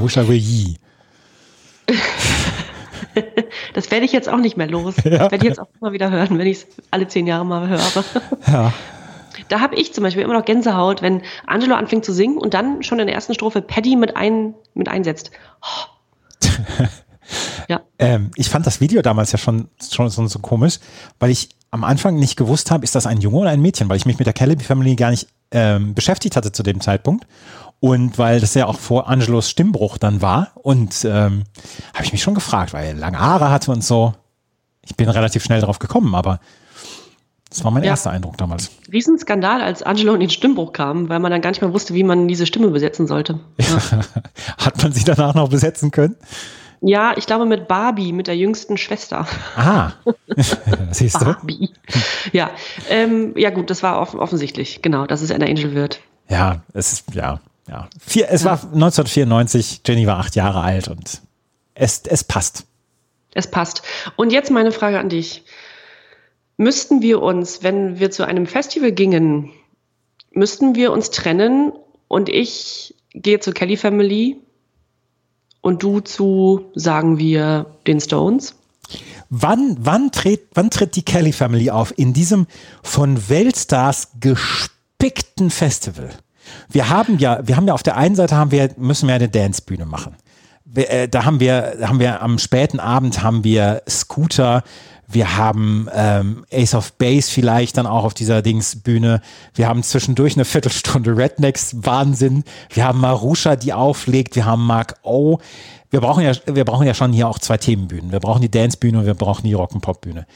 Speaker 4: I wish I were
Speaker 1: ye.
Speaker 2: Das werde ich jetzt auch nicht mehr los. [laughs] Das werde ich jetzt auch mal wieder hören, wenn ich es alle zehn Jahre mal höre.
Speaker 1: Ja.
Speaker 2: Da habe ich zum Beispiel immer noch Gänsehaut, wenn Angelo anfängt zu singen und dann schon in der ersten Strophe Paddy mit, ein, mit einsetzt. Oh. [laughs] ja.
Speaker 1: Ähm, ich fand das Video damals ja schon, schon so, so komisch, weil ich am Anfang nicht gewusst habe, ist das ein Junge oder ein Mädchen, weil ich mich mit der Kelly Family gar nicht ähm, beschäftigt hatte zu dem Zeitpunkt. Und weil das ja auch vor Angelos Stimmbruch dann war. Und ähm, habe ich mich schon gefragt, weil er lange Haare hatte und so. Ich bin relativ schnell drauf gekommen, aber das war mein
Speaker 2: Ja.
Speaker 1: erster Eindruck damals.
Speaker 2: Riesenskandal, als Angelo in den Stimmbruch kam, weil man dann gar nicht mehr wusste, wie man diese Stimme besetzen sollte. Ja, [laughs]
Speaker 1: Hat man sie danach noch besetzen können?
Speaker 2: ja ich glaube mit Barbie, mit der jüngsten Schwester.
Speaker 1: Ah, [laughs] siehst du?
Speaker 2: Barbie. Ja, ähm, ja gut, das war off offensichtlich, genau, dass es Anna Angel wird.
Speaker 1: Ja, es ist, ja, ja. Vier, es war 1994, Jenny war acht Jahre alt und es, es passt.
Speaker 2: Es passt. Und jetzt meine Frage an dich. Müssten wir uns, wenn wir zu einem Festival gingen, müssten wir uns trennen und ich gehe zur Kelly Family und du zu, sagen wir, den Stones?
Speaker 1: Wann, wann, tritt, wann tritt die Kelly Family auf? In diesem von Weltstars gespickten Festival. Wir haben ja, wir haben ja auf der einen Seite haben wir, müssen wir eine Dancebühne machen. Wir, äh, da haben wir, haben wir am späten Abend haben wir Scooter, wir haben ähm, Ace of Base vielleicht dann auch auf dieser Dingsbühne. Wir haben zwischendurch eine Viertelstunde Rednecks Wahnsinn. Wir haben Marusha, die auflegt. Wir haben Mark O. Wir brauchen ja, wir brauchen ja schon hier auch zwei Themenbühnen. Wir brauchen die Dancebühne und wir brauchen die Rock'n'Pop-Bühne.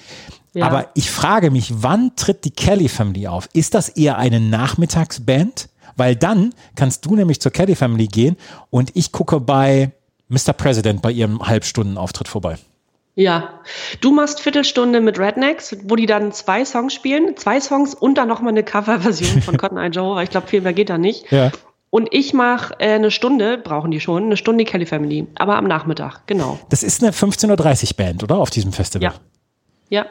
Speaker 2: Ja.
Speaker 1: Aber ich frage mich, wann tritt die Kelly Family auf? Ist das eher eine Nachmittagsband? Weil dann kannst du nämlich zur Kelly Family gehen und ich gucke bei Mr. President bei ihrem Halbstundenauftritt vorbei.
Speaker 2: Ja. Du machst Viertelstunde mit Rednecks, wo die dann zwei Songs spielen, zwei Songs und dann nochmal eine Coverversion von [laughs] Cotton Eye Joe, weil ich glaube, viel mehr geht da nicht.
Speaker 1: Ja.
Speaker 2: Und ich mache äh, eine Stunde, brauchen die schon, eine Stunde Kelly Family, aber am Nachmittag, genau.
Speaker 1: Das ist eine 15.30 Uhr Band, oder? Auf diesem Festival.
Speaker 2: Ja. Ja.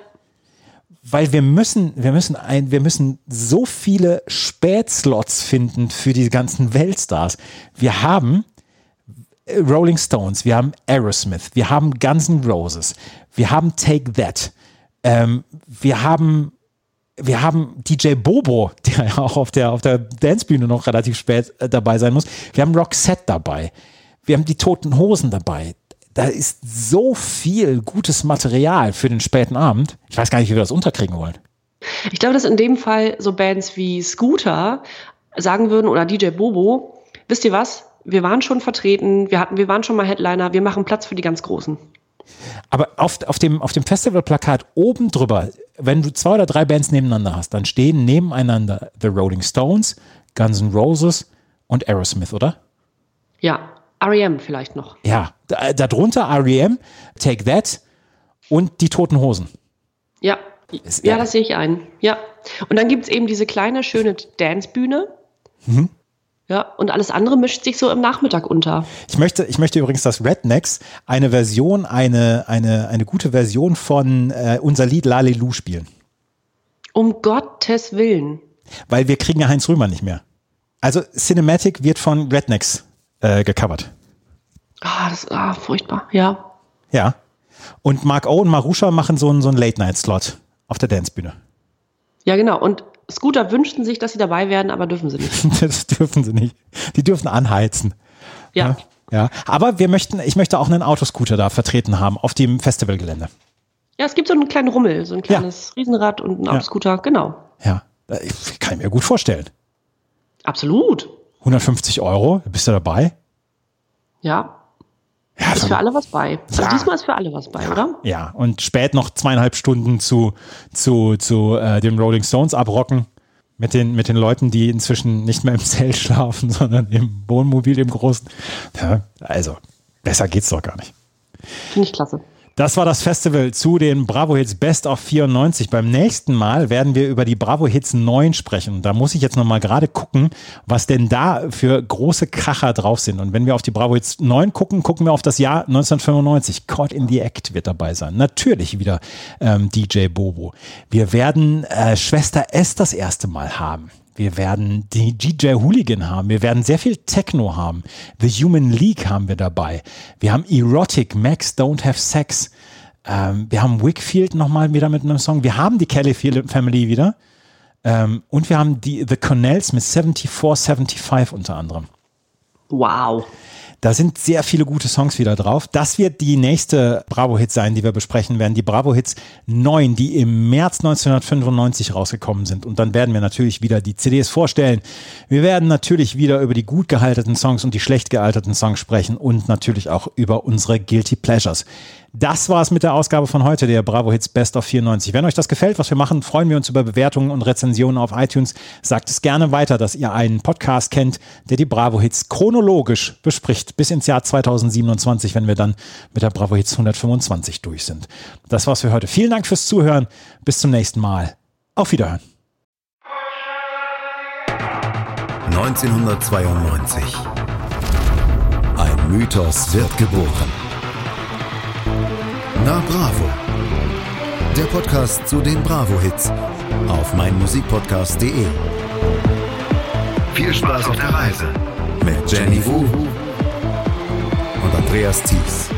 Speaker 1: Weil wir müssen, wir müssen ein, wir müssen so viele Spätslots finden für die ganzen Weltstars. Wir haben äh, Rolling Stones, wir haben Aerosmith, wir haben Guns N' Roses, wir haben Take That, ähm, wir haben wir haben DJ Bobo, [laughs] der ja auch auf der, auf der Dancebühne noch relativ spät äh, dabei sein muss. Wir haben Roxette dabei. Wir haben die Toten Hosen dabei. Da ist so viel gutes Material für den späten Abend. Ich weiß gar nicht, wie wir das unterkriegen wollen.
Speaker 2: Ich glaube, dass in dem Fall so Bands wie Scooter sagen würden oder DJ Bobo, wisst ihr was? Wir waren schon vertreten, wir hatten, wir waren schon mal Headliner, wir machen Platz für die ganz Großen.
Speaker 1: Aber auf, auf dem, auf dem Festivalplakat oben drüber, wenn du zwei oder drei Bands nebeneinander hast, dann stehen nebeneinander The Rolling Stones, Guns N' Roses und Aerosmith, oder?
Speaker 2: Ja, REM vielleicht noch.
Speaker 1: Ja, da, darunter REM, Take That und die Toten Hosen.
Speaker 2: Ja. Ja, das sehe ich ein. Ja. Und dann gibt's eben diese kleine, schöne Dancebühne.
Speaker 1: Mhm.
Speaker 2: Ja, und alles andere mischt sich so im Nachmittag unter.
Speaker 1: Ich möchte, ich möchte übrigens, dass Rednecks eine Version, eine, eine, eine gute Version von äh, unser Lied Lalelu spielen.
Speaker 2: Um Gottes Willen.
Speaker 1: Weil wir kriegen ja Heinz Rühmer nicht mehr. Also Cinematic wird von Rednecks äh, gecovert.
Speaker 2: Ah, das ah, furchtbar. Ja.
Speaker 1: Ja. Und Mark O und Marusha machen so einen, so einen Late-Night-Slot auf der Dancebühne.
Speaker 2: Ja, genau. Und Scooter wünschten sich, dass sie dabei werden, aber dürfen sie nicht. [laughs]
Speaker 1: Das dürfen sie nicht. Die dürfen anheizen.
Speaker 2: Ja.
Speaker 1: Ja. Aber wir möchten, ich möchte auch einen Autoscooter da vertreten haben auf dem Festivalgelände.
Speaker 2: Ja, es gibt so einen kleinen Rummel, so ein kleines Riesenrad und einen Autoscooter. Genau.
Speaker 1: Ja. Ich kann ich mir gut vorstellen.
Speaker 2: Absolut.
Speaker 1: 150 Euro, bist du dabei?
Speaker 2: Ja.
Speaker 1: Ja,
Speaker 2: Ist für alle was bei. Also
Speaker 1: Ja.
Speaker 2: diesmal ist für alle was bei, oder?
Speaker 1: Ja, und spät noch zweieinhalb Stunden zu, zu, zu äh, den Rolling Stones abrocken. Mit den, mit den Leuten, die inzwischen nicht mehr im [laughs] Zelt schlafen, sondern im Wohnmobil, im Großen. Ja, also, besser geht's doch gar nicht.
Speaker 2: Finde ich klasse.
Speaker 1: Das war das Festival zu den Bravo Hits Best of 94. Beim nächsten Mal werden wir über die Bravo Hits 9 sprechen. Da muss ich jetzt nochmal gerade gucken, was denn da für große Kracher drauf sind. Und wenn wir auf die Bravo Hits 9 gucken, gucken wir auf das Jahr 1995. Caught in the Act wird dabei sein. Natürlich wieder ähm, DJ Bobo. Wir werden äh, Schwester S das erste Mal haben. Wir werden die DJ Hooligan haben. Wir werden sehr viel Techno haben. The Human League haben wir dabei. Wir haben Erotic, Max Don't Have Sex. Ähm, wir haben Wickfield nochmal wieder mit einem Song. Wir haben die Kelly Family wieder. Ähm, und wir haben die The Connells mit 7475 unter anderem.
Speaker 2: Wow.
Speaker 1: Da sind sehr viele gute Songs wieder drauf. Das wird die nächste Bravo-Hits sein, die wir besprechen werden. Die Bravo-Hits 9, die im März 1995 rausgekommen sind. Und dann werden wir natürlich wieder die CDs vorstellen. Wir werden natürlich wieder über die gut gealterten Songs und die schlecht gealterten Songs sprechen und natürlich auch über unsere Guilty Pleasures. Das war's mit der Ausgabe von heute, der Bravo Hits Best of 94. Wenn euch das gefällt, was wir machen, freuen wir uns über Bewertungen und Rezensionen auf iTunes. Sagt es gerne weiter, dass ihr einen Podcast kennt, der die Bravo Hits chronologisch bespricht, bis ins Jahr 2027, wenn wir dann mit der Bravo Hits 125 durch sind. Das war's für heute. Vielen Dank fürs Zuhören. Bis zum nächsten Mal. Auf Wiederhören.
Speaker 7: 1992. Ein Mythos wird geboren. Na Bravo. Der Podcast zu den Bravo-Hits auf meinmusikpodcast.de. Viel Spaß auf der Reise mit Jenny Wu und Andreas Thies.